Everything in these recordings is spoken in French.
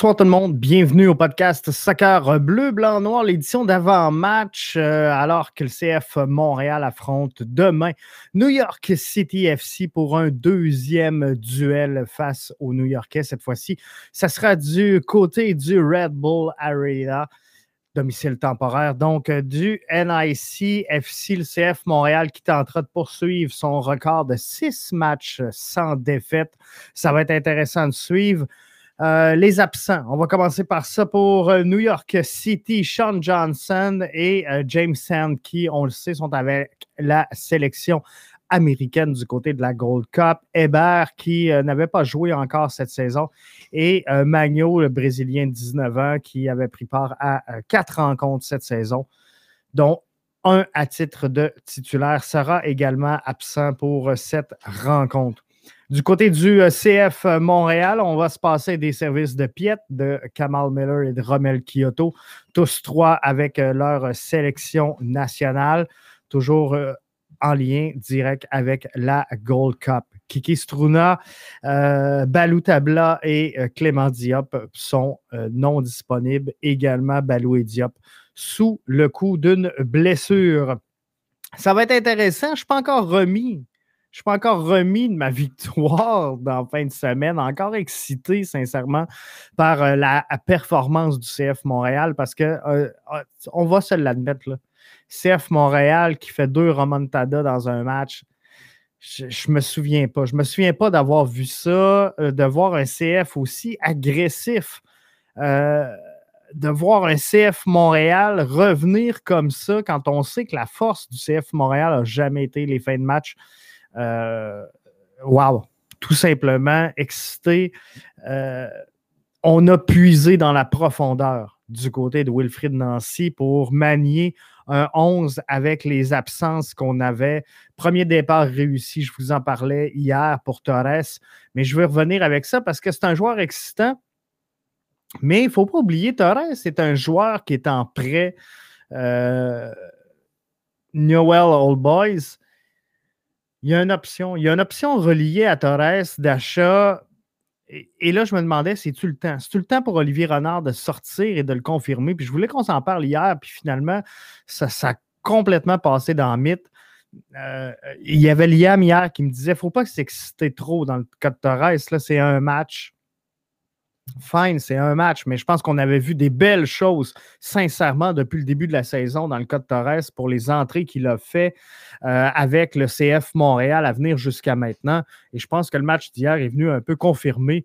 Bonsoir tout le monde, bienvenue au podcast Soccer Bleu, Blanc, Noir, l'édition d'avant-match, euh, alors que le CF Montréal affronte demain New York City FC pour un deuxième duel face aux New Yorkais. Cette fois-ci, ça sera du côté du Red Bull Arena, domicile temporaire, donc du NIC FC, le CF Montréal qui tentera de poursuivre son record de six matchs sans défaite. Ça va être intéressant de suivre. Euh, les absents, on va commencer par ça pour euh, New York City, Sean Johnson et euh, James Sand, qui, on le sait, sont avec la sélection américaine du côté de la Gold Cup. Hébert, qui n'avait pas joué encore cette saison, et Magno, le Brésilien de 19 ans, qui avait pris part à quatre rencontres cette saison, dont un à titre de titulaire, sera également absent pour cette rencontre. Du côté du euh, CF euh, Montréal, on va se passer des services de Piet, de Kamal Miller et de Romel Kyoto, tous trois avec euh, leur sélection nationale, toujours en lien direct avec la Gold Cup. Kiki Struna, Balou Tabla et Clément Diop sont non disponibles. Également, Balou et Diop sous le coup d'une blessure. Ça va être intéressant. Je ne suis pas encore remis je suis pas encore remis de ma victoire dans la fin de semaine, encore excité, sincèrement, par euh, la, performance du CF Montréal parce que, euh, euh, on va se l'admettre, CF Montréal qui fait deux remontadas dans un match, je, ne me souviens pas. Je me souviens pas d'avoir vu ça, de voir un CF aussi agressif. de voir un CF Montréal revenir comme ça quand on sait que la force du CF Montréal n'a jamais été les fins de match wow! Tout simplement excité. Euh, on a puisé dans la profondeur du côté de Wilfrid Nancy pour manier un 11 avec les absences qu'on avait. Premier départ réussi, je vous en parlais hier pour Torres, mais je vais revenir avec ça parce que c'est un joueur excitant. Mais il ne faut pas oublier, Torres, c'est un joueur qui est en prêt. Euh, Newell Old Boys, il y a une option. Il y a une option reliée à Torres d'achat. Et, là, je me demandais, c'est-tu le temps? C'est-tu le temps pour Olivier Renard de sortir et de le confirmer? Puis je voulais qu'on s'en parle hier, puis finalement, ça, a complètement passé dans le mythe. Euh, il y avait Liam hier qui me disait ne faut pas s'exciter trop dans le cas de Torres. Là, c'est un match fine, c'est un match, mais je pense qu'on avait vu des belles choses, sincèrement, depuis le début de la saison dans le cas de Torres pour les entrées qu'il a fait euh, avec le CF Montréal à venir jusqu'à maintenant. Et je pense que le match d'hier est venu un peu confirmer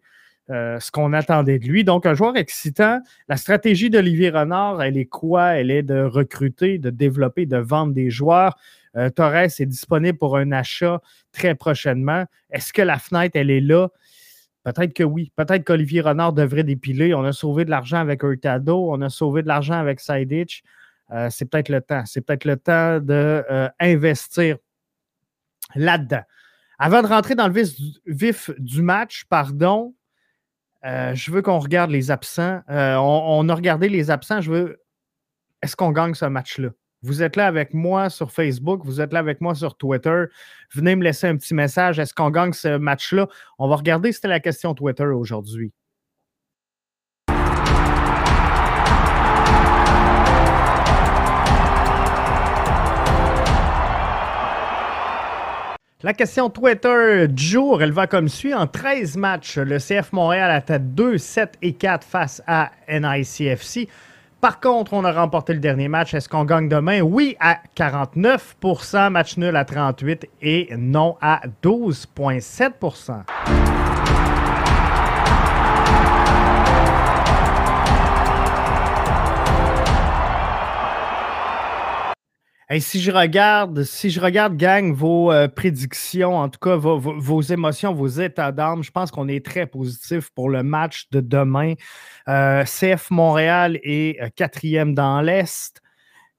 euh, ce qu'on attendait de lui. Donc, un joueur excitant. La stratégie d'Olivier Renard, elle est quoi? Elle est de recruter, de développer, de vendre des joueurs. Euh, Torres est disponible pour un achat très prochainement. Est-ce que la fenêtre, elle est là? Peut-être que oui. Peut-être qu'Olivier Renard devrait dépiler. On a sauvé de l'argent avec Hurtado. On a sauvé de l'argent avec Sidich. Euh, c'est peut-être le temps. C'est peut-être le temps d'investir euh, là-dedans. Avant de rentrer dans le vif, du match, pardon, euh, je veux qu'on regarde les absents. on, a regardé les absents. Je veux. Est-ce qu'on gagne ce match-là? Vous êtes là avec moi sur Facebook, vous êtes là avec moi sur Twitter. Venez me laisser un petit message. Est-ce qu'on gagne ce match-là? On va regarder, c'était la question Twitter aujourd'hui. La question Twitter du jour, elle va comme suit. En 13 matchs, le CF Montréal a tête 2, 7 et 4 face à NICFC. Par contre, on a remporté le dernier match. Est-ce qu'on gagne demain? Oui, à 49% match nul à 38 et non à 12,7 Si je regarde, si je regarde, gang, vos euh, prédictions, en tout cas vos, émotions, vos états d'âme, je pense qu'on est très positif pour le match de demain. Euh, CF Montréal est euh, quatrième dans l'Est.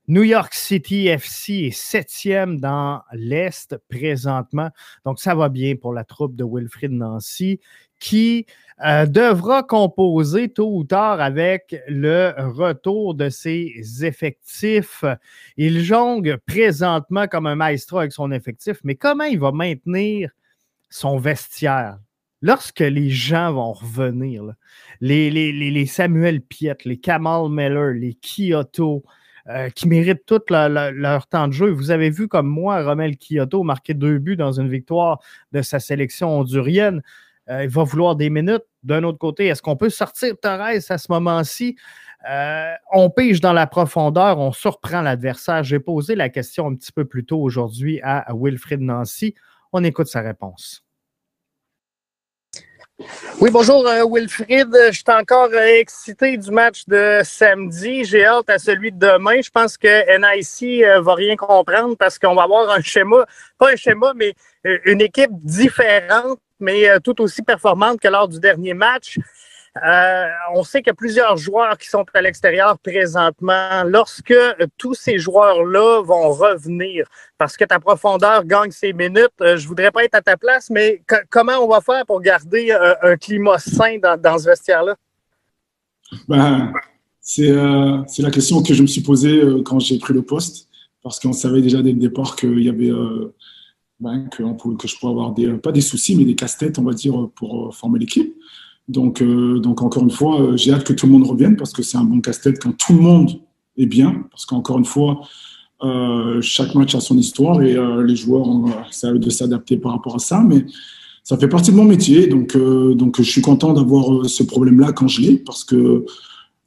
New York City FC est septième dans l'Est présentement. Donc, ça va bien pour la troupe de Wilfrid Nancy qui euh, devra composer tôt ou tard avec le retour de ses effectifs. Il jongle présentement comme un maestro avec son effectif, mais comment il va maintenir son vestiaire? lorsque les gens vont revenir, les, Samuel Piet, les Kamal Miller, les Kyoto, euh, qui méritent tout leur temps de jeu. Vous avez vu comme moi, Romel Kyoto marquer deux buts dans une victoire de sa sélection hondurienne. Euh, il va vouloir des minutes. D'un autre côté, est-ce qu'on peut sortir Torres à ce moment-ci? Euh, on pige dans la profondeur, on surprend l'adversaire. J'ai posé la question un petit peu plus tôt aujourd'hui à Wilfrid Nancy. On écoute sa réponse. Oui, bonjour euh, Wilfrid. Je suis encore euh, excité du match de samedi. J'ai hâte à celui de demain. Je pense que NIC euh, va rien comprendre parce qu'on va avoir un schéma, pas un schéma, mais une équipe différente, mais tout aussi performante que lors du dernier match. Euh, on sait qu'il y a plusieurs joueurs qui sont à l'extérieur présentement. Lorsque tous ces joueurs-là vont revenir, parce que ta profondeur gagne ses minutes, euh, je voudrais pas être à ta place, mais comment on va faire pour garder euh, un climat sain dans, ce vestiaire-là? Ben, c'est la question que je me suis posée quand j'ai pris le poste, parce qu'on savait déjà dès le départ qu'il y avait ben, que, je pourrais avoir pas des soucis, mais des casse-têtes, on va dire, pour former l'équipe. Donc, euh, donc encore une fois, euh, j'ai hâte que tout le monde revienne parce que c'est un bon casse-tête quand tout le monde est bien. Parce qu'encore une fois, euh, chaque match a son histoire et les joueurs, ça de s'adapter par rapport à ça. Mais ça fait partie de mon métier. Donc, donc je suis content d'avoir ce problème-là quand je l'ai parce que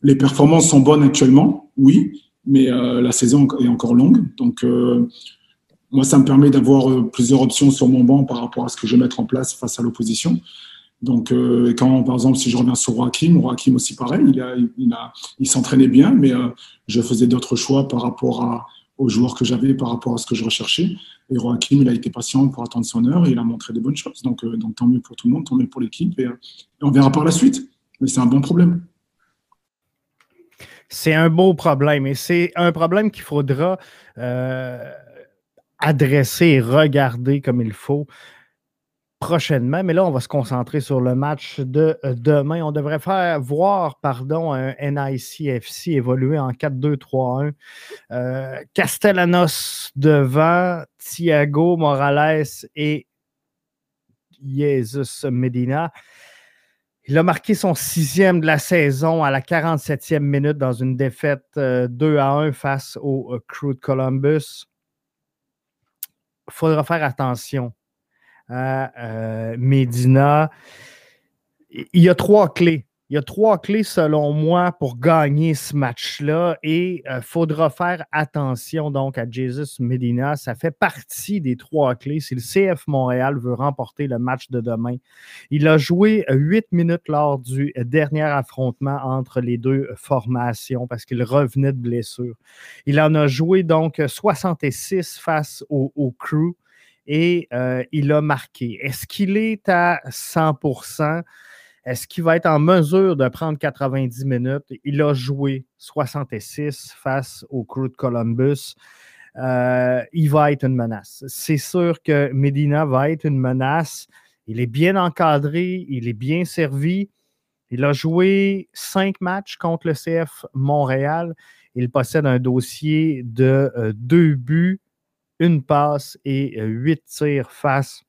les performances sont bonnes actuellement, oui, mais la saison est encore longue. Donc, moi, ça me permet d'avoir plusieurs options sur mon banc par rapport à ce que je vais mettre en place face à l'opposition. Donc, euh, quand, par exemple, si je reviens sur Joachim, Joachim aussi pareil, il, a, il, a, il s'entraînait bien, mais euh, je faisais d'autres choix par rapport aux joueurs que j'avais, par rapport à ce que je recherchais. Et Joachim, il a été patient pour attendre son heure et il a montré des bonnes choses. Donc, euh, donc tant mieux pour tout le monde, tant mieux pour l'équipe. Et, on verra par la suite. Mais c'est un bon problème. C'est un beau problème et c'est un problème qu'il faudra adresser et regarder comme il faut prochainement. Mais là, on va se concentrer sur le match de euh, demain. On devrait faire voir, pardon, un NICFC évoluer en 4-2-3-1. Euh, Castellanos devant, Thiago Morales et Jesus Medina. Il a marqué son sixième de la saison à la 47e minute dans une défaite 2 euh, à 1 face au Crew de Columbus. Il faudra faire attention à euh, Medina. Il y a trois clés. Il y a trois clés, selon moi, pour gagner ce match-là et il euh, faudra faire attention donc à Jesus Medina. Ça fait partie des trois clés si le CF Montréal veut remporter le match de demain. Il a joué huit minutes lors du dernier affrontement entre les deux formations parce qu'il revenait de blessure. Il en a joué donc 66 face au, crew et euh, il a marqué. Est-ce qu'il est à 100 Est-ce qu'il va être en mesure de prendre 90 minutes? Il a joué 66 face au Crew de Columbus. Euh, il va être une menace. C'est sûr que Medina va être une menace. Il est bien encadré, il est bien servi. Il a joué cinq matchs contre le CF Montréal. Il possède un dossier de euh, deux buts, une passe et euh, huit tirs face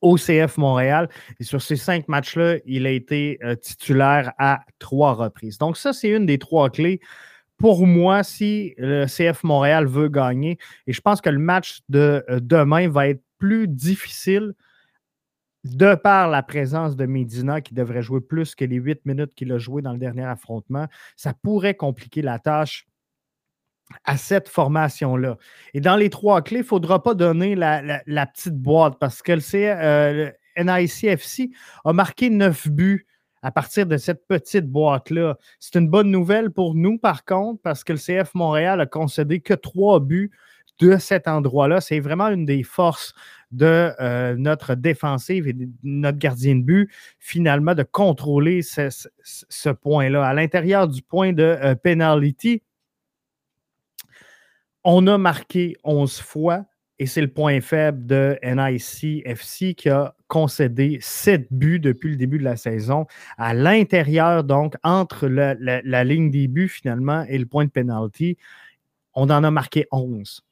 au CF Montréal. Et sur ces cinq matchs-là, il a été euh, titulaire à trois reprises. Donc, ça, c'est une des trois clés pour moi si le CF Montréal veut gagner. Et je pense que le match de euh, demain va être plus difficile de par la présence de Medina qui devrait jouer plus que les huit minutes qu'il a joué dans le dernier affrontement. Ça pourrait compliquer la tâche à cette formation-là. Et dans les trois clés, il ne faudra pas donner la, petite boîte parce que le, euh, NICFC a marqué neuf buts à partir de cette petite boîte-là. C'est une bonne nouvelle pour nous, par contre, parce que le CF Montréal a concédé que trois buts de cet endroit-là. C'est vraiment une des forces de euh, notre défensive et de notre gardien de but, finalement, de contrôler ce, point-là. À l'intérieur du point de euh, penalty, on a marqué 11 fois et c'est le point faible de NIC FC qui a concédé 7 buts depuis le début de la saison. À l'intérieur, donc, entre la, ligne des buts finalement et le point de pénalty, on en a marqué 11.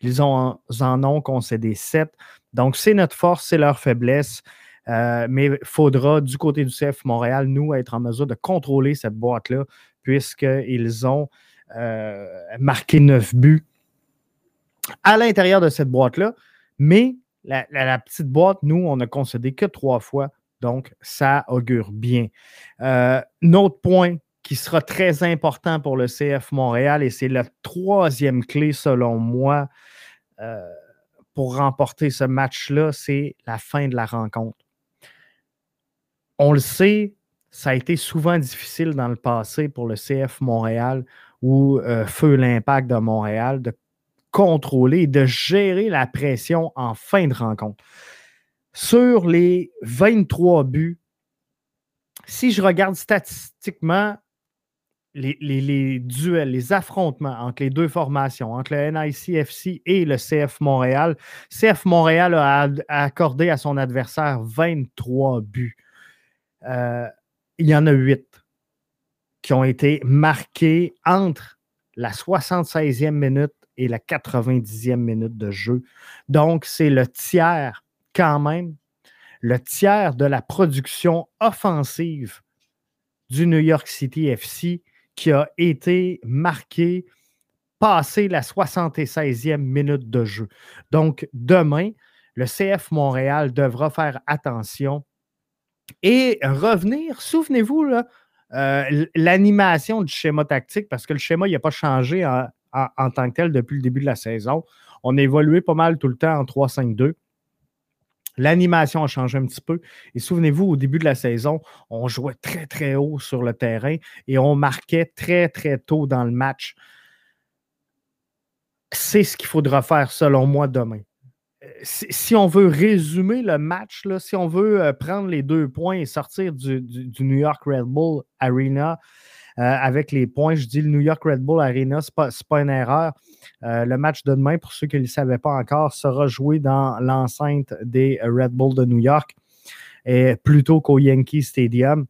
Ils, en ont concédé 7. Donc, c'est notre force, c'est leur faiblesse. mais il faudra, du côté du CF Montréal, nous, être en mesure de contrôler cette boîte-là, puisqu'ils ont marqué neuf buts à l'intérieur de cette boîte-là. Mais la, petite boîte, nous, on n'a concédé que trois fois. Donc, ça augure bien. Euh, autre point qui sera très important pour le CF Montréal, et c'est la troisième clé, selon moi, euh, pour remporter ce match-là, c'est la fin de la rencontre. On le sait, ça a été souvent difficile dans le passé pour le CF Montréal ou euh, Feu l'Impact de Montréal de contrôler, de gérer la pression en fin de rencontre. Sur les 23 buts, si je regarde statistiquement les, duels, les affrontements entre les deux formations, entre le NICFC et le CF Montréal, CF Montréal a, accordé à son adversaire 23 buts. Euh, il y en a 8 qui ont été marqués entre la 76e minute et la 90e minute de jeu. Donc, c'est le tiers quand même, le tiers de la production offensive du New York City FC qui a été marqué passé la 76e minute de jeu. Donc, demain, le CF Montréal devra faire attention et revenir. Souvenez-vous, euh, l'animation du schéma tactique, parce que le schéma n'a pas changé en, en, tant que tel depuis le début de la saison. On a évolué pas mal tout le temps en 3-5-2. L'animation a changé un petit peu. Et souvenez-vous, au début de la saison, on jouait très, très haut sur le terrain et on marquait très, très tôt dans le match. C'est ce qu'il faudra faire, selon moi, demain. Si on veut résumer le match, si on veut euh, prendre les deux points et sortir du New York Red Bull Arena avec les points. Je dis le New York Red Bull Arena, ce n'est pas, une erreur. Euh, le match de demain, pour ceux qui ne le savaient pas encore, sera joué dans l'enceinte des Red Bull de New York plutôt qu'au Yankee Stadium.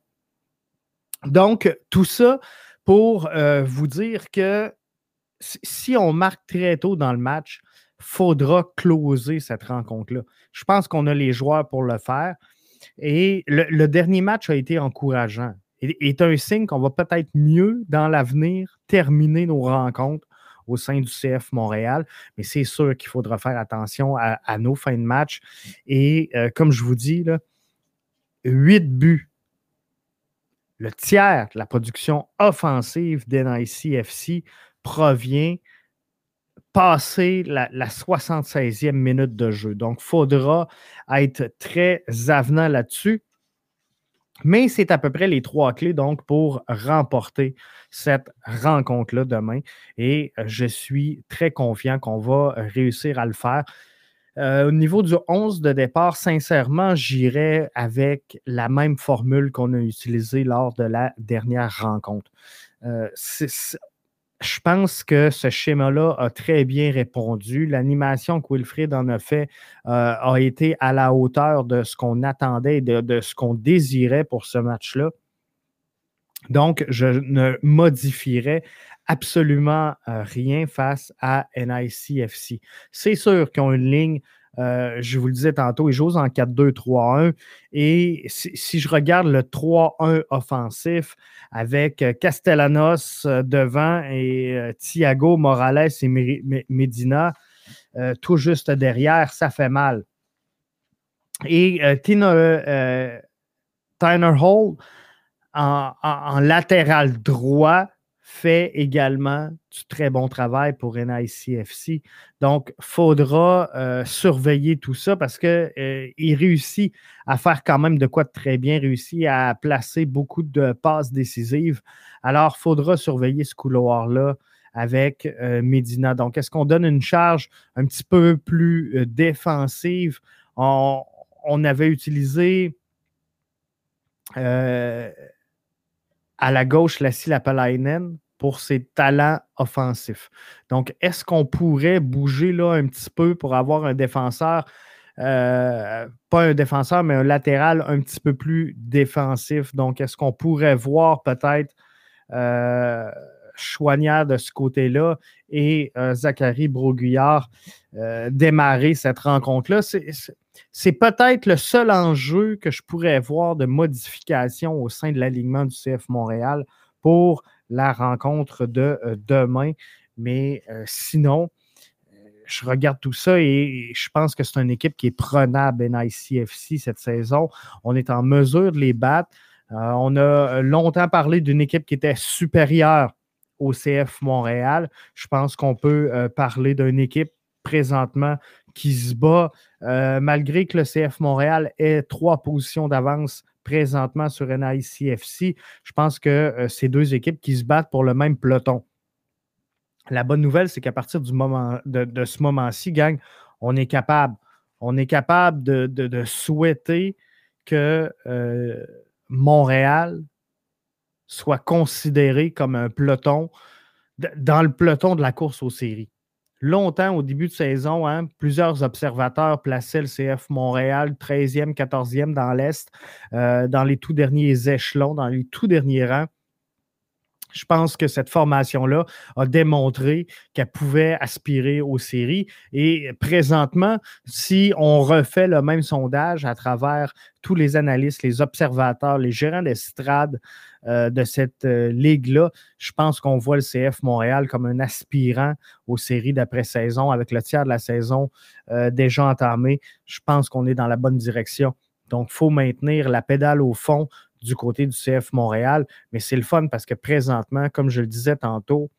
Donc, tout ça pour euh, vous dire que si on marque très tôt dans le match, faudra closer cette rencontre-là. Je pense qu'on a les joueurs pour le faire. Et le, dernier match a été encourageant est un signe qu'on va peut-être mieux dans l'avenir terminer nos rencontres au sein du CF Montréal. Mais c'est sûr qu'il faudra faire attention à, nos fins de match. Et euh, comme je vous dis, là, 8 buts. Le tiers de la production offensive d'NICFC provient passer la, la, 76e minute de jeu. Donc, il faudra être très avenant là-dessus. Mais c'est à peu près les trois clés donc pour remporter cette rencontre-là demain. Et je suis très confiant qu'on va réussir à le faire. Euh, au niveau du 11 de départ, sincèrement, j'irai avec la même formule qu'on a utilisée lors de la dernière rencontre. Euh, je pense que ce schéma-là a très bien répondu. L'animation que Wilfried en a fait euh, a été à la hauteur de ce qu'on attendait, de, de ce qu'on désirait pour ce match-là. Donc, je ne modifierai absolument euh, rien face à NICFC. C'est sûr qu'ils ont une ligne euh, je vous le disais tantôt, ils jouent en 4-2-3-1. Et si, je regarde le 3-1 offensif avec euh, Castellanos euh, devant et Thiago Morales et Medina tout juste derrière, ça fait mal. Et Tyner Hall en, latéral droit fait également du très bon travail pour NICFC. Donc, faudra euh, surveiller tout ça parce qu'il euh, réussit à faire quand même de quoi de très bien, réussit à placer beaucoup de passes décisives. Alors, faudra surveiller ce couloir-là avec euh, Medina. Donc, est-ce qu'on donne une charge un petit peu plus défensive? On, avait utilisé à la gauche Lassie Lapalainen pour ses talents offensifs. Donc, est-ce qu'on pourrait bouger là un petit peu pour avoir un défenseur, euh, pas un défenseur, mais un latéral un petit peu plus défensif? Donc, est-ce qu'on pourrait voir peut-être euh, de ce côté-là et euh, Zachary Broguillard démarrer cette rencontre-là? Peut-être le seul enjeu que je pourrais voir de modification au sein de l'alignement du CF Montréal pour la rencontre de euh, demain. Mais euh, sinon, je regarde tout ça et je pense que c'est une équipe qui est prenable NICFC cette saison. On est en mesure de les battre. Euh, on a longtemps parlé d'une équipe qui était supérieure au CF Montréal. Je pense qu'on peut parler d'une équipe présentement qui se bat, euh, malgré que le CF Montréal ait trois positions d'avance présentement sur NICFC. Je pense que euh, c'est deux équipes qui se battent pour le même peloton. La bonne nouvelle, c'est qu'à partir du moment, de, ce moment-ci, gang, on est capable. On est capable de, souhaiter que euh, Montréal soit considéré comme un peloton, dans le peloton de la course aux séries longtemps au début de saison, hein, plusieurs observateurs plaçaient le CF Montréal 13e, 14e dans l'Est, euh, dans les tout derniers échelons, dans les tout derniers rangs. Je pense que cette formation-là a démontré qu'elle pouvait aspirer aux séries. Et présentement, si on refait le même sondage à travers tous les analystes, les observateurs, les gérants d'estrade euh, de cette euh, ligue-là, je pense qu'on voit le CF Montréal comme un aspirant aux séries d'après-saison avec le tiers de la saison euh, déjà entamé. Je pense qu'on est dans la bonne direction. Donc, il faut maintenir la pédale au fond du côté du CF Montréal. Mais c'est le fun parce que présentement, comme je le disais tantôt,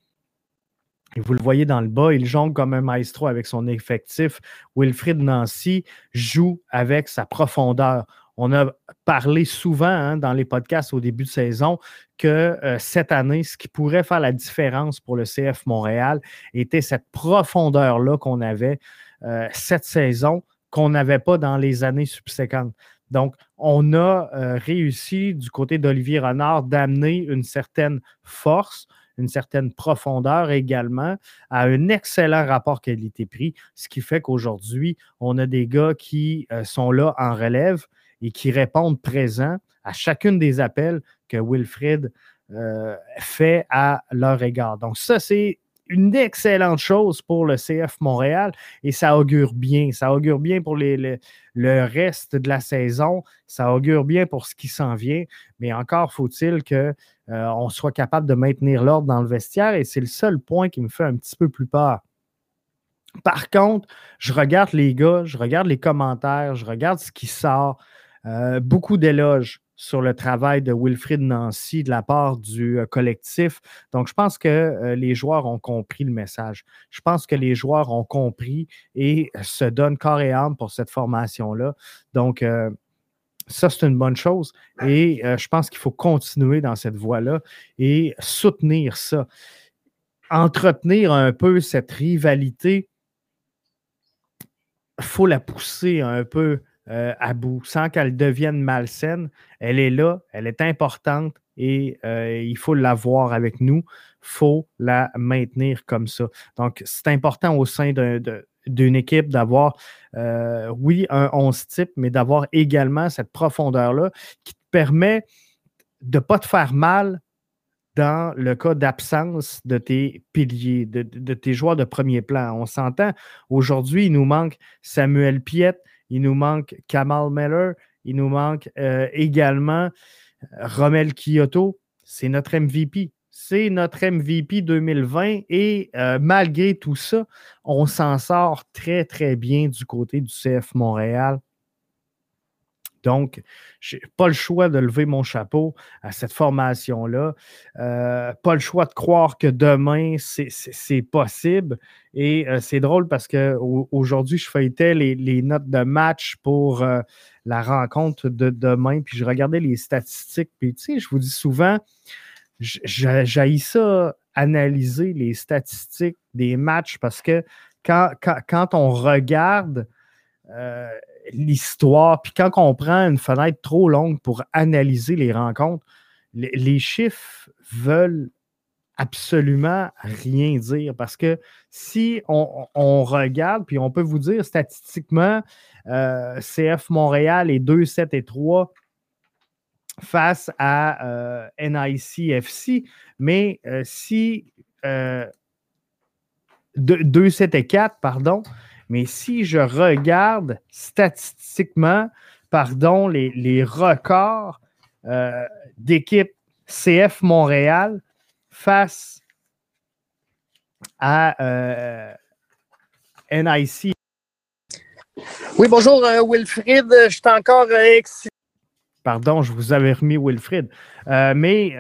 et vous le voyez dans le bas, il jongle comme un maestro avec son effectif. Wilfried Nancy joue avec sa profondeur. On a parlé souvent hein, dans les podcasts au début de saison que euh, cette année, ce qui pourrait faire la différence pour le CF Montréal était cette profondeur-là qu'on avait euh, cette saison, qu'on n'avait pas dans les années subséquentes. Donc, on a euh, réussi du côté d'Olivier Renard d'amener une certaine force, une certaine profondeur également à un excellent rapport qualité-prix, ce qui fait qu'aujourd'hui, on a des gars qui euh, sont là en relève et qui répondent présents à chacune des appels que Wilfred euh, fait à leur égard. Donc, ça, c'est une excellente chose pour le CF Montréal et ça augure bien. Ça augure bien pour le reste de la saison. Ça augure bien pour ce qui s'en vient. Mais encore faut-il qu'on euh, soit capable de maintenir l'ordre dans le vestiaire et c'est le seul point qui me fait un petit peu plus peur. Par contre, je regarde les gars, je regarde les commentaires, je regarde ce qui sort. Euh, beaucoup d'éloges sur le travail de Wilfrid Nancy de la part du euh, collectif. Donc, je pense que euh, les joueurs ont compris le message. Je pense que les joueurs ont compris et se donnent corps et âme pour cette formation-là. Donc, euh, ça, c'est une bonne chose. Et je pense qu'il faut continuer dans cette voie-là et soutenir ça. Entretenir un peu cette rivalité, il faut la pousser un peu euh, à bout, sans qu'elle devienne malsaine. Elle est là, elle est importante et euh, il faut l'avoir avec nous. Il faut la maintenir comme ça. Donc, c'est important au sein d'une équipe d'avoir, euh, oui, un 11 type, mais d'avoir également cette profondeur-là qui te permet de ne pas te faire mal dans le cas d'absence de tes piliers, de, tes joueurs de premier plan. On s'entend, aujourd'hui, il nous manque Samuel Piette, il nous manque Kamal Meller. Il nous manque euh, également Romel Kyoto. C'est notre MVP. C'est notre MVP 2020 et euh, malgré tout ça, on s'en sort très, très bien du côté du CF Montréal. Donc, je n'ai pas le choix de lever mon chapeau à cette formation-là. Euh, pas le choix de croire que demain, c'est possible. Et euh, c'est drôle parce qu'aujourd'hui, je feuilletais les, notes de match pour euh, la rencontre de demain, puis je regardais les statistiques. Puis, tu sais, je vous dis souvent, j'ai ça analyser les statistiques des matchs parce que quand on regarde l'histoire. Puis quand on prend une fenêtre trop longue pour analyser les rencontres, les, chiffres veulent absolument rien dire parce que si on, regarde, puis on peut vous dire statistiquement, euh, CF Montréal est 2, 7 et 3 face à euh, NICFC, mais euh, si 2, 7 et 4, pardon, Mais si je regarde statistiquement, pardon, les, records euh, d'équipe CF Montréal face à euh, NIC. Oui, bonjour Wilfried, je suis encore excité. Pardon, je vous avais remis Wilfried. mais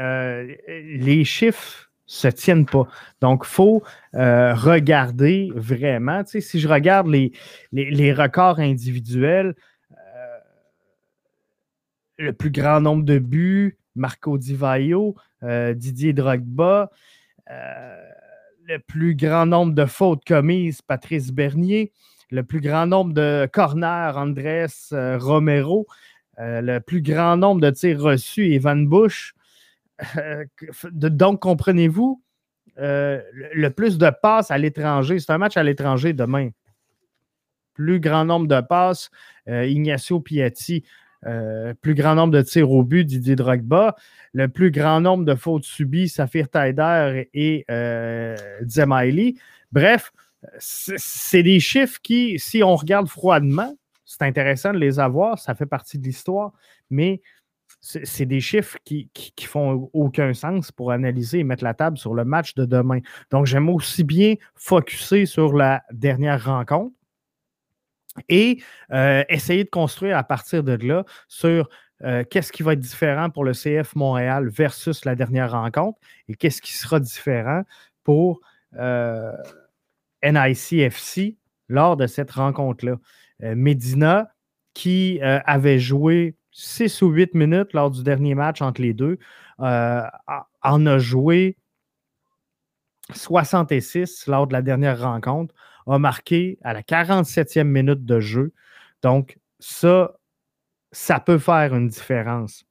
les chiffres se tiennent pas. Donc, il faut euh, regarder vraiment. Tu sais, si je regarde les, les, records individuels, euh, le plus grand nombre de buts, Marco Di Vaio, euh, Didier Drogba, le plus grand nombre de fautes commises, Patrice Bernier, le plus grand nombre de corners, Andrés Romero, le plus grand nombre de tirs reçus, Evan Bush. Donc, comprenez-vous, euh, le plus de passes à l'étranger, c'est un match à l'étranger demain. Plus grand nombre de passes, euh, Ignacio Piatti, euh, plus grand nombre de tirs au but, Didier Drogba, le plus grand nombre de fautes subies, Safir Taider et euh, Bref, c'est des chiffres qui, si on regarde froidement, c'est intéressant de les avoir, ça fait partie de l'histoire, mais c'est des chiffres qui, qui, font aucun sens pour analyser et mettre la table sur le match de demain. Donc, j'aime aussi bien focuser sur la dernière rencontre et euh, essayer de construire à partir de là sur euh, qu'est-ce qui va être différent pour le CF Montréal versus la dernière rencontre et qu'est-ce qui sera différent pour euh, NICFC lors de cette rencontre-là. Medina, qui avait joué 6 ou 8 minutes lors du dernier match entre les deux. Euh, en a joué 66 lors de la dernière rencontre, a marqué à la 47e minute de jeu. Donc, ça, ça peut faire une différence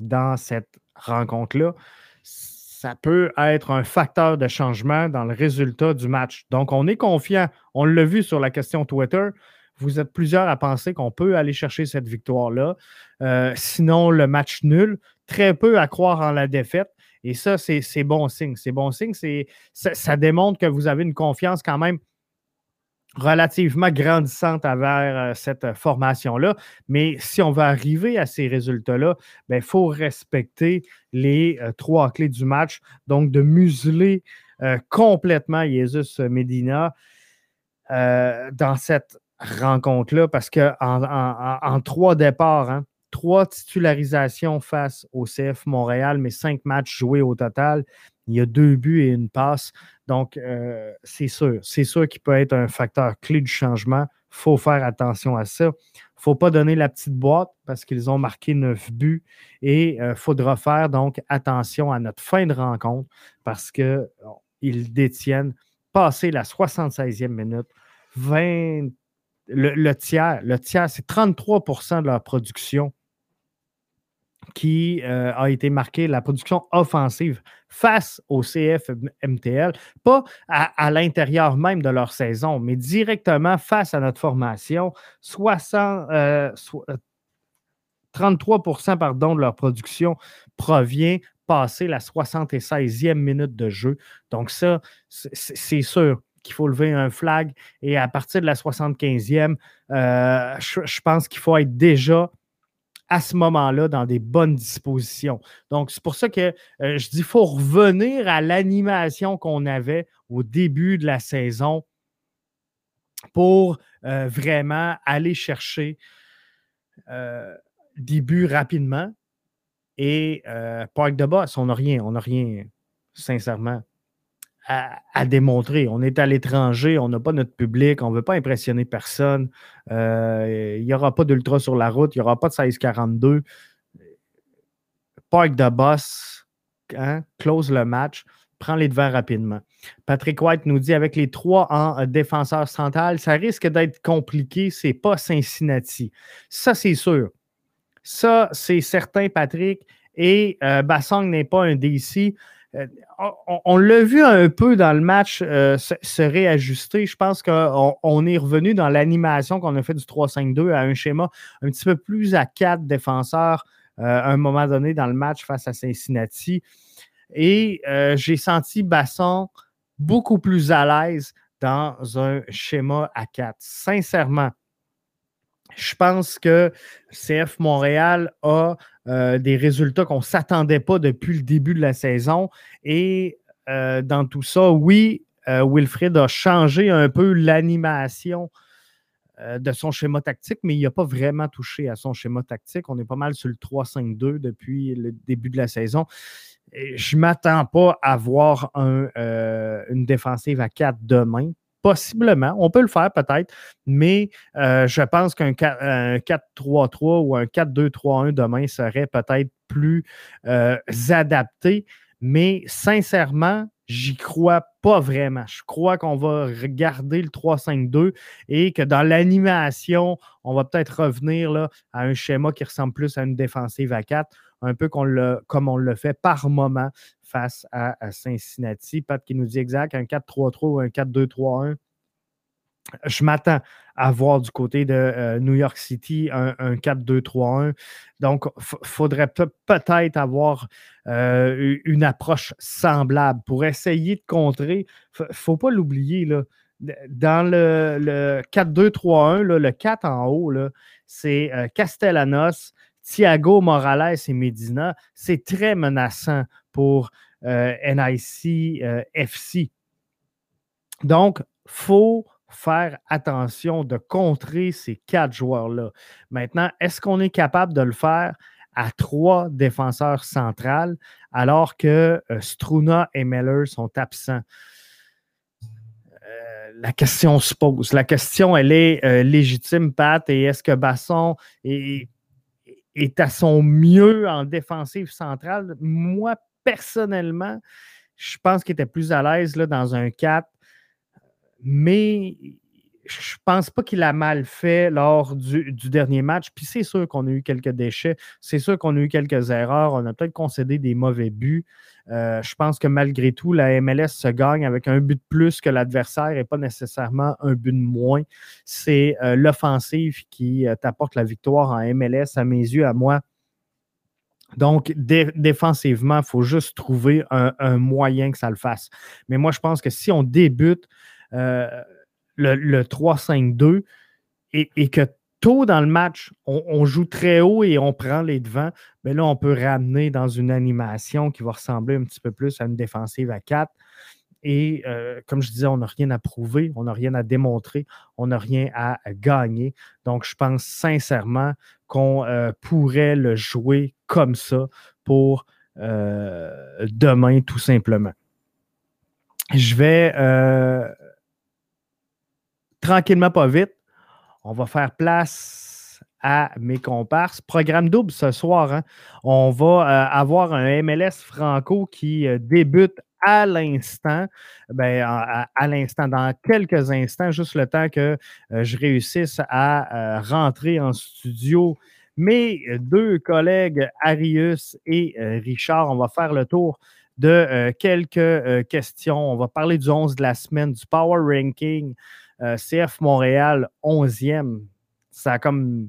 dans cette rencontre-là. Ça peut être un facteur de changement dans le résultat du match. Donc, on est confiant. On l'a vu sur la question Twitter. Vous êtes plusieurs à penser qu'on peut aller chercher cette victoire-là. Euh, sinon, le match nul, très peu à croire en la défaite. Et ça, c'est bon signe. C'est bon signe. Ça, ça démontre que vous avez une confiance quand même relativement grandissante envers euh, cette formation-là. Mais si on veut arriver à ces résultats-là, il ben, faut respecter les euh, trois clés du match. Donc, de museler complètement Jesus Medina dans cette rencontre-là parce qu'en en, trois départs, hein, trois titularisations face au CF Montréal, mais cinq matchs joués au total. Il y a deux buts et une passe. Donc, euh, c'est sûr, c'est sûr qu'il peut être un facteur clé du changement. Il faut faire attention à ça. Il ne faut pas donner la petite boîte parce qu'ils ont marqué neuf buts et il euh, faudra faire donc attention à notre fin de rencontre parce qu'ils détiennent, passé la 76e minute, 20, le, tiers, le tiers, c'est 33% de leur production qui euh, a été marquée, la production offensive face au CFMTL, pas à, l'intérieur même de leur saison, mais directement face à notre formation. 60, 33 euh, pardon, de leur production provient passer la 76e minute de jeu. Donc ça, c'est sûr qu'il faut lever un flag. Et à partir de la 75e, euh, je, pense qu'il faut être déjà à ce moment-là dans des bonnes dispositions. Donc, c'est pour ça que euh, je dis qu'il faut revenir à l'animation qu'on avait au début de la saison pour euh, vraiment aller chercher des buts rapidement. Et Parc de Boss, on n'a rien, on n'a rien, sincèrement à, démontrer. On est à l'étranger, on n'a pas notre public, on ne veut pas impressionner personne. Euh, il n'y aura pas d'ultra sur la route, il n'y aura pas de 16-42. Park de boss, hein, close le match, prends les devants rapidement. Patrick White nous dit avec les trois en défenseur central, ça risque d'être compliqué, c'est pas Cincinnati. Ça, c'est sûr. Ça, c'est certain, Patrick. Et euh, Bassang n'est pas un DC. Euh, on, l'a vu un peu dans le match euh, se, réajuster. Je pense qu'on est revenu dans l'animation qu'on a fait du 3-5-2 à un schéma un petit peu plus à quatre défenseurs euh, à un moment donné dans le match face à Cincinnati. Et j'ai senti Basson beaucoup plus à l'aise dans un schéma à 4. Sincèrement, je pense que CF Montréal a euh, des résultats qu'on ne s'attendait pas depuis le début de la saison. Et euh, dans tout ça, oui, euh, Wilfred a changé un peu l'animation de son schéma tactique, mais il n'a pas vraiment touché à son schéma tactique. On est pas mal sur le 3-5-2 depuis le début de la saison. je ne m'attends pas à voir une défensive à 4 demain. Possiblement, on peut le faire peut-être, mais euh, je pense qu'un 4-3-3 ou un 4-2-3-1 demain serait peut-être plus euh, adapté. Mais sincèrement, j'y crois pas vraiment. Je crois qu'on va regarder le 3-5-2 et que dans l'animation, on va peut-être revenir là, à un schéma qui ressemble plus à une défensive à 4, un peu comme on le fait par moment face à, Cincinnati. Pat qui nous dit exact, un 4-3-3 ou un 4-2-3-1 je m'attends à voir du côté de euh, New York City un, 4-2-3-1. Donc, il faudrait peut-être avoir euh, une approche semblable pour essayer de contrer. Ne faut pas l'oublier, dans le, 4-2-3-1, le 4 en haut, c'est euh, Castellanos, Thiago Morales et Medina. C'est très menaçant pour NIC FC. Donc, il faut faire attention de contrer ces quatre joueurs-là. Maintenant, est-ce qu'on est capable de le faire à trois défenseurs centrales alors que euh, Struna et Meller sont absents? Euh, la question se pose. La question, elle est euh, légitime, Pat, et est-ce que Basson est, est, à son mieux en défensive centrale? Moi, personnellement, je pense qu'il était plus à l'aise dans un 4 mais je pense pas qu'il a mal fait lors du, dernier match. Puis c'est sûr qu'on a eu quelques déchets, c'est sûr qu'on a eu quelques erreurs, on a peut-être concédé des mauvais buts. Euh, je pense que malgré tout, la MLS se gagne avec un but de plus que l'adversaire et pas nécessairement un but de moins. C'est euh, l'offensive qui euh, t'apporte la victoire en MLS, à mes yeux, à moi. Donc, défensivement, il faut juste trouver un moyen que ça le fasse. Mais moi, je pense que si on débute euh, le, 3-5-2 et, que tôt dans le match, on, joue très haut et on prend les devants, mais là, on peut ramener dans une animation qui va ressembler un petit peu plus à une défensive à 4. Et euh, comme je disais, on n'a rien à prouver, on n'a rien à démontrer, on n'a rien à gagner. Donc, je pense sincèrement qu'on euh, pourrait le jouer comme ça pour demain, tout simplement. Je vais tranquillement, pas vite, on va faire place à mes comparses. Programme double ce soir. Hein. On va euh, avoir un MLS Franco qui euh, débute à l'instant, ben, à, l'instant, dans quelques instants, juste le temps que euh, je réussisse à rentrer en studio. Mes deux collègues, Arius et Richard, on va faire le tour de quelques questions. On va parler du 11 de la semaine, du Power Ranking, euh, CF Montréal, 11e. Ça a comme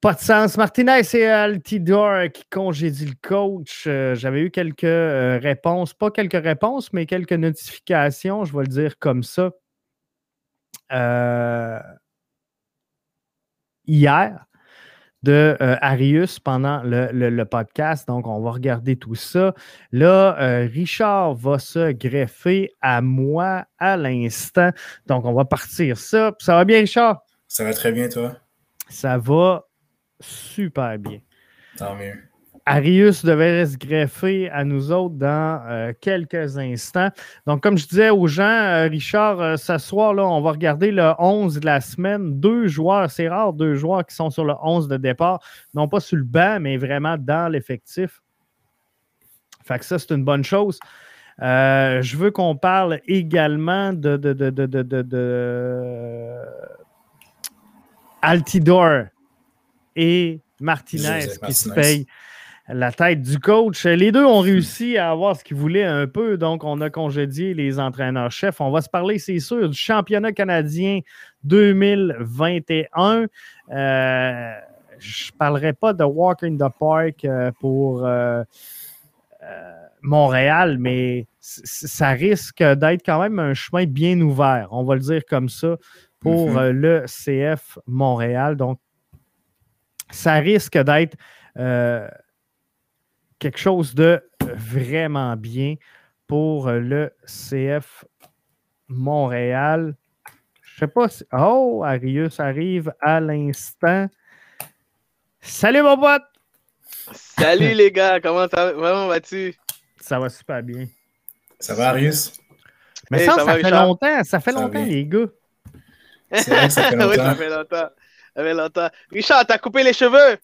pas de sens. Martinez et Altidor qui congédient le coach. Euh, j'avais eu quelques euh, réponses, pas quelques réponses, mais quelques notifications, je vais le dire comme ça. hier, de euh, Arius pendant le, podcast. Donc, on va regarder tout ça. Là, euh, Richard va se greffer à moi à l'instant. Donc, on va partir ça. Ça va bien, Richard? Ça va très bien, toi? Ça va super bien. Tant mieux. Arius devrait se greffer à nous autres dans euh, quelques instants. Donc, comme je disais aux gens, euh, Richard, euh, ce soir, là, on va regarder le 11 de la semaine. Deux joueurs, c'est rare, deux joueurs qui sont sur le 11 de départ, non pas sur le banc, mais vraiment dans l'effectif. Fait que ça, c'est une bonne chose. je veux qu'on parle également de, de, Altidor et Martinez qui se payent la tête du coach. Les deux ont réussi à avoir ce qu'ils voulaient un peu, donc on a congédié les entraîneurs-chefs. On va se parler, c'est sûr, du championnat canadien 2021. Euh, je ne parlerai pas de Walk in the Park euh, pour euh, Montréal, mais ça risque d'être quand même un chemin bien ouvert, on va le dire comme ça, pour mm-hmm. le CF Montréal. Donc, ça risque d'être euh, quelque chose de vraiment bien pour le CF Montréal. Je sais pas si. Oh, Arius arrive à l'instant. Salut mon pote! Salut les gars, comment, vas-tu? Ça va super bien. Ça va, Arius? Mais ça, ça, fait longtemps, ça fait longtemps, les gars. C'est vrai que ça fait longtemps. oui, ça fait longtemps. Ça fait longtemps. Richard, t'as coupé les cheveux?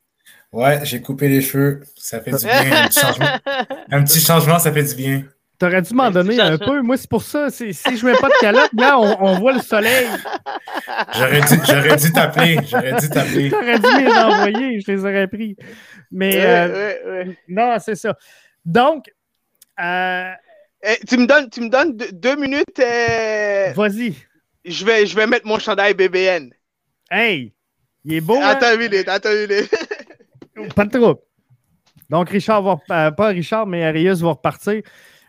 Ouais, j'ai coupé les cheveux. Ça fait du bien. Un petit changement, un petit changement ça fait du bien. T'aurais dû m'en donner un peu. Moi, c'est pour ça. Si je mets pas de calotte, là, on, voit le soleil. J'aurais dû, dû t'appeler. J'aurais dû t'appeler. T'aurais dû les envoyer. Je les aurais pris. Mais euh, non, c'est ça. Donc, euh, eh, tu, me donnes, tu me donnes deux, minutes. Euh, Vas-y. Je vais, je vais mettre mon chandail BBN. Hey, il est beau. Hein? Attends une minute, attends une minute. Pas de trop. Donc, Richard va, pas Richard, mais Arius va repartir.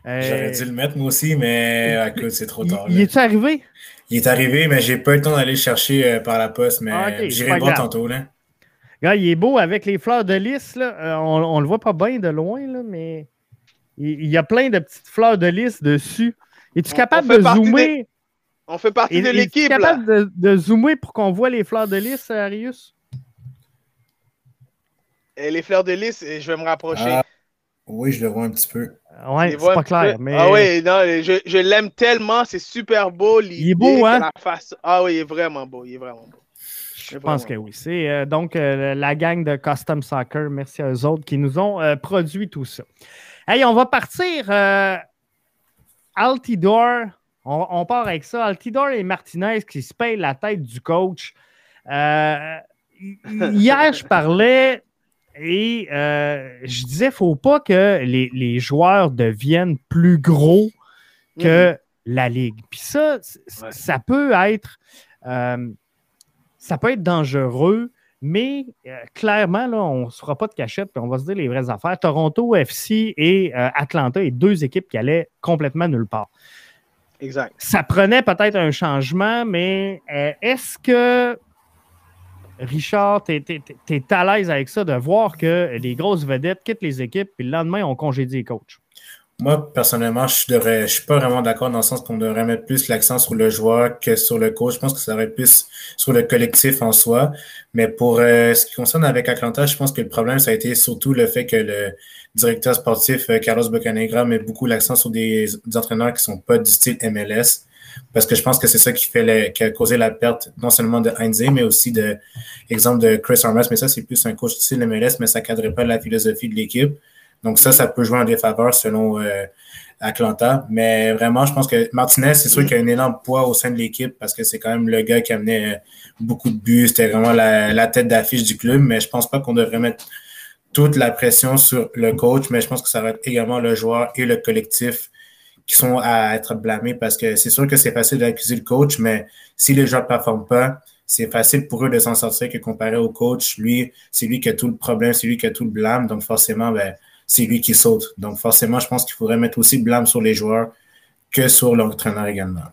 J'aurais dû le mettre moi aussi, mais écoute, c'est trop tard. Il, est-tu arrivé? Il est arrivé, mais j'ai pas eu le temps d'aller le chercher par la poste, mais ah, j'irai voir tantôt. Là il est beau avec les fleurs de lys. Là. Euh, on, ne le voit pas bien de loin, là, mais il, y a plein de petites fleurs de lys dessus. Es-tu capable de zoomer? On fait partie de l'équipe. Es-tu capable de, zoomer pour qu'on voit les fleurs de lys, Arius? Les fleurs de lys, je vais me rapprocher. Ah, oui, je le vois un petit peu. Ouais, c'est pas clair. Mais... Ah oui, non, je, je l'aime tellement, c'est super beau. Il est beau, hein? Ah oui, il est vraiment beau, il est vraiment beau. Je pense que oui. C'est euh, donc euh, la gang de Custom Soccer. Merci à eux autres qui nous ont euh, produit tout ça. Hey, on va partir. Altidor, on, part avec ça. Altidor et Martinez qui se payent la tête du coach. hier, je parlais et je disais, il ne faut pas que les, joueurs deviennent plus gros que mm-hmm. la Ligue. Puis ça, ça peut être ça peut être dangereux, mais euh, clairement, là, on ne se fera pas de cachette, puis on va se dire les vraies affaires. Toronto FC et euh, Atlanta, et deux équipes qui allaient complètement nulle part. Exact. Ça prenait peut-être un changement, mais euh, est-ce que, Richard, tu es, à l'aise avec ça de voir que les grosses vedettes quittent les équipes, puis le lendemain, on congédie les coachs? Moi, personnellement, je ne suis pas vraiment d'accord dans le sens qu'on devrait mettre plus l'accent sur le joueur que sur le coach. Je pense que ça devrait être plus sur le collectif en soi. Mais pour euh, ce qui concerne avec Atlanta, je pense que le problème, ça a été surtout le fait que le directeur sportif, euh, Carlos Bocanegra, met beaucoup l'accent sur des, entraîneurs qui sont pas du style MLS. Parce que je pense que c'est ça qui fait qui a causé la perte non seulement de Heinze, mais aussi de exemple de Chris Armas. Mais ça, c'est plus un coach style MLS, mais ça cadre pas la philosophie de l'équipe. Donc ça, ça peut jouer en défaveur selon euh, Atlanta. Mais vraiment, je pense que Martinez, c'est sûr qu'il a un énorme poids au sein de l'équipe parce que c'est quand même le gars qui amenait euh, beaucoup de buts. C'était vraiment la, tête d'affiche du club. Mais je pense pas qu'on devrait mettre toute la pression sur le coach, mais je pense que ça va être également le joueur et le collectif qui sont à être blâmés parce que c'est sûr que c'est facile d'accuser le coach, mais si les joueurs ne performent pas, c'est facile pour eux de s'en sortir que comparé au coach. Lui, c'est lui qui a tout le problème, c'est lui qui a tout le blâme. Donc forcément, ben, c'est lui qui saute. Donc, forcément, je pense qu'il faudrait mettre aussi blâme sur les joueurs que sur l'entraîneur également.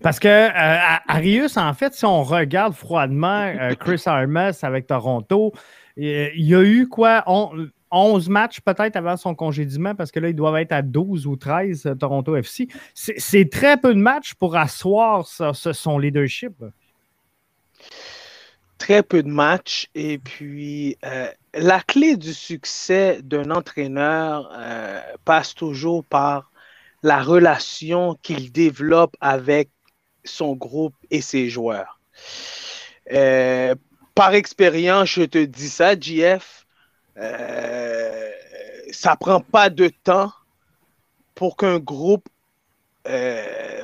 Parce que euh, Arius, en fait, si on regarde froidement euh, Chris Armas avec Toronto, il y a eu quoi? 11 matchs peut-être avant son congédiement, parce que là, ils doivent être à 12 ou 13 euh, Toronto FC. C'est très peu de matchs pour asseoir son leadership. Très peu de matchs. Et puis, la clé du succès d'un entraîneur euh, passe toujours par la relation qu'il développe avec son groupe et ses joueurs. Euh, par expérience, je te dis ça, JF, euh, ça prend pas de temps pour qu'un groupe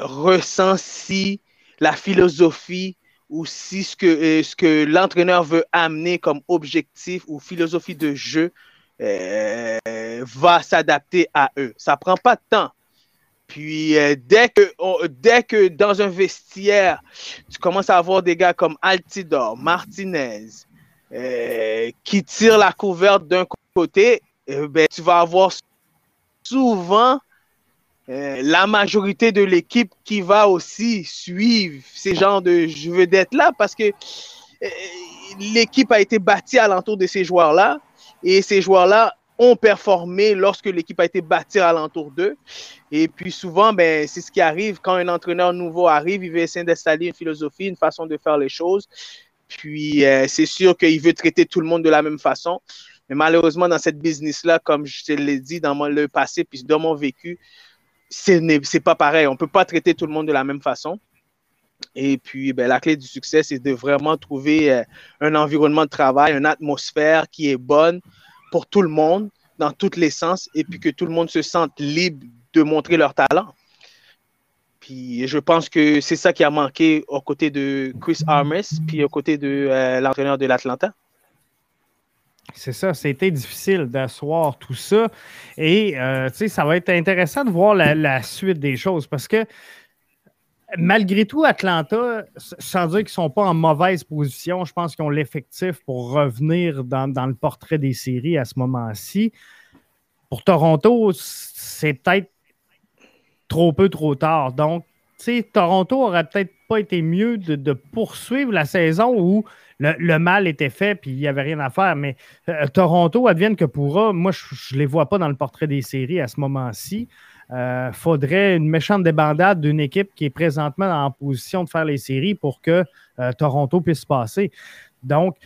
ressent si la philosophie ou si ce que, euh, l'entraîneur veut amener comme objectif ou philosophie de jeu euh, va s'adapter à eux. Ça prend pas de temps. Puis euh, dès, que, dès que dans un vestiaire, tu commences à avoir des gars comme Altidor, Martinez, qui tirent la couverte d'un côté, ben, tu vas avoir souvent euh, la majorité de l'équipe qui va aussi suivre ces genres de je veux d'être là parce que l'équipe a été bâtie alentour de ces joueurs-là et ces joueurs-là ont performé lorsque l'équipe a été bâtie alentour d'eux. Et puis souvent, ben, c'est ce qui arrive quand un entraîneur nouveau arrive, il veut essayer d'installer une philosophie, une façon de faire les choses. Puis euh, c'est sûr qu'il veut traiter tout le monde de la même façon. Mais malheureusement, dans cette business-là, comme je te l'ai dit dans le passé, puis dans mon vécu, ce n'est pas pareil. On ne peut pas traiter tout le monde de la même façon. Et puis, ben, la clé du succès, c'est de vraiment trouver euh, un environnement de travail, une atmosphère qui est bonne pour tout le monde, dans tous les sens, et puis que tout le monde se sente libre de montrer leur talent. Je pense que c'est ça qui a manqué aux côtés de Chris Armes, puis aux côtés de euh, l'entraîneur de l'Atlanta. C'est ça, c'était difficile d'asseoir tout ça. Et euh, ça va être intéressant de voir la, suite des choses parce que malgré tout, Atlanta, sans dire qu'ils ne sont pas en mauvaise position, je pense qu'ils ont l'effectif pour revenir dans, le portrait des séries à ce moment-ci. Pour Toronto, c'est peut-être trop peu, trop tard. Donc, Toronto aurait peut-être pas été mieux de, poursuivre la saison où le, mal était fait puis il n'y avait rien à faire. Mais euh, Toronto, advienne que pourra, moi, je ne les vois pas dans le portrait des séries à ce moment-ci. Euh, faudrait une méchante débandade d'une équipe qui est présentement en position de faire les séries pour que euh, Toronto puisse passer. Donc,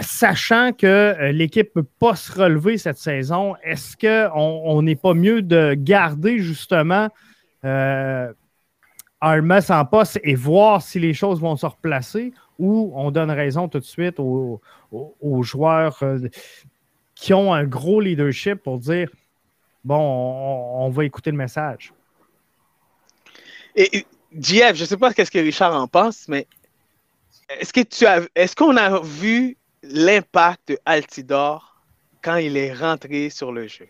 sachant que l'équipe ne peut pas se relever cette saison, est-ce qu'on n'est pas mieux de garder justement Armas en poste et voir si les choses vont se replacer ou on donne raison tout de suite aux, joueurs euh, qui ont un gros leadership pour dire bon, on, va écouter le message? Et Jeff, je ne sais pas ce que Richard en pense, mais est-ce que est-ce qu'on a vu l'impact de Altidor quand il est rentré sur le jeu?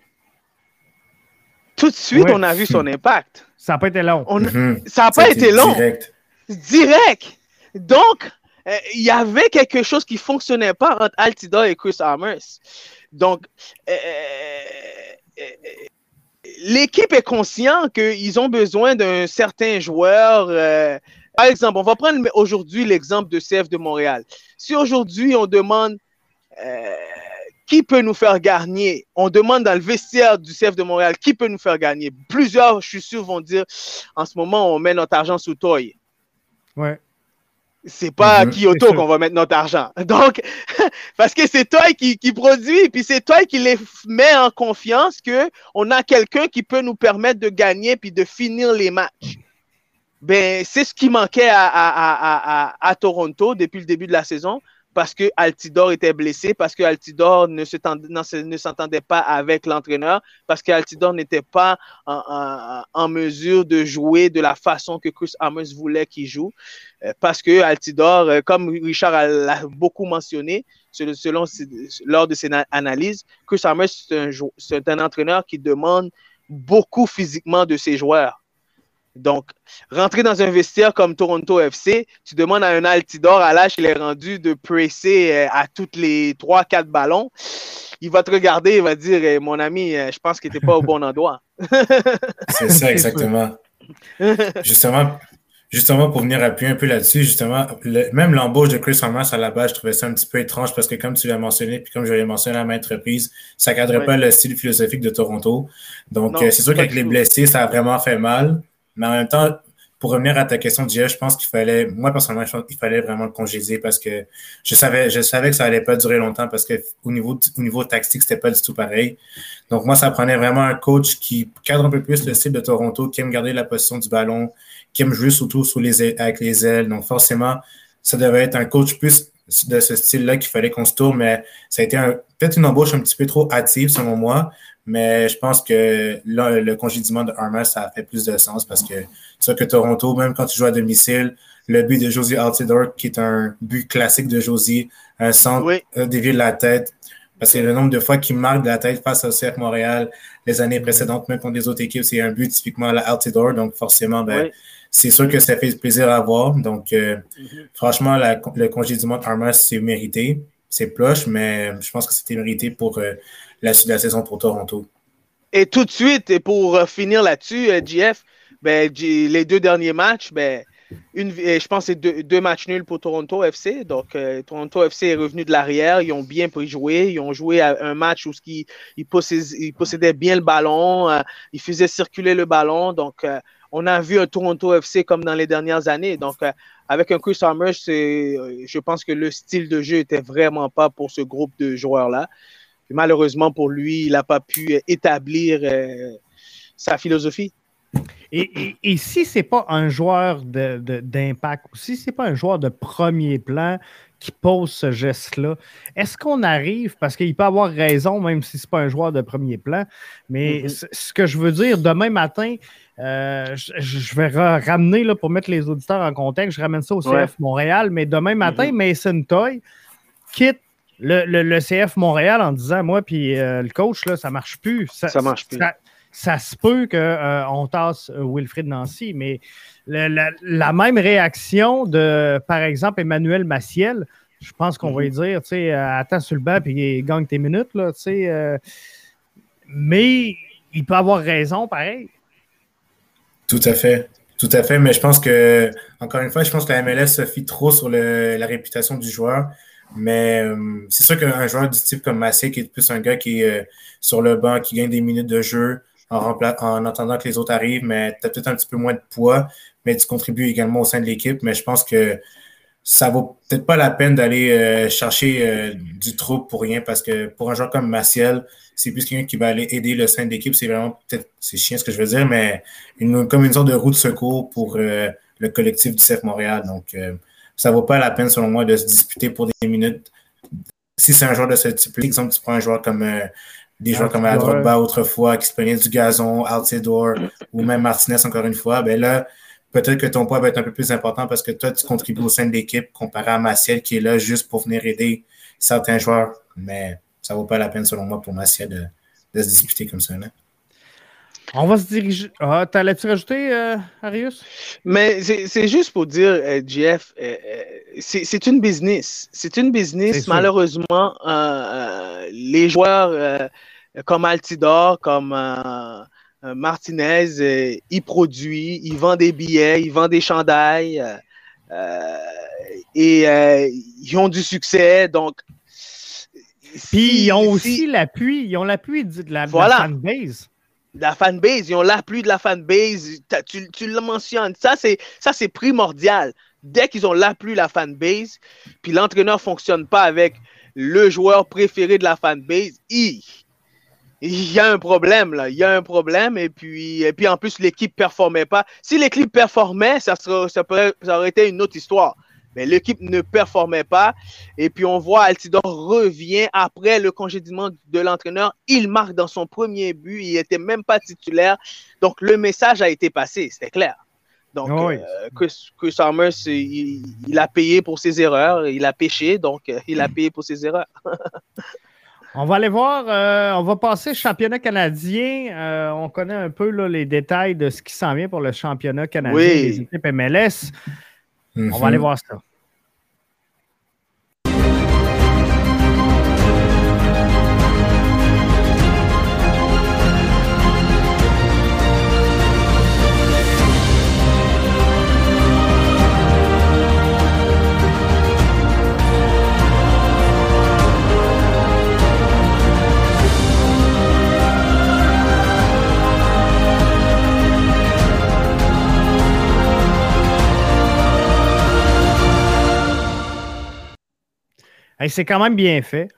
Tout de suite, on a vu son impact. Ça n'a pas été long. Mhm. Ça n'a pas été long. Direct. Direct. Donc, euh, il y avait quelque chose qui ne fonctionnait pas entre Altidor et Chris Armers. Donc, euh, euh, l'équipe est consciente qu'ils ont besoin d'un certain joueur. Par exemple, on va prendre aujourd'hui l'exemple de CF de Montréal. Si aujourd'hui on demande qui peut nous faire gagner On demande dans le vestiaire du CF de Montréal qui peut nous faire gagner? Plusieurs, je suis sûr, vont dire en ce moment, on met notre argent sous Toy. Ouais. C'est pas mhm. Kyoto qu'on va mettre notre argent. Donc, parce que c'est toi qui, qui produit, puis c'est toi qui les met en confiance que on a quelqu'un qui peut nous permettre de gagner puis de finir les matchs. Ben, c'est ce qui manquait à, Toronto depuis le début de la saison parce que Altidor était blessé, parce que Altidor ne s'entendait pas avec l'entraîneur, parce que Altidor n'était pas en, mesure de jouer de la façon que Chris Amos voulait qu'il joue, euh, parce que Altidor, euh, comme Richard l'a beaucoup mentionné, selon, lors de ses analyses, Chris Amos, c'est un entraîneur qui demande beaucoup physiquement de ses joueurs. Donc, rentrer dans un vestiaire comme Toronto FC, tu demandes à un Altidor à l'âge qu'il est rendu de presser euh, à toutes les 3-4 ballons. Il va te regarder, il va dire eh, Mon ami, euh, je pense que tu n'es pas au bon endroit. C'est ça, exactement. justement, justement, pour venir appuyer un peu là-dessus, justement, même l'embauche de Chris Thomas à la base, je trouvais ça un petit peu étrange parce que, comme tu l'as mentionné, puis comme je l'ai mentionné à maintes reprises, ça ne cadrait pas le style philosophique de Toronto. Donc, euh, c'est sûr qu'avec les blessés, ça a vraiment fait mal. Mais en même temps, pour revenir à ta question, Dieu, je pense qu'il fallait, moi personnellement, qu'il fallait vraiment le congédier parce que je savais, je savais que ça allait pas durer longtemps parce que au niveau, au niveau tactique, c'était pas du tout pareil. Donc moi, ça prenait vraiment un coach qui cadre un peu plus le style de Toronto, qui aime garder la position du ballon, qui aime jouer surtout sous les, avec les ailes. Donc forcément, ça devait être un coach plus de ce style-là qu'il fallait qu'on se tourne, mais ça a été peut-être une embauche un petit peu trop hâtive selon moi. Mais je pense que là, le congédiement de Armas, ça a fait plus de sens parce que c'est que Toronto, même quand tu joues à domicile, le but de Josie Altidore, qui est un but classique de Josie, un centre oui. dévié de la tête, parce que le nombre de fois qu'il marque de la tête face au CF Montréal les années précédentes, même contre les autres équipes, c'est un but typiquement à la Altidore. Donc, forcément, ben, c'est sûr que ça fait plaisir à voir. Donc, euh, mm-hmm. franchement, le congédiement de Armas, c'est mérité. C'est ploche, mais je pense que c'était mérité pour euh, la suite de la saison pour Toronto. Et tout de suite, et pour finir là-dessus, GF, ben, les deux derniers matchs, ben, je pense que c'est deux, matchs nuls pour Toronto FC. Donc, euh, Toronto FC est revenu de l'arrière. Ils ont bien joué. Ils ont joué à un match où ils, possédaient, bien le ballon. Euh, ils faisaient circuler le ballon. Donc, euh, on a vu un Toronto FC comme dans les dernières années. Donc, avec un Chris Summers, je pense que le style de jeu était vraiment pas pour ce groupe de joueurs-là. Malheureusement pour lui, il n'a pas pu établir sa philosophie. Et, et, si ce n'est pas un joueur d'impact, ou si ce n'est pas un joueur de premier plan qui pose ce geste-là, est-ce qu'on arrive, parce qu'il peut avoir raison, même si ce n'est pas un joueur de premier plan, mais mm-hmm. ce que je veux dire, demain matin, euh, je, vais ramener, là, pour mettre les auditeurs en contexte, je ramène ça au CF Montréal, mais demain matin, mm-hmm. Mason Toy quitte le, CF Montréal en disant, moi, puis euh, le coach, là, ça marche plus. Ça, ça marche plus ça se peut qu'on euh, tasse euh, Wilfried Nancy, mais la, même réaction de, par exemple, Emmanuel Maciel, je pense qu'on va lui mhm. dire, tu sais, attends sur le banc et gagne tes minutes, là, tu sais. mais il peut avoir raison, pareil. Tout à fait. Tout à fait, mais je pense que, encore une fois, je pense que la MLS se fie trop sur la réputation du joueur. Mais c'est sûr qu'un joueur du type comme Massé, qui est plus un gars qui est sur le banc, qui gagne des minutes de jeu, en, attendant que les autres arrivent, mais tu as peut-être un petit peu moins de poids, mais tu contribues également au sein de l'équipe. Mais je pense que ça vaut peut-être pas la peine d'aller euh, chercher euh, du trouble pour rien parce que pour un joueur comme Maciel, c'est plus quelqu'un qui va aller aider le sein de l'équipe. C'est vraiment peut-être, c'est chiant ce que je veux dire, mais une, comme une sorte de roue de secours pour euh, le collectif du CF Montréal. Donc, ça vaut pas la peine, selon moi, de se disputer pour des minutes. Si c'est un joueur de ce type-là, exemple, tu prends un joueur comme des joueurs comme Drogba autrefois qui se prenaient du gazon, Altidore ou même Martinez encore une fois, ben là, peut-être que ton poids va être un peu plus important parce que toi, tu contribues au sein de l'équipe comparé à Maciel qui est là juste pour venir aider certains joueurs. Mais ça ne vaut pas la peine, selon moi, pour Maciel de, se disputer comme ça. On va se diriger. Ah, t'allais-tu rajouter, euh, Arius? Mais c'est juste pour dire, euh, Jeff, euh, c'est une business. C'est une business. Malheureusement, les joueurs comme Altidor, comme Martinez, ils produisent, ils vendent des billets, ils vendent des chandails et ils ont du succès. Donc, puis ils ont aussi l'appui, ils ont l'appui de la, de la fanbase la fanbase, ils ont l'appui de la fanbase, tu, tu le mentionnes, ça c'est primordial. Dès qu'ils ont l'appui de la fanbase, puis l'entraîneur ne fonctionne pas avec le joueur préféré de la fanbase, il, il y a un problème là, il y a un problème et puis, et puis en plus l'équipe performait pas. Si l'équipe performait, ça, ça, ça aurait été une autre histoire mais l'équipe ne performait pas. Et puis on voit Altidor revient après le congédiement de l'entraîneur. Il marque dans son premier but. Il n'était même pas titulaire. Donc le message a été passé, c'est clair. Donc ah euh, Chris, Summers, il, a payé pour ses erreurs. Il a péché, donc euh, il a payé pour ses erreurs. On va aller voir, euh, on va passer championnat canadien. on connaît un peu les détails de ce qui s'en vient pour le championnat canadien des équipes MLS. On va aller mhm. voir c'est quand même bien fait.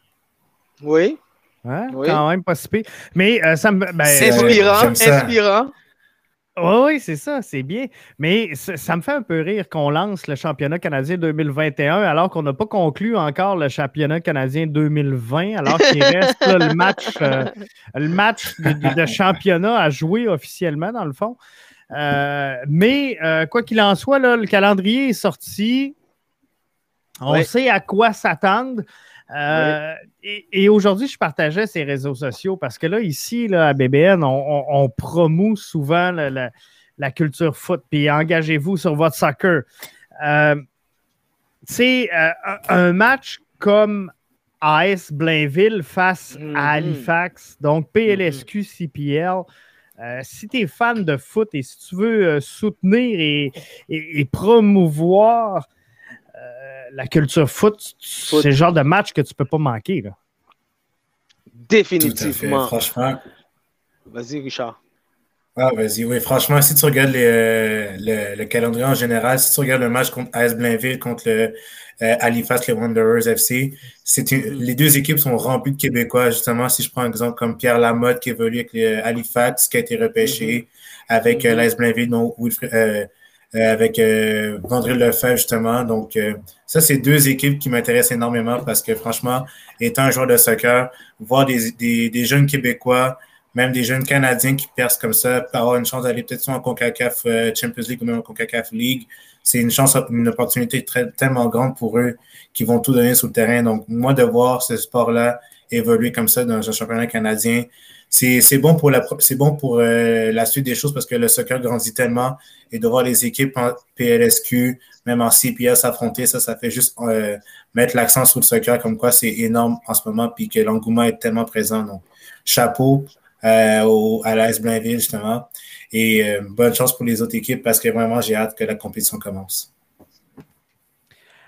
Oui. Hein? Quand même pas si Mais euh, ça me. Ben, inspirant, inspirant. Oui, c'est ça, c'est bien. Mais ça, me fait un peu rire qu'on lance le championnat canadien 2021 alors qu'on n'a pas conclu encore le championnat canadien 2020, alors qu'il reste le match, euh, le match de, championnat à jouer officiellement, dans le fond. Euh, mais quoi qu'il en soit, le calendrier est sorti. On sait à quoi s'attendre. Euh, et, aujourd'hui, je partageais ces réseaux sociaux parce que là, ici, là, à BBN, on, on, promoue souvent la, culture foot. Puis engagez-vous sur votre soccer. C'est euh, euh, un match comme AS Blainville face à Mhm. Halifax. Donc, PLSQ, CPL. Euh, si tu es fan de foot et si tu veux euh, soutenir et, et- et promouvoir euh, la culture foot, c'est le genre de match que tu peux pas manquer. Là. Tout à fait. Définitivement. Franchement, Vas-y, Richard. Ah, vas-y, oui. Franchement, si tu regardes les, euh, le, le calendrier en général, si tu regardes le match contre AS Blainville, contre le euh, Halifax, les Wanderers FC, c'est une- les deux équipes sont remplies de Québécois. Justement, si je prends un exemple comme Pierre Lamotte qui évolue avec les euh, Halifax, qui a été repêché, avec euh, l'AS Blainville, donc Wilfred- euh, euh, avec euh, Vandré Lefebvre, justement. Donc, euh, ça, c'est deux équipes qui m'intéressent énormément parce que, franchement, étant un joueur de soccer, voir des, des, des jeunes Québécois, même des jeunes Canadiens qui percent comme ça, avoir une chance d'aller peut-être soit en CONCACAF euh, Champions League ou même en CONCACAF League, c'est une chance, une opportunité tellement grande pour eux qui vont tout donner sur le terrain. Donc, moi, de voir ce sport-là évoluer comme ça dans un championnat canadien, c'est bon pour la bon pour euh, la suite des choses parce que le soccer grandit tellement et de voir les équipes en PLSQ, même en CPS s'affronter, ça, ça fait juste euh, mettre l'accent sur le soccer comme quoi c'est énorme en ce moment puis que l'engouement est tellement présent. Donc, chapeau euh, au, à l'AS Blainville, justement. Et bonne chance pour les autres équipes parce que vraiment, j'ai hâte que la compétition commence.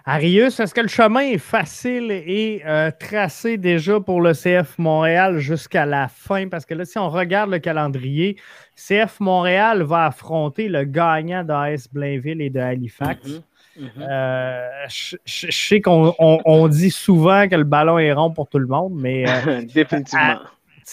Arius, est-ce que le chemin est facile et euh, tracé déjà pour le CF Montréal jusqu'à la fin? Parce que là, si on regarde le calendrier, CF Montréal va affronter le gagnant d'AS Blainville et de Halifax. Mhm. Mhm. Euh, je, je- je sais qu'on on- on dit souvent que le ballon est rond pour tout le monde, mais euh, Définitivement.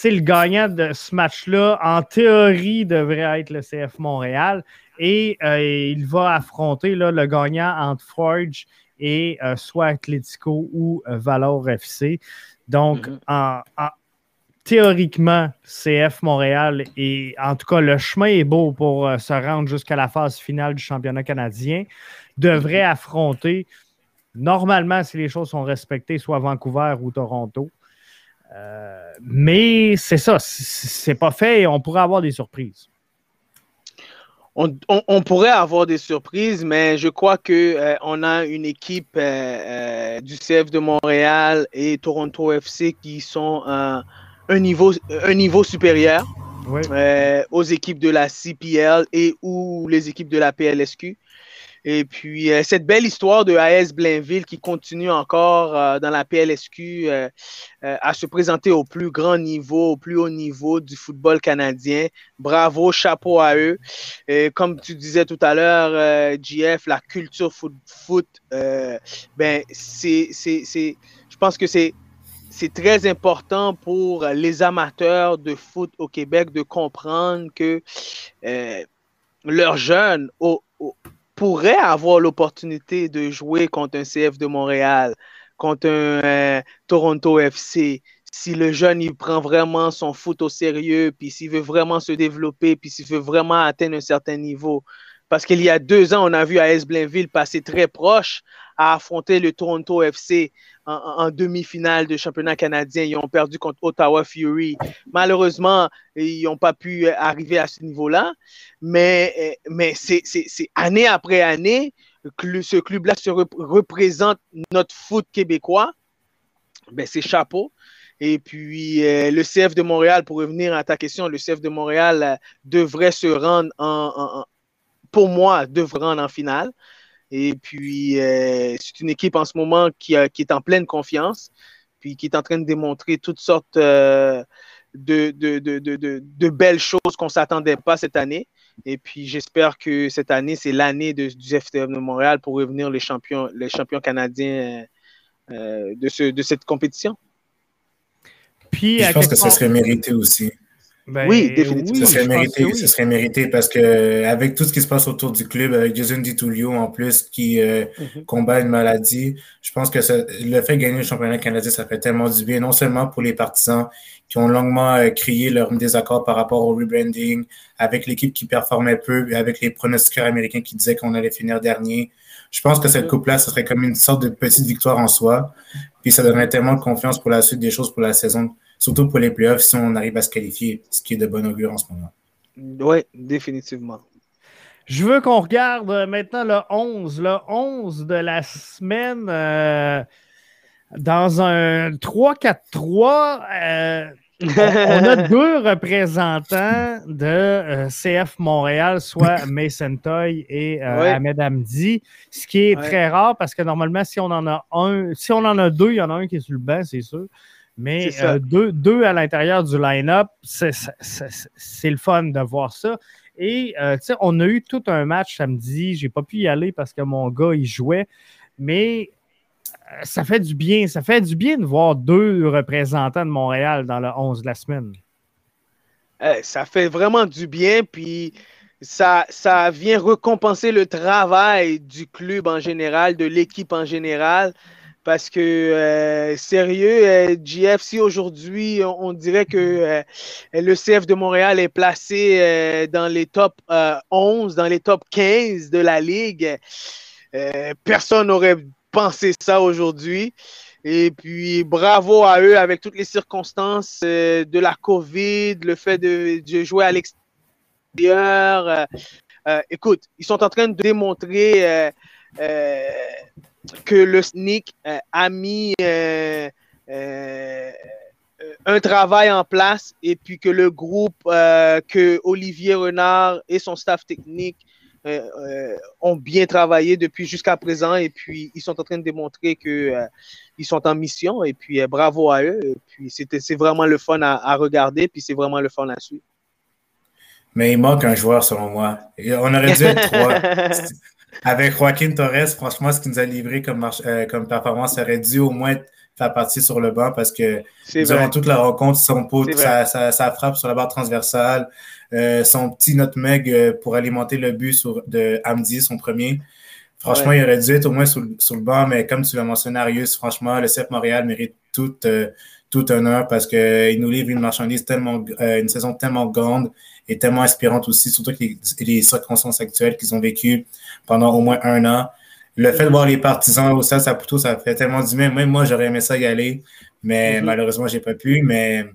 le gagnant de ce match-là, en théorie, devrait être le CF Montréal. Et euh, il va affronter là, le gagnant entre Forge et euh, soit Atletico ou euh, Valor FC. Donc, Mhm. en, en- théoriquement, CF Montréal et en tout cas, le chemin est beau pour euh, se rendre jusqu'à la phase finale du championnat canadien. Devrait affronter, normalement, si les choses sont respectées, soit Vancouver ou Toronto. Euh, mais c'est ça, c'est pas fait et on pourrait avoir des surprises. On, on- on pourrait avoir des surprises, mais je crois que euh, on a une équipe euh, euh, du CF de Montréal et Toronto FC qui sont un niveau un niveau supérieur aux équipes de la CPL et ou les équipes de la PLSQ. Et puis, euh, cette belle histoire de AS Blainville qui continue encore euh, dans la PLSQ euh, à se présenter au plus grand niveau, au plus haut niveau du football canadien. Bravo, chapeau à eux. Et comme tu disais tout à l'heure, JF, la culture foot, ben, c'est, je pense que c'est, c'est très important pour les amateurs de foot au Québec de comprendre que leurs jeunes au- pourraient avoir l'opportunité de jouer contre un CF de Montréal, contre un euh, Toronto FC. Si le jeune il prend vraiment son foot au sérieux, puis s'il veut vraiment se développer, puis s'il veut vraiment atteindre un certain niveau. Parce qu'il y a deux ans, on a vu AS Blainville passer très proche à affronter le Toronto FC en, demi-finale de championnat canadien. Ils ont perdu contre Ottawa Fury. Malheureusement, ils n'ont pas pu arriver à ce niveau-là. Mais, euh, mais c'est année après année que ce club-là se rep- représente notre foot québécois. Ben, c'est chapeau. Et puis, euh, le CF de Montréal, pour revenir à ta question, le CF de Montréal euh, devrait se rendre en, en- en- pour moi, devrait rendre en finale. Et puis, euh, c'est une équipe en ce moment qui, a- qui est en pleine confiance, puis qui est en train de démontrer toutes sortes euh, de, de, de, de, de- de belles choses qu'on ne s'attendait pas cette année. Et puis, j'espère que cette année, c'est l'année du FTM de Montréal pour revenir les champions, les champions canadiens euh, de, ce, de cette compétition. Puis, Puis à je pense que ça part- serait mérité aussi. Ben, Oui, définitivement. Ce serait mérité, oui. ce serait mérité parce que avec tout ce qui se passe autour du club, avec Jason DiTullio en plus qui euh, Mhm. combat une maladie, je pense que ça- le fait de gagner le championnat canadien, ça fait tellement du bien, non seulement pour les partisans qui ont longuement euh, crié leur désaccord par rapport au rebranding, avec l'équipe qui performait peu, avec les pronostiqueurs américains qui disaient qu'on allait finir dernier. Je pense que cette Mhm. coupe-là, ce serait comme une sorte de petite victoire en soi. Puis ça donnerait tellement de confiance pour la suite des choses pour la saison, surtout pour les playoffs si on arrive à se qualifier, ce qui est de bon augure en ce moment. Oui, définitivement. Je veux qu'on regarde euh, maintenant le 11. Le 11 de la semaine. euh, Dans un 3-4-3, euh, on, a deux représentants de euh, CF Montréal, soit Mason Toy et euh, Ahmed Hamdi, ce qui est très rare parce que normalement, si on en a un, si on en a deux, il y en a un qui est sur le banc, c'est sûr. Mais deux, deux, à l'intérieur du line-up, c'est le fun de voir ça. Et on a eu tout un match samedi. J'ai pas pu y aller parce que mon gars, il jouait. Mais ça fait du bien. Ça fait du bien de voir deux représentants de Montréal dans le 11 de la semaine. Ça fait vraiment du bien, puis ça, ça vient récompenser le travail du club en général, de l'équipe en général. Parce que, euh, sérieux, euh, GFC aujourd'hui, on, dirait que euh, le CF de Montréal est placé dans les top 11, dans les top 15 de la Ligue. personne n'aurait penser ça aujourd'hui. Et puis, bravo à eux avec toutes les circonstances euh, de la COVID, le fait de, jouer à l'extérieur. Euh, euh, écoute, ils sont en train de démontrer que le SNIC a mis un travail en place et puis que le groupe, que Olivier Renard et son staff technique euh, euh, ont bien travaillé depuis jusqu'à présent et puis ils sont en train de démontrer qu'ils euh, sont en mission et puis bravo à eux. Et puis c'est vraiment le fun à, regarder puis c'est vraiment le fun à suivre. Mais il manque un joueur selon moi. On aurait dû être trois. Avec Joaquin Torres, franchement, ce qu'il nous a livré comme, comme performance aurait dû au moins faire partie sur le banc parce que durant toute la rencontre, son pot, ça, frappe sur la barre transversale. Euh, son petit nutmeg euh, pour alimenter le but sur, de Hamdi, son premier. Franchement, il aurait dû être au moins sur, le banc, mais comme tu l'as mentionné, Arius, franchement, le CF Montréal mérite tout, euh, tout honneur parce qu'il nous livre une marchandise tellement, une saison tellement grande et tellement inspirante aussi, surtout que les, circonstances actuelles qu'ils ont vécues pendant au moins un an. Le fait de voir les partisans au Stade Saputo, ça fait tellement du bien. Même moi, j'aurais aimé ça y aller, mais mm-hmm. malheureusement, j'ai pas pu. Mais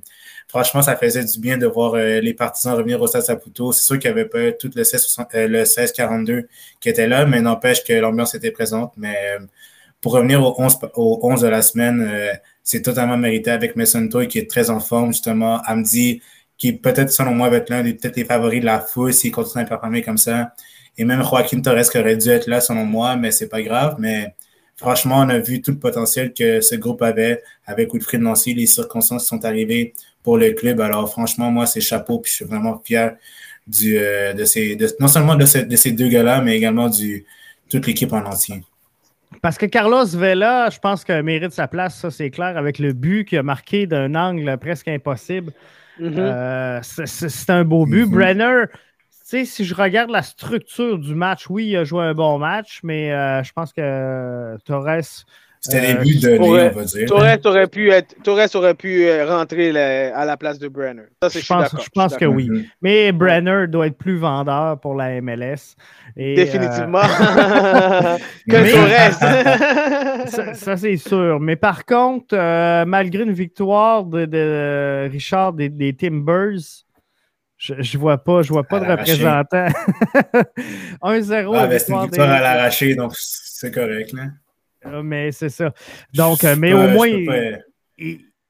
franchement, ça faisait du bien de voir euh, les partisans revenir au Stade Saputo. C'est sûr qu'il n'y avait pas tout le 16-42 euh, qui était là, mais n'empêche que l'ambiance était présente. Mais euh, pour revenir au 11, au 11 de la semaine, c'est totalement mérité avec Mason Toy qui est très en forme, justement. Amdi, qui peut-être, selon moi, va être l'un des peut-être les favoris de la foule s'il continue à performer comme ça. Et même Joaquin Torres qui aurait dû être là, selon moi, mais c'est pas grave. Mais franchement, on a vu tout le potentiel que ce groupe avait avec Wilfried Nancy. Les circonstances sont arrivées pour le club. Alors, franchement, moi, c'est chapeau, puis je suis vraiment fier du, euh, de ces, non seulement de, ces deux gars-là, mais également de toute l'équipe en entier. Parce que Carlos Vela, je pense qu'il mérite sa place, ça c'est clair, avec le but qu'il a marqué d'un angle presque impossible. Mm-hmm. Euh, c'est un beau but. Mm-hmm. Brenner, si je regarde la structure du match, oui, il a joué un bon match, mais euh, je pense que Torres c'était les buts de on va dire. Torres aurait pu, être, Torres aurait pu euh, rentrer à la place de Brenner. Ça, je, pense, je pense que oui. Mm-hmm. Mais Brenner doit être plus vendeur pour la MLS. Définitivement. Euh, que Torres. ça, c'est sûr. Mais par contre, euh, malgré une victoire de, Richard des, Timbers, je, ne vois pas, je vois pas de représentant. 1-0. Ah, ben, c'est une victoire à l'arraché, donc c'est correct. Là. Mais c'est ça. Donc, euh, mais au moins,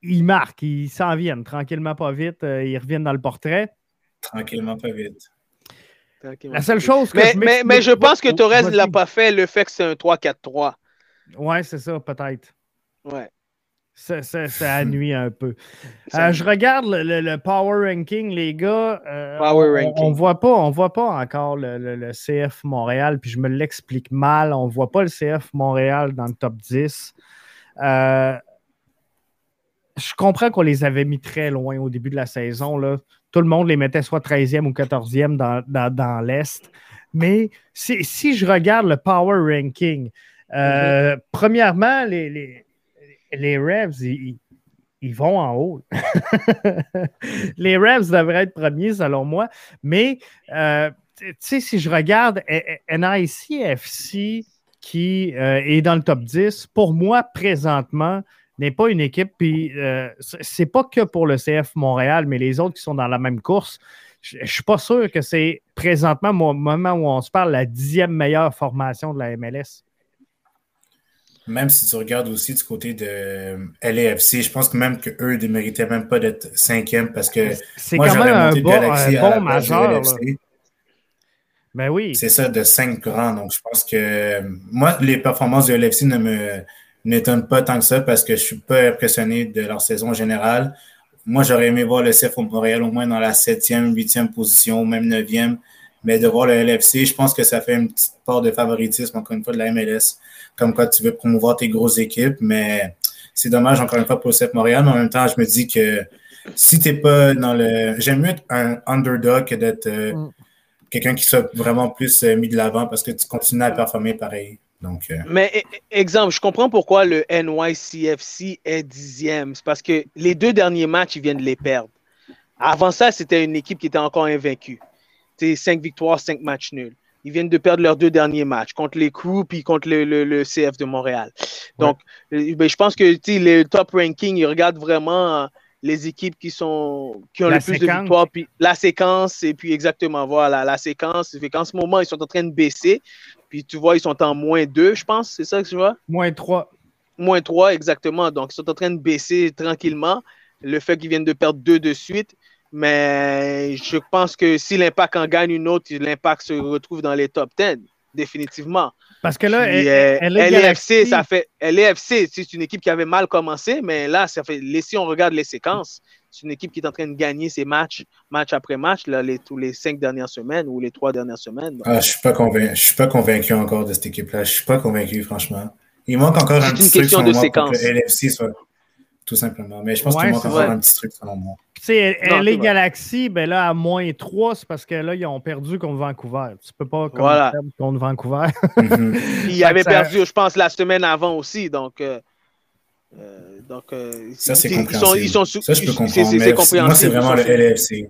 ils marquent, ils s'en viennent tranquillement, pas vite. Euh, ils reviennent dans le portrait. Tranquillement, pas vite. La seule chose que mais, je mais, mais, je pense que Torres ne l'a pas fait, le fait que c'est un 3-4-3. Ouais, c'est ça, peut-être. Ouais. Ça, ça, nuit un peu. Euh, je regarde le, Power Ranking, les gars. Euh, on, ne voit pas, on voit pas encore le, CF Montréal, puis je me l'explique mal. On ne voit pas le CF Montréal dans le top 10. Euh, je comprends qu'on les avait mis très loin au début de la saison. Là. Tout le monde les mettait soit 13e ou 14e dans, l'Est. Mais si, je regarde le Power Ranking, mm-hmm. premièrement, les les Revs, ils, vont en haut. les Revs devraient être premiers, selon moi. Mais, euh, tu sais, si je regarde NICFC qui euh, est dans le top 10, pour moi, présentement, n'est pas une équipe. Puis, euh, c'est pas que pour le CF Montréal, mais les autres qui sont dans la même course. Je ne suis pas sûr que c'est présentement, au moment où on se parle, la dixième meilleure formation de la MLS. Même si tu regardes aussi du côté de LAFC, je pense que même qu'eux ne méritaient même pas d'être cinquième parce que c'est quand même un bon, un bon majeur. Ben oui. C'est ça, de cinq grands. Donc, je pense que moi, les performances de LFC ne me n'étonnent pas tant que ça parce que je suis pas impressionné de leur saison générale. Moi, j'aurais aimé voir le CF Montréal au moins dans la septième, huitième position, même neuvième. Mais de voir le LFC, je pense que ça fait une petite part de favoritisme, encore une fois, de la MLS. Comme quoi tu veux promouvoir tes grosses équipes. Mais c'est dommage, encore une fois, pour le CF Montréal. Mais en même temps, je me dis que si tu n'es pas dans le. J'aime mieux être un underdog que d'être euh, mm. quelqu'un qui soit vraiment plus euh, mis de l'avant parce que tu continues à performer pareil. Donc, euh, Mais e, e, exemple, je comprends pourquoi le NYCFC est dixième. C'est parce que les deux derniers matchs, ils viennent de les perdre. Avant ça, c'était une équipe qui était encore invaincue. C'est cinq victoires, cinq matchs nuls. Ils viennent de perdre leurs deux derniers matchs contre les Crews puis contre le, le, CF de Montréal. Donc, euh, ben, je pense que le top ranking, ils regardent vraiment euh, les équipes qui sont qui ont le plus de victoires, puis la séquence, et puis exactement, voilà, la séquence. Fait qu'en ce moment, ils sont en train de baisser. Puis tu vois, ils sont en moins 2, je pense, c'est ça que tu vois? Moins 3. Moins 3, exactement. Donc, ils sont en train de baisser tranquillement. Le fait qu'ils viennent de perdre deux de suite, mais je pense que si l'impact en gagne une autre, l'impact se retrouve dans les top 10, définitivement. Parce que là, euh, LFC, ça fait. LFC, c'est une équipe qui avait mal commencé, mais là, ça fait. Si on regarde les séquences, c'est une équipe qui est en train de gagner ses matchs, match après match, là, les, tous les cinq dernières semaines ou les trois dernières semaines. Ah, je ne suis pas convaincu encore de cette équipe-là. Je ne suis pas convaincu, franchement. Il manque encore un petit truc de séquence. pour que LFC soit tout simplement. Mais je pense qu'il manque encore un petit truc selon moi. Tu sais, LA Galaxy, ben là, à moins 3, c'est parce que là, ils ont perdu contre Vancouver. Tu peux pas voilà. contre Vancouver. Mhm. Ils avaient perdu, je pense, la semaine avant aussi. Donc, euh, euh, donc euh, ça, c'est compréhensible. Ils sont, ça, je peux comprendre. moi, c'est vraiment le LFC.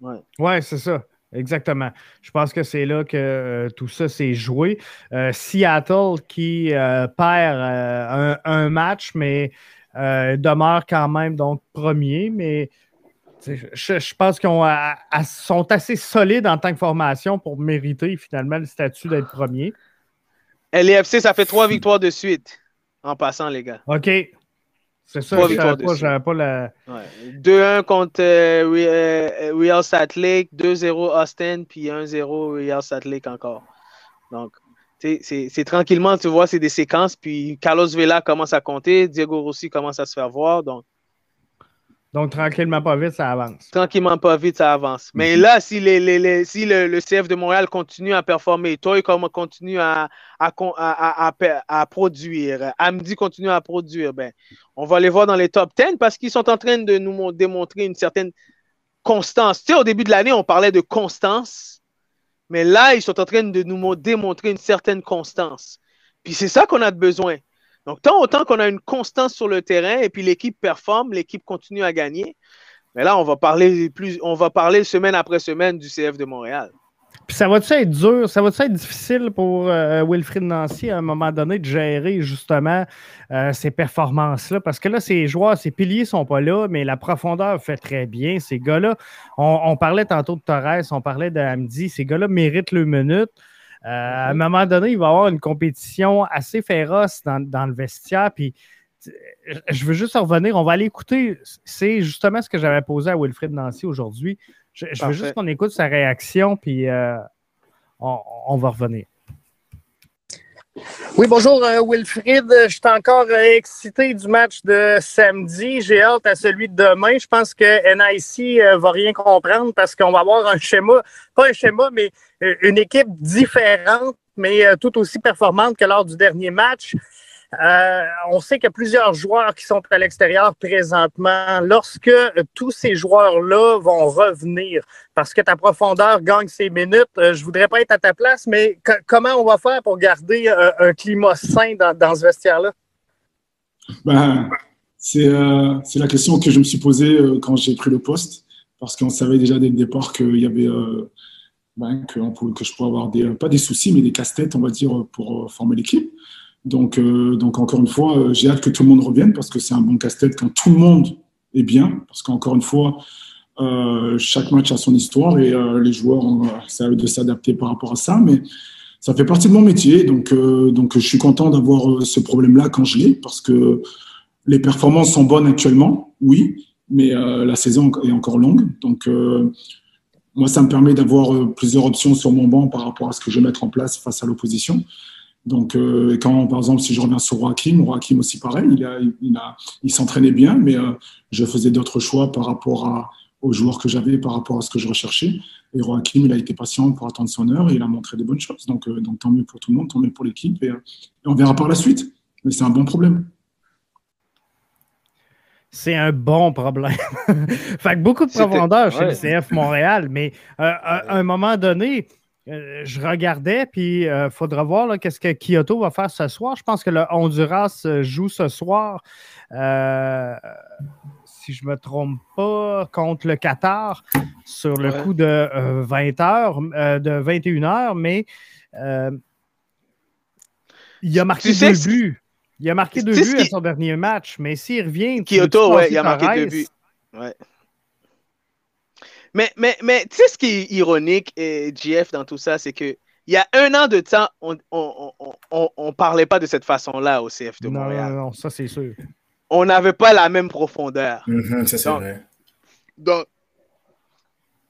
Ouais, ouais c'est ça. Exactement. Je pense que c'est là que tout ça s'est joué. Seattle qui perd un, un, match, mais euh, demeure quand même donc premier, mais je, pense qu'ils sont assez solides en tant que formation pour mériter finalement le statut d'être premier. LFC, ça fait trois victoires de suite en passant, les gars. OK. C'est ça, j'avais pas, la. 2-1 contre euh, euh, Real Salt Lake, 2-0 Austin, puis 1-0 Real Salt Lake encore. Donc, c'est tranquillement, tu vois, c'est des séquences. Puis Carlos Vela commence à compter, Diego Rossi commence à se faire voir. Donc, donc tranquillement, pas vite, ça avance. Tranquillement, pas vite, ça avance. Mais mhm. là, si, les, si le, CF de Montréal continue à performer, Toy continue à, à, à, à, produire, Amdi continue à produire, ben, on va les voir dans les top 10 parce qu'ils sont en train de nous démontrer une certaine constance. Tu sais, au début de l'année, on parlait de constance mais là, ils sont en train de nous démontrer une certaine constance. Puis c'est ça qu'on a besoin. Donc, tant autant qu'on a une constance sur le terrain et puis l'équipe performe, l'équipe continue à gagner. Mais là, on va parler plus, on va parler semaine après semaine du CF de Montréal. Puis ça va-tu être dur, ça va-tu être difficile pour euh, Wilfried Nancy à un moment donné de gérer justement euh, ces performances-là? Parce que là, ces joueurs, ces piliers sont pas là, mais la profondeur fait très bien. Ces gars-là, on, parlait tantôt de Torres, on parlait d'Amdi, ces gars-là méritent le minute. Euh, à un moment donné, il va y avoir une compétition assez féroce dans, dans le vestiaire. Puis je veux juste revenir, on va aller écouter. C'est justement ce que j'avais posé à Wilfried Nancy aujourd'hui. Je, veux juste qu'on écoute sa réaction, puis euh, on, va revenir. Oui, bonjour euh, Wilfried. Je suis encore euh, excité du match de samedi. J'ai hâte à celui de demain. Je pense que NIC ne va rien comprendre parce qu'on va avoir un schéma, pas un schéma, mais une équipe différente, mais tout aussi performante que lors du dernier match. Euh, on sait qu'il y a plusieurs joueurs qui sont à l'extérieur présentement. Lorsque tous ces joueurs-là vont revenir, parce que ta profondeur gagne ses minutes, euh, je voudrais pas être à ta place, mais comment on va faire pour garder euh, un climat sain dans, ce vestiaire-là? Ben, c'est la question que je me suis posée quand j'ai pris le poste, parce qu'on savait déjà dès le départ qu'il y avait ben, que, que, je pourrais avoir pas des soucis, mais des casse-têtes, on va dire, pour former l'équipe. Donc, euh, donc encore une fois, euh, j'ai hâte que tout le monde revienne parce que c'est un bon casse-tête quand tout le monde est bien. Parce qu'encore une fois, euh, chaque match a son histoire et les joueurs, ça a de s'adapter par rapport à ça. Mais ça fait partie de mon métier. Donc, donc je suis content d'avoir ce problème-là quand je l'ai parce que les performances sont bonnes actuellement, oui, mais la saison est encore longue. Donc, moi, ça me permet d'avoir plusieurs options sur mon banc par rapport à ce que je vais mettre en place face à l'opposition. Donc, euh, quand, par exemple, si je reviens sur Joachim, Joachim aussi pareil, il, a, il, a, il s'entraînait bien, mais euh, je faisais d'autres choix par rapport à, aux joueurs que j'avais, par rapport à ce que je recherchais. Et Joachim, il a été patient pour attendre son heure et il a montré des bonnes choses. Donc, euh, donc tant mieux pour tout le monde, tant mieux pour l'équipe. Et, on verra par la suite. Mais c'est un bon problème. C'est un bon problème. fait que beaucoup de profondeur chez le CF Montréal, mais à un moment donné, euh, je regardais, puis il euh, faudra voir qu'est-ce que Kyoto va faire ce soir. Je pense que le Honduras euh, joue ce soir, si je ne me trompe pas, contre le Qatar sur le coup de 20 heures, de 21 heures, mais il a marqué deux buts. Il a marqué deux buts à son dernier match, mais s'il revient. Kyoto, oui, il a marqué deux buts. Ouais. Mais, mais, mais tu sais ce qui est ironique, et GF, dans tout ça, c'est que il y a un an de temps, on ne on, on, on, parlait pas de cette façon-là au CF de Montréal. Non, non, ça c'est sûr. On n'avait pas la même profondeur. Mm-hmm, c'est vrai. Donc,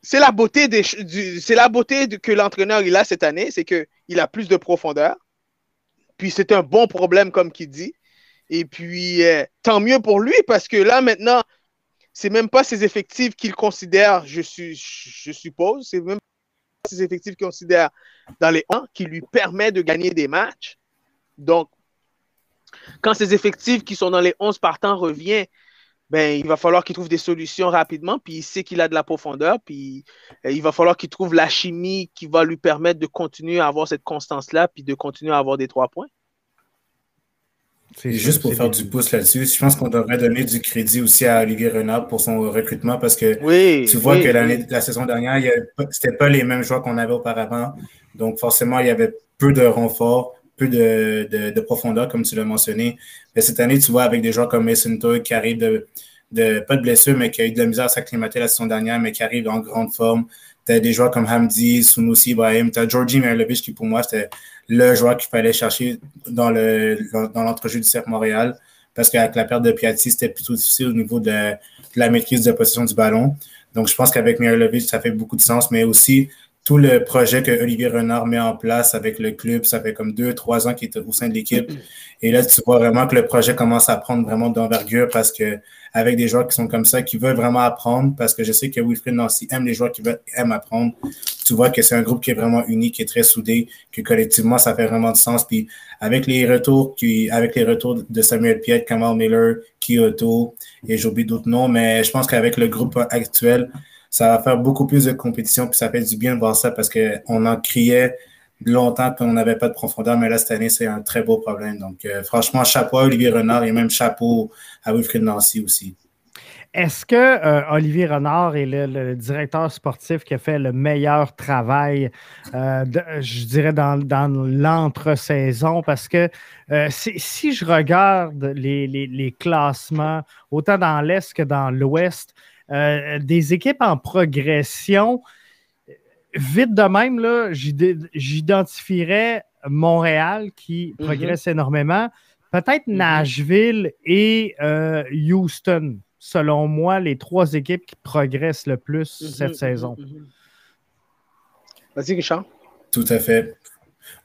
c'est la beauté, des, c'est la beauté que l'entraîneur il a cette année, c'est qu'il a plus de profondeur. Puis c'est un bon problème, comme qu'il dit. Et puis, euh, tant mieux pour lui, parce que là, maintenant, c'est même pas ses effectifs qu'il considère, je, suis, je suppose, c'est même pas ses effectifs qu'il considère dans les 1 qui lui permet de gagner des matchs. Donc, quand ses effectifs qui sont dans les 11 partants reviennent, ben, il va falloir qu'il trouve des solutions rapidement, puis il sait qu'il a de la profondeur, puis euh, il va falloir qu'il trouve la chimie qui va lui permettre de continuer à avoir cette constance-là, puis de continuer à avoir des trois points. C'est juste pour faire du pouce là-dessus, je pense qu'on devrait donner du crédit aussi à Olivier Renard pour son recrutement parce que tu vois que l'année, la saison dernière, ce n'était pas les mêmes joueurs qu'on avait auparavant. Donc, forcément, il y avait peu de renfort, peu de, profondeur, comme tu l'as mentionné. Mais cette année, tu vois, avec des joueurs comme Mason Toy qui arrivent de, pas de blessure, mais qui a eu de la misère à s'acclimater la saison dernière, mais qui arrivent en grande forme. Tu as des joueurs comme Hamdi, Sunusi Ibrahim, tu as Georgie Merlovich qui, pour moi, c'était le joueur qu'il fallait chercher dans le dans l'entrejeu du CF Montréal. Parce qu'avec la perte de Piatti, c'était plutôt difficile au niveau de, la maîtrise de possession du ballon. Donc, je pense qu'avec Mihailovic, ça fait beaucoup de sens, mais aussi tout le projet que Olivier Renard met en place avec le club, ça fait comme deux, trois ans qu'il est au sein de l'équipe. Et là, tu vois vraiment que le projet commence à prendre vraiment d'envergure parce que avec des joueurs qui sont comme ça, qui veulent vraiment apprendre, parce que je sais que Wilfried Nancy aime les joueurs qui veulent, aiment apprendre. Tu vois que c'est un groupe qui est vraiment unique, qui est très soudé, que collectivement, ça fait vraiment de sens. Puis avec les retours, qui, avec les retours de Samuel Piet, Kamal Miller, Kyoto, et j'oublie d'autres noms, mais je pense qu'avec le groupe actuel, ça va faire beaucoup plus de compétition, puis ça fait du bien de voir ça parce qu'on en criait longtemps qu'on n'avait pas de profondeur, mais là, cette année, c'est un très beau problème. Donc, euh, franchement, chapeau à Olivier Renard et même chapeau à Wilfried Nancy aussi. Est-ce que euh, Olivier Renard est le, directeur sportif qui a fait le meilleur travail, euh, je dirais, dans, l'entre-saison? Parce que si, je regarde les, les, classements, autant dans l'Est que dans l'Ouest, des équipes en progression, vite de même, j'identifierais Montréal qui mhm. progresse énormément. Peut-être mhm. Nashville et euh, Houston, selon moi, les trois équipes qui progressent le plus mhm, cette saison. Vas-y, Richard. Tout à fait.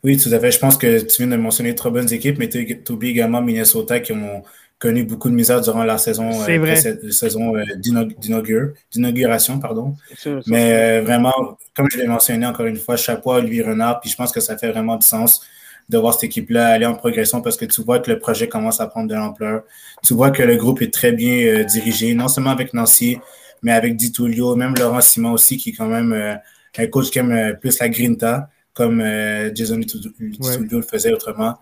Oui, tout à fait. Je pense que tu viens de mentionner trois bonnes équipes, mais tu oublies également Minnesota qui ont connu beaucoup de misère durant la saison, euh, cette saison euh, d'inauguration. pardon. Mais euh, vraiment, comme je l'ai mentionné encore une fois, chapeau à Olivier Renard, puis je pense que ça fait vraiment du sens de voir cette équipe-là aller en progression parce que tu vois que le projet commence à prendre de l'ampleur. Tu vois que le groupe est très bien dirigé, non seulement avec Nancy, mais avec Di même Laurent Simon aussi, qui est quand même un coach qui aime plus la grinta, comme Jason Tullio le faisait autrement.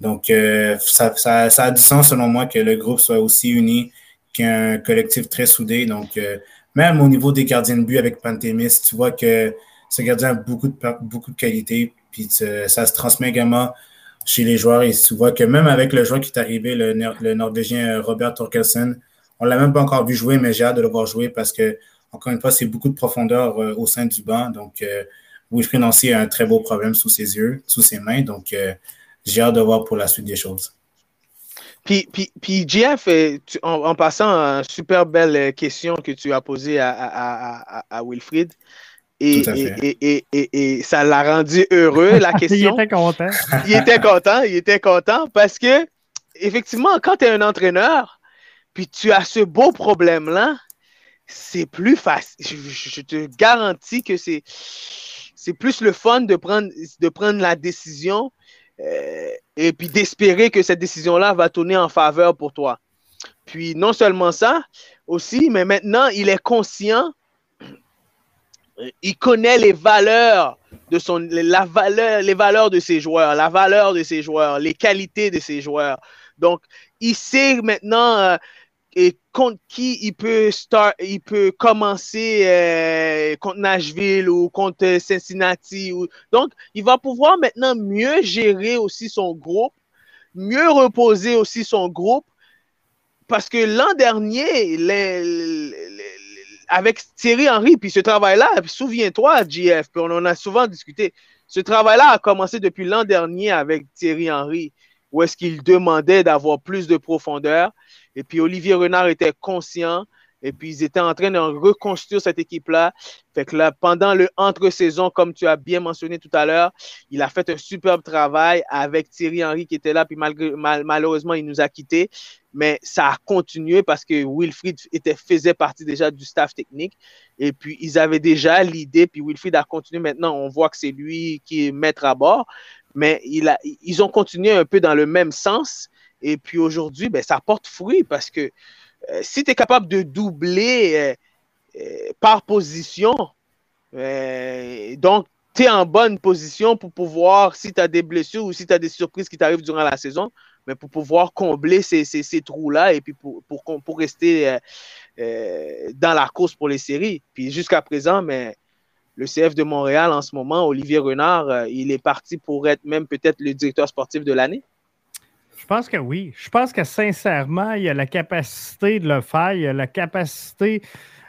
Donc, euh, ça, a du sens selon moi que le groupe soit aussi uni qu'un collectif très soudé. Donc, euh, même au niveau des gardiens de but avec Pantémis, tu vois que ce gardien a beaucoup de, beaucoup de qualité. Puis ça se transmet également chez les joueurs. Et tu vois que même avec le joueur qui est arrivé, le, Norvégien Robert Torkelsen, on l'a même pas encore vu jouer, mais j'ai hâte de le voir jouer parce que, encore une fois, c'est beaucoup de profondeur euh, au sein du banc. Donc, Wilfried Nancy a un très beau problème sous ses yeux, sous ses mains. Donc, j'ai hâte de voir pour la suite des choses. Puis, puis, puis Jeff, en, passant, une super belle question que tu as posée à, à, Wilfried. Et, et, et, et, ça l'a rendu heureux, la question. il était content. il était content, il était content parce que, effectivement, quand tu es un entraîneur, puis tu as ce beau problème-là, c'est plus facile. Je, te garantis que c'est, c'est plus le fun de prendre, de prendre la décision euh, et puis d'espérer que cette décision-là va tourner en faveur pour toi. Puis non seulement ça, aussi, mais maintenant, il est conscient, il connaît les valeurs de son, la valeur, les valeurs de ses joueurs, la valeur de ses joueurs, les qualités de ses joueurs. Donc, il sait maintenant euh, contre qui il peut start, il peut commencer euh, contre Nashville ou contre Cincinnati. Ou... Donc, il va pouvoir maintenant mieux gérer aussi son groupe, mieux reposer aussi son groupe, parce que l'an dernier, avec Thierry Henry, puis ce travail-là, souviens-toi, JF, puis on en a souvent discuté, ce travail-là a commencé depuis l'an dernier avec Thierry Henry, où est-ce qu'il demandait d'avoir plus de profondeur et puis Olivier Renard était conscient. Et puis ils étaient en train de reconstruire cette équipe-là. Fait que là, pendant le entre-saison, comme tu as bien mentionné tout à l'heure, il a fait un superbe travail avec Thierry Henry qui était là, puis malheureusement, il nous a quittés. Mais ça a continué parce que Wilfried faisait partie déjà du staff technique. Et puis, ils avaient déjà l'idée, puis Wilfried a continué. Maintenant, on voit que c'est lui qui est maître à bord. Mais ils ont continué un peu dans le même sens. Et puis aujourd'hui, ben, ça porte fruit parce que euh, si tu es capable de doubler euh, euh, par position, donc tu es en bonne position pour pouvoir, si tu as des blessures ou si tu as des surprises qui t'arrivent durant la saison, mais pour pouvoir combler ces, ces, trous-là et puis pour, pour, pour rester dans la course pour les séries. Puis jusqu'à présent, mais le CF de Montréal en ce moment, Olivier Renard, il est parti pour être même peut-être le directeur sportif de l'année. Je pense que oui. Je pense que sincèrement, il a la capacité de le faire, il a la capacité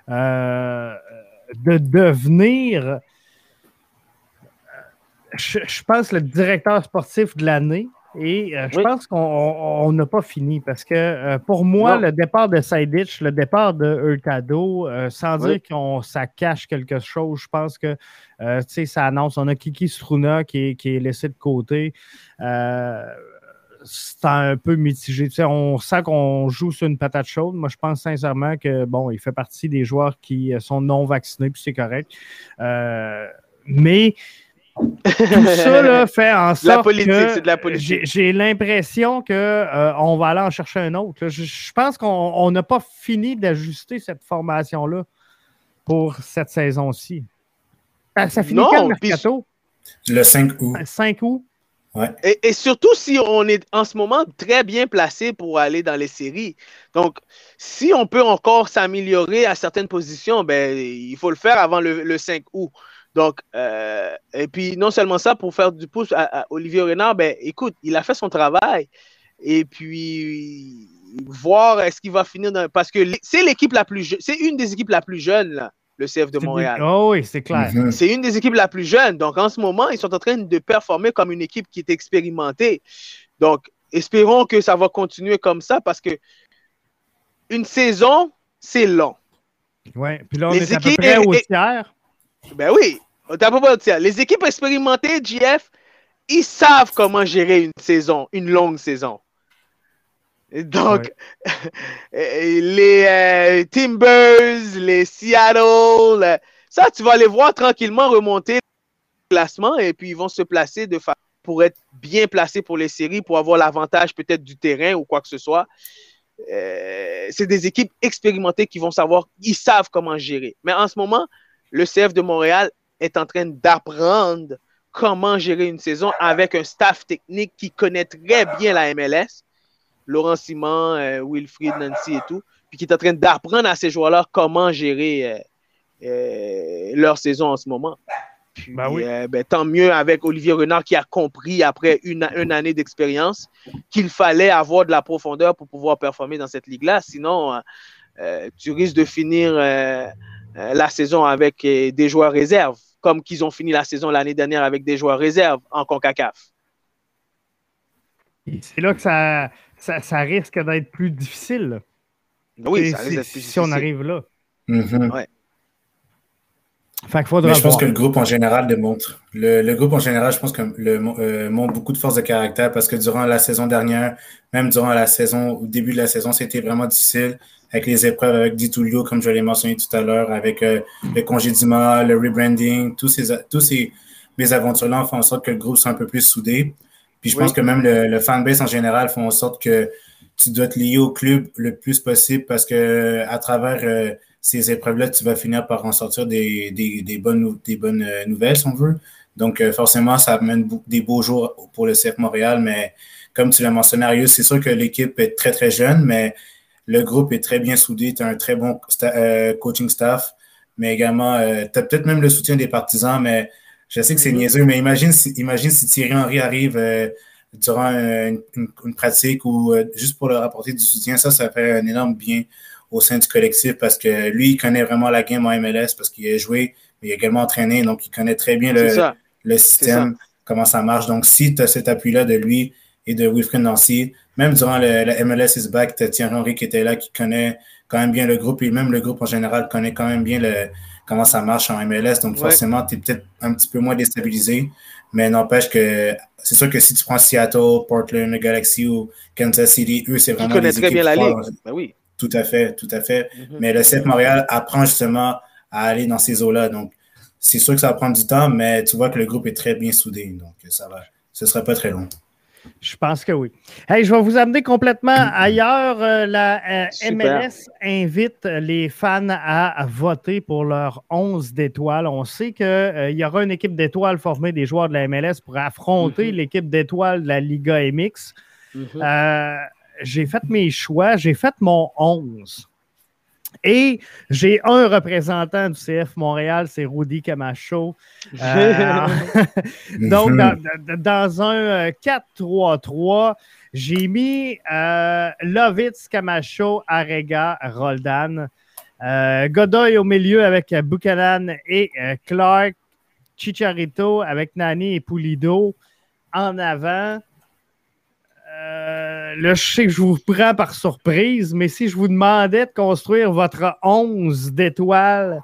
euh, de devenir, euh, je, pense, le directeur sportif de l'année. Et euh, je pense qu'on n'a pas fini parce que pour moi, le départ de Saiditch, le départ de Hurtado, sans dire qu'on ça cache quelque chose, je pense que ça annonce. On a Kiki Struna qui qui est laissé de côté c'est un peu mitigé. on sent qu'on joue sur une patate chaude. Moi, je pense sincèrement que, bon, il fait partie des joueurs qui sont non vaccinés, puis c'est correct. Euh, mais tout ça fait en sorte que j'ai l'impression qu'on euh, va aller en chercher un autre. Je, pense qu'on n'a pas fini d'ajuster cette formation-là pour cette saison-ci. Ça, ça finit quand le mercato? Le 5 août. 5 août. Et, surtout si on est en ce moment très bien placé pour aller dans les séries. Donc, si on peut encore s'améliorer à certaines positions, ben, il faut le faire avant le, 5 août. Donc, euh, et puis non seulement ça, pour faire du pouce à, Olivier Renard, ben, écoute, il a fait son travail. Et puis, voir est-ce qu'il va finir dans. Parce que c'est l'équipe la plus c'est une des équipes la plus jeunes, là le CF de Montréal. Oh oui, c'est clair. Mhm. C'est une des équipes la plus jeunes. Donc, en ce moment, ils sont en train de performer comme une équipe qui est expérimentée. Donc, espérons que ça va continuer comme ça parce que une saison, c'est long. Oui, puis là, on est à peu près au tiers. Ben oui, au tiers. Les équipes expérimentées, GF, ils savent comment gérer une saison, une longue saison. Donc, les euh, Timbers, les Seattle, ça, tu vas les voir tranquillement remonter le classement et puis ils vont se placer de pour être bien placés pour les séries, pour avoir l'avantage peut-être du terrain ou quoi que ce soit. Euh, c'est des équipes expérimentées qui vont savoir, ils savent comment gérer. Mais en ce moment, le CF de Montréal est en train d'apprendre comment gérer une saison avec un staff technique qui connaît très bien la MLS Laurent Simon, euh, Wilfried, Nancy et tout, puis qui est en train d'apprendre à ces joueurs-là comment gérer euh, euh, leur saison en ce moment. Ben oui. Ben, tant mieux avec Olivier Renard qui a compris après une, année d'expérience qu'il fallait avoir de la profondeur pour pouvoir performer dans cette ligue-là. Sinon, tu risques de finir la saison avec des joueurs réserves comme qu'ils ont fini la saison l'année dernière avec des joueurs réserves en CONCACAF. C'est là que ça, ça, risque d'être plus difficile. Oui, ça risque d'être plus difficile. Si on arrive là. Mm-hmm. ouais. Mais je pense que le groupe en général démontre. Le, groupe en général, je pense que le, euh, montre beaucoup de force de caractère parce que durant la saison dernière, même durant la saison, au début de la saison, c'était vraiment difficile avec les épreuves avec Ditulio, comme je l'ai mentionné tout à l'heure, avec euh, le congédiement, le rebranding, tous ces, tous ces aventures-là font en sorte que le groupe soit un peu plus soudé. Puis je pense que même le, le fanbase en général font en sorte que tu dois te lier au club le plus possible parce que à travers euh, ces épreuves-là, tu vas finir par en sortir des, des, bonnes, des bonnes euh, nouvelles, si on veut. Donc, euh, forcément, ça amène des beaux jours pour le CF Montréal, mais comme tu l'as mentionné, Arius, c'est sûr que l'équipe est très, très jeune, mais le groupe est très bien soudé. Tu as un très bon euh, coaching staff, mais également, tu as peut-être même le soutien des partisans, mais je sais que c'est mm-hmm. niaiseux, mais imagine si, imagine si Thierry Henry arrive durant une, une, pratique ou juste pour leur apporter du soutien. Ça, ça fait un énorme bien au sein du collectif parce que lui, il connaît vraiment la game en MLS parce qu'il a joué, mais il a également entraîné, donc il connaît très bien le, le système, comment ça marche. Donc, si tu as cet appui-là de lui et de Wilfred Nancy, même durant le, MLS is back, tu as Thierry Henry qui était là, qui connaît quand même bien le groupe et même le groupe en général connaît quand même bien le, comment ça marche en MLS. Donc, forcément, tu es peut-être un petit peu moins déstabilisé, mais n'empêche que c'est sûr que si tu prends Seattle, Portland, Galaxy ou Kansas City, eux, c'est vraiment. Ils connaissent très bien la ligue. Ben oui. Tout à fait, tout à fait. Mhm. Mais le CF Montréal apprend justement à aller dans ces eaux-là. Donc, c'est sûr que ça va prendre du temps, mais tu vois que le groupe est très bien soudé. Donc, ça va. Ce ne sera pas très long. Je pense que oui. Hey, je vais vous amener complètement ailleurs. Euh, la euh, MLS invite les fans à, voter pour leur 11 d'étoiles. On sait qu'il euh, y aura une équipe d'étoiles formée des joueurs de la MLS pour affronter mhm. l'équipe d'étoiles de la Liga MX. J'ai fait mes choix, j'ai fait mon 11. Et j'ai un représentant du CF Montréal, c'est Rudy Camacho. Euh, donc, dans, un 4-3-3, euh, j'ai mis euh, Lovitz, Camacho, Arega, Roldan. Godoy au milieu avec Buchanan et Clark. Chicharito avec Nani et Pulido en avant. Euh, là, je sais que je vous prends par surprise, mais si je vous demandais de construire votre 11 d'étoiles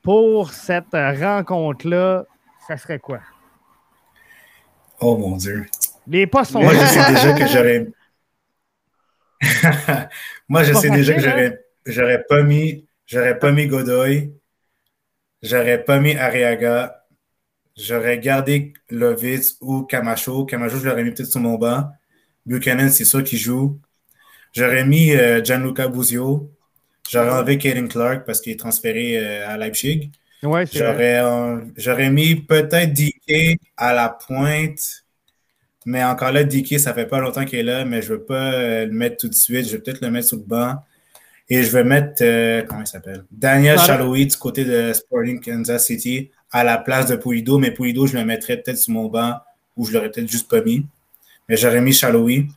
pour cette rencontre-là, ça serait quoi? Oh mon Dieu. Les postes sont Moi, je sais déjà que j'aurais. Moi, je sais déjà que j'aurais, hein? j'aurais pas mis, j'aurais pas mis Godoy, j'aurais pas mis Ariaga, j'aurais gardé Lovitz ou Camacho. Camacho, je l'aurais mis peut-être sur mon banc. Buchanan, c'est ça qui joue. J'aurais mis euh, Gianluca Buzio. J'aurais enlevé Kaden Clark parce qu'il est transféré euh, à Leipzig. Ouais, j'aurais, j'aurais mis peut-être DK à la pointe. Mais encore là, DK, ça fait pas longtemps qu'il est là, mais je ne veux pas euh, le mettre tout de suite. Je vais peut-être le mettre sur le banc. Et je vais mettre, comment il s'appelle? Daniel Chaloui du côté de Sporting Kansas City à la place de Pulido. Mais Pulido, je le mettrais peut-être sur mon banc ou je l'aurais peut-être juste pas mis. J'aurais mis Chaloui,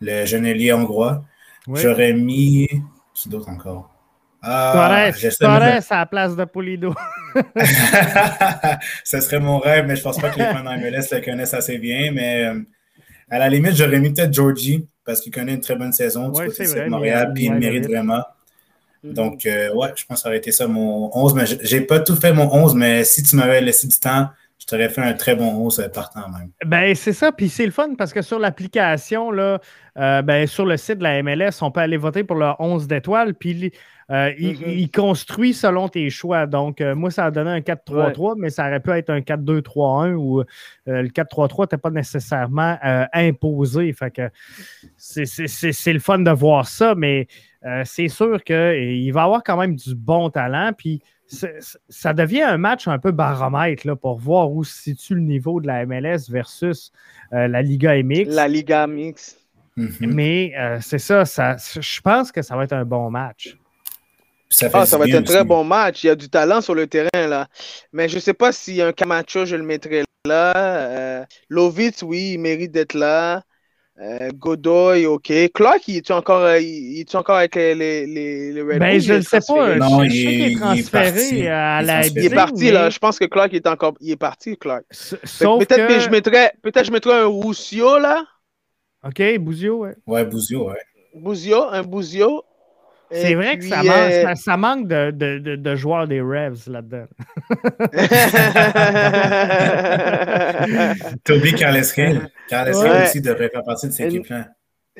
le jeune ailier hongrois. J'aurais mis. Qui d'autre encore? Ah, Torres, à la place de Polido. Ce serait mon rêve, mais je pense pas que les fans MLS le connaissent assez bien. Mais euh, à la limite, j'aurais mis peut-être Georgie parce qu'il connaît une très bonne saison du côté de Montréal, puis il mérite vraiment. Mm-hmm. Donc, euh, ouais, je pense que ça aurait été ça mon 11. Mais j'ai pas tout fait mon 11, mais si tu m'avais laissé du temps, je t'aurais fait un très bon 11 partant même. Ben, c'est ça. Puis c'est le fun parce que sur l'application, là, euh, ben, sur le site de la MLS, on peut aller voter pour le 11 d'étoiles. Puis euh, mm-hmm. il, construit selon tes choix. Donc, euh, moi, ça a donné un 4-3-3, mais ça aurait pu être un 4-2-3-1 où le 4-3-3 n'était pas nécessairement imposé. Fait que c'est le fun de voir ça, mais c'est sûr qu'il va avoir quand même du bon talent. Puis ça devient un match un peu baromètre là, pour voir où se situe le niveau de la MLS versus euh, la Liga MX. La Liga MX. Mhm. Mais euh, c'est ça, ça, je pense que ça va être un bon match. Ça, ah, ça va être un très bon match. Il y a du talent sur le terrain, là. Mais je ne sais pas si un Camacho, je le mettrais là. Euh, Lovitz, oui, il mérite d'être là. Euh, Godoy, OK. Clark, il est encore, euh, il est encore avec les, les, les Red Ben, Bulls? je ne est sais pas. Non, je, je il sais qu'il est- est il est transféré parti. à Il est la. Il est parti, mais- là. Je pense que Clark est encore. Il est parti, Clark. Peut-être que... que... je mettrais, peut-être je mettrais un Roussio, là. OK, Bouzio, ouais. Ouais, Bouzio, ouais. Bouzio, un Bouzio. C'est vrai que ça, manque, euh, ça, ça manque de, de, de, de joueurs des Revs là-dedans. Oublié Carles Hill. Carles Ouais. Aussi devrait faire partie de cette équipe-là.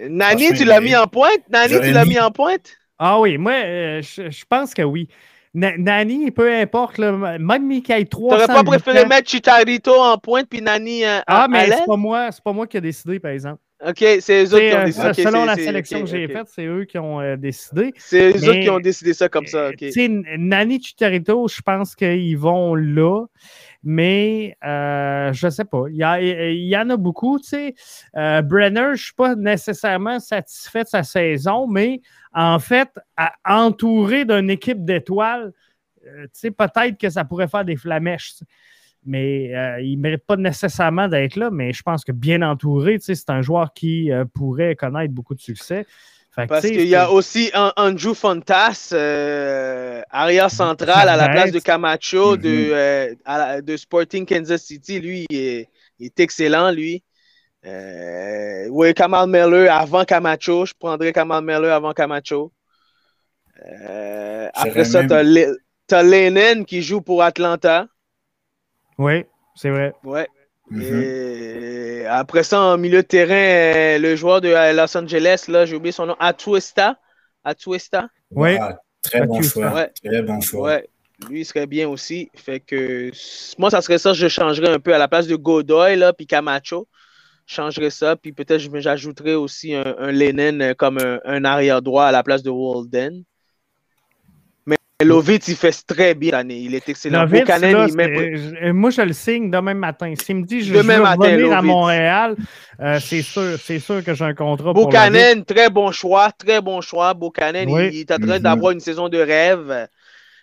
Nani, tu l'as mis en pointe? Nani, tu l'as mis- en pointe? Ah oui, moi, euh, je, je pense que oui. Na- Nani, peu importe, là, même Michael 3. T'aurais pas préféré mettre Chicharito en pointe puis Nani euh, Ah, à, mais c'est pas moi, c'est pas moi qui ai décidé, par exemple. Ok, c'est eux autres qui ont euh, décidé. Ok, selon la sélection ok, que j'ai ok. faite, c'est eux qui ont euh, décidé. C'est eux autres qui ont décidé ça comme ça. ok. Tu sais, Nani Chicharito, je pense qu'ils vont là, mais euh, je sais pas. Il y, a- il y en a beaucoup, tu sais. Euh, Brenner, je suis pas nécessairement satisfait de sa saison, mais en fait, à- entouré d'une équipe d'étoiles, euh, tu sais, peut-être que ça pourrait faire des flamèches. Mais euh, il ne mérite pas nécessairement d'être là, mais je pense que bien entouré, tu sais, c'est un joueur qui euh, pourrait connaître beaucoup de succès. Fait que, Parce tu qu'il y a aussi un Andrew Fontas, euh, arrière central à la place de Camacho de, à la- de Sporting Kansas City. Lui, il est, il est excellent, lui. Euh, oui, Kamal Miller avant Camacho. Je prendrais Kamal Miller avant Camacho. Euh, après ça, même- Le- t'as Lennon qui joue pour Atlanta. Oui, c'est vrai. Ouais. Mhm. Et après ça, en milieu de terrain, euh, le joueur de euh, Los Angeles, là, j'ai oublié son nom, Atuesta. Atuesta. Oui. Ah, très bon choix. ouais. Très bon choix. Ouais, lui, il serait bien aussi. Fait que moi, ça serait ça, je changerais un peu à la place de Godoy, là, puis Camacho. Je changerais ça, puis peut-être je- j'ajouterais aussi un, un Lennon euh, comme un, un arrière-droit à la place de Walden. Lovitz, il fait très bien cette année. Il est excellent. Lovitz, là, il met- moi, je le signe demain matin. S'il me dit je, Demain je veux matin, revenir à. Montréal, euh, c'est sûr, c'est sûr que j'ai un contrat pour. Buchanan, très bon choix, très bon choix. Buchanan, Oui. il, il est en train Mhm. d'avoir une saison de rêve.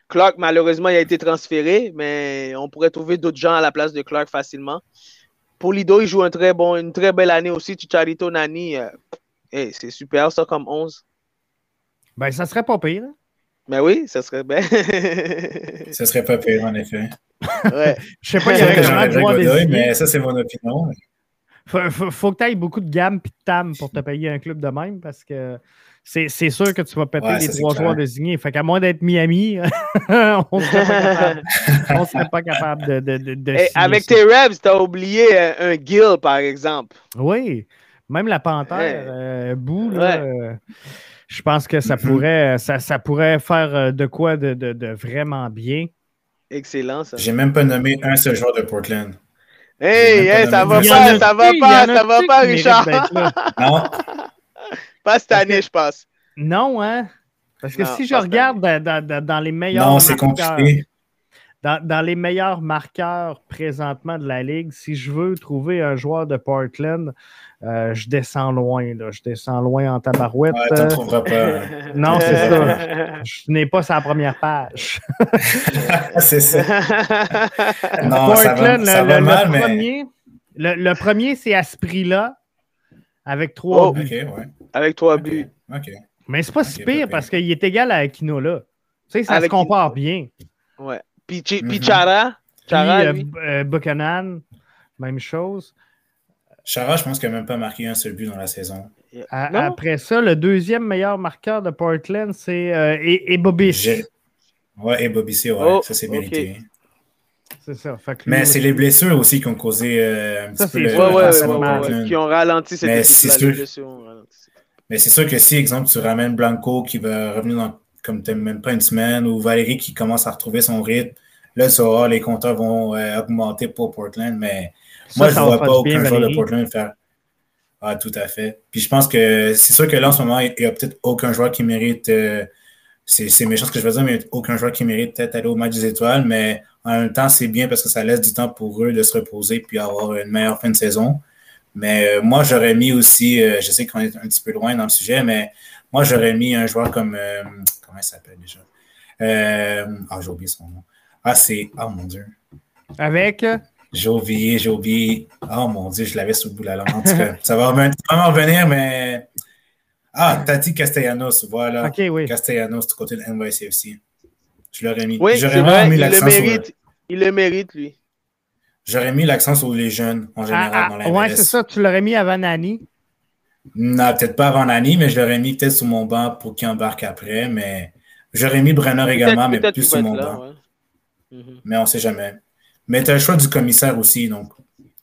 Clark, malheureusement, il a été transféré, mais on pourrait trouver d'autres gens à la place de Clark facilement. Polido, il joue un très bon, une très belle année aussi. Chicharito Nani, euh, hey, c'est super ça comme 11. Ben, ça serait pas pire. hein. Mais oui, ça serait bien. Ce serait pas pire, en effet. ouais. Je sais pas, il y que vraiment de mais ça, c'est mon opinion. Faut, faut, faut que tu aies beaucoup de gamme et de tam pour te payer un club de même parce que c'est c'est sûr que tu vas péter Ouais, les ça, trois joueurs désignés. Fait qu'à moins d'être Miami, on serait pas capable, on serait pas capable de, de, de, Hey, avec ça. tes Rebs, t'as oublié euh, un Gill, par exemple. Oui, même la panthère, Ouais. euh, Bou, là, Ouais. euh, je pense que ça pourrait, ça, ça pourrait faire euh, de quoi de, de, de vraiment bien. Excellent, ça. J'ai même pas nommé un seul joueur de Portland. Hey, hey, ça va pas, a- ça va pas, ça va pas, Richard? Non? Pas cette année, je pense. Non, hein? Parce que Non, si je regarde dans, dans- dans- dans les meilleurs Non, c'est compliqué. dans, dans les meilleurs marqueurs présentement de la Ligue, si je veux trouver un joueur de Portland, euh, je descends loin. Là. Je descends loin en tabarouette. Ouais, Euh, trouveras pas. non, c'est ça. Je n'ai pas sa première page. c'est ça. Non, ça va, ça le, va le- mal, le mais. premier, le, le premier, c'est à ce prix-là, avec trois Oh. buts. Ok, ouais. Avec trois buts. ok. Mais c'est pas si pas pire parce qu'il est égal à Aquino là. Tu sais, ça Avec se compare bien. Ouais. Puis, Chi- puis Chara, Puis Chara, lui? B- euh, Buchanan, même chose. Chara, je pense qu'il n'a même pas marqué un seul but dans la saison. À- après ça, le deuxième meilleur marqueur de Portland, c'est euh, et, et Bobby. J'ai- Ouais, et Bobby C, ouais, Oh, ça c'est ok. mérité. C'est ça. Fait que lui Mais c'est les blessures aussi qui ont causé euh, un Ça, petit peu c'est le. Ouais, ouais. Qui ont ralenti cette Mais c'est sûr. Mais c'est sûr que si, exemple, tu ramènes Blanco qui va revenir dans comme t'aimes même pas une semaine ou Valérie qui commence à retrouver son rythme, là, ça va, les compteurs vont euh, augmenter pour Portland, mais Ça, moi, je ne vois pas aucun joueur de. Portland faire. Ah, tout à fait. Puis je pense que c'est sûr que là, en ce moment, il n'y a peut-être aucun joueur qui mérite. euh, c'est c'est méchant ce que je veux dire, mais aucun joueur qui mérite peut-être aller au match des étoiles, mais en même temps, c'est bien parce que ça laisse du temps pour eux de se reposer puis avoir une meilleure fin de saison. Mais euh, moi, j'aurais mis aussi, euh, je sais qu'on est un petit peu loin dans le sujet, mais moi, j'aurais mis un joueur comme. euh, comment il s'appelle déjà? Euh, Ah, j'ai oublié son nom. Ah, c'est. Oh mon Dieu. Avec. J'ai oublié, j'ai oublié. Oh mon Dieu, je l'avais sous le bout de la langue. En tout cas, ça va vraiment revenir, mais. Ah, Tati Castellanos, voilà. Ok, oui. Castellanos du côté de NYCFC. Je l'aurais mis. Oui, J'aurais mis il le l'accent mérite. sur. Il le mérite, lui. J'aurais mis l'accent sur les jeunes en général Ah, dans ah, la ouais, c'est ça. Tu l'aurais mis avant Nani. Non, peut-être pas avant Nani, mais je l'aurais mis peut-être sur mon banc pour qu'il embarque après. Mais j'aurais mis Brenner également, mais plus sur mon là, banc. ouais. Mhm. Mais on sait jamais. Mais tu as le choix du commissaire aussi, donc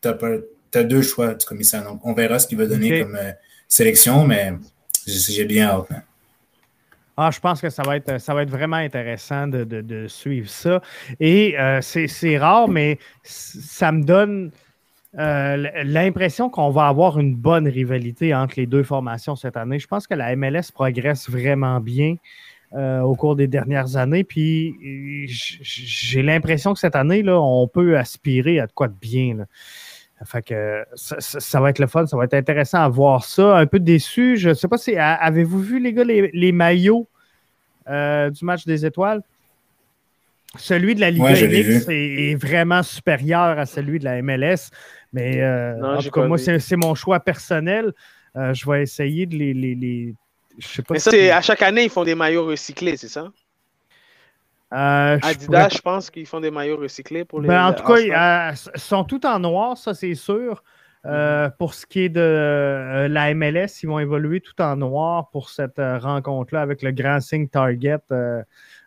tu as, deux choix du commissaire. Donc on verra ce qu'il va donner comme euh, sélection, mais j'ai bien hâte. hein. Ah, je pense que ça va être, ça va être vraiment intéressant de, de- de suivre ça. Et euh, c'est rare, mais ça me donne euh, l'impression qu'on va avoir une bonne rivalité entre les deux formations cette année. Je pense que la MLS progresse vraiment bien euh, au cours des dernières années. Puis j'ai l'impression que cette année, là, on peut aspirer à de quoi de bien. là. Fait que ça, ça- ça va être le fun, ça va être intéressant à voir ça. Un peu déçu, je ne sais pas si avez-vous vu les gars les, les maillots euh, du match des étoiles? Celui de la Liga Ouais, MX est, est vraiment supérieur à celui de la MLS. Mais euh, Non, en tout cas, moi, c'est c'est mon choix personnel. Euh, je vais essayer de les. les, les- je sais pas Mais si- ça, c'est à chaque année, ils font des maillots recyclés, c'est ça? Euh, je Adidas, pourrais je pense qu'ils font des maillots recyclés pour les. Ben, en les tout cas, All-Stars. euh, ils sont tout en noir, ça c'est sûr. Mhm. Euh, Pour ce qui est de euh, la MLS, ils vont évoluer tout en noir pour cette euh, rencontre-là avec le grand signe Target euh,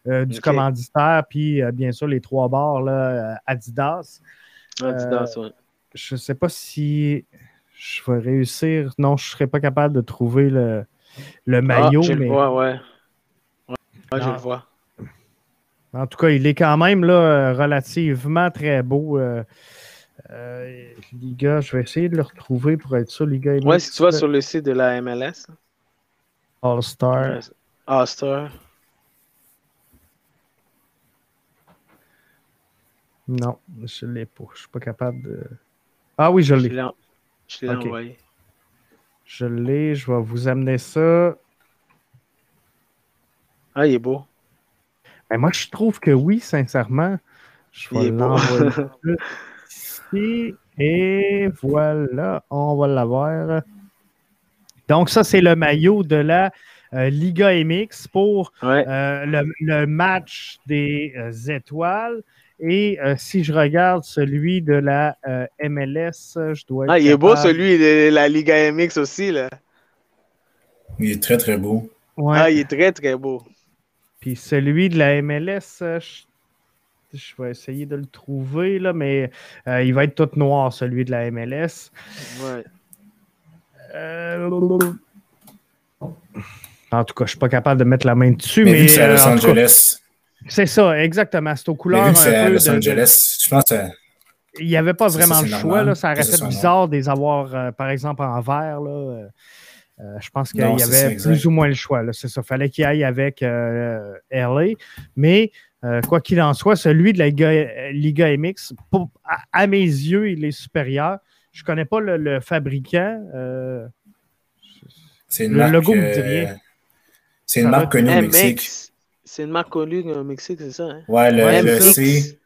euh, du commanditaire, puis euh, bien sûr les trois barres là, euh, Adidas. Adidas, ouais. Je ne sais pas si je vais réussir. Non, je ne serais pas capable de trouver le, le maillot, ah, je mais le vois, ouais. Ouais, ouais, je Ah. le vois. En tout cas, il est quand même là, relativement très beau. euh, euh, Liga, je vais essayer de le retrouver pour être sûr. Liga MX, Ouais, si tu vas sur le site de la MLS, All-Star. All-Star. Non, je ne l'ai pas. Je ne suis pas capable de. Ah oui, je l'ai. je l'ai envoyé. Je l'ai. Je vais vous amener ça. Ah, il est beau. Ben, moi, je trouve que oui, sincèrement. Je vais l'envoyer ici. Et voilà, on va l'avoir. Donc, ça, c'est le maillot de la euh, Liga MX pour Ouais. euh, le, le match des euh, étoiles. Et euh, si je regarde celui de la euh, MLS, je dois être Ah, il est beau celui de la Liga MX aussi, là. Il est très, très beau. Ouais. Ah, il est très, très beau. Puis celui de la MLS, euh, je, je vais essayer de le trouver, là, mais euh, il va être tout noir, celui de la MLS. Ouais. Euh, En tout cas, je ne suis pas capable de mettre la main dessus, Mais, c'est à Los cas, Angeles, c'est ça, exactement. C'est aux mais couleurs vu que c'est un à peu Los de- de- Angeles, je pense que il n'y avait pas vraiment ça, le choix. normal Là. Ça aurait fait bizarre de les avoir, euh, par exemple, en vert. Là. Euh, euh, je pense qu'il y avait exact. plus ou moins le choix. là. C'est ça. fallait qu'il aille avec euh, LA. Mais euh, quoi qu'il en soit, celui de la Liga, Liga MX, pour- à, à mes yeux, il est supérieur. Je ne connais pas le, le fabricant. euh, c'est une Le marque. logo me dit euh, rien. C'est une Ça marque connue au MX, Mexique. C'est une marque connue au Mexique, c'est ça? Hein? Ouais, le, le. C.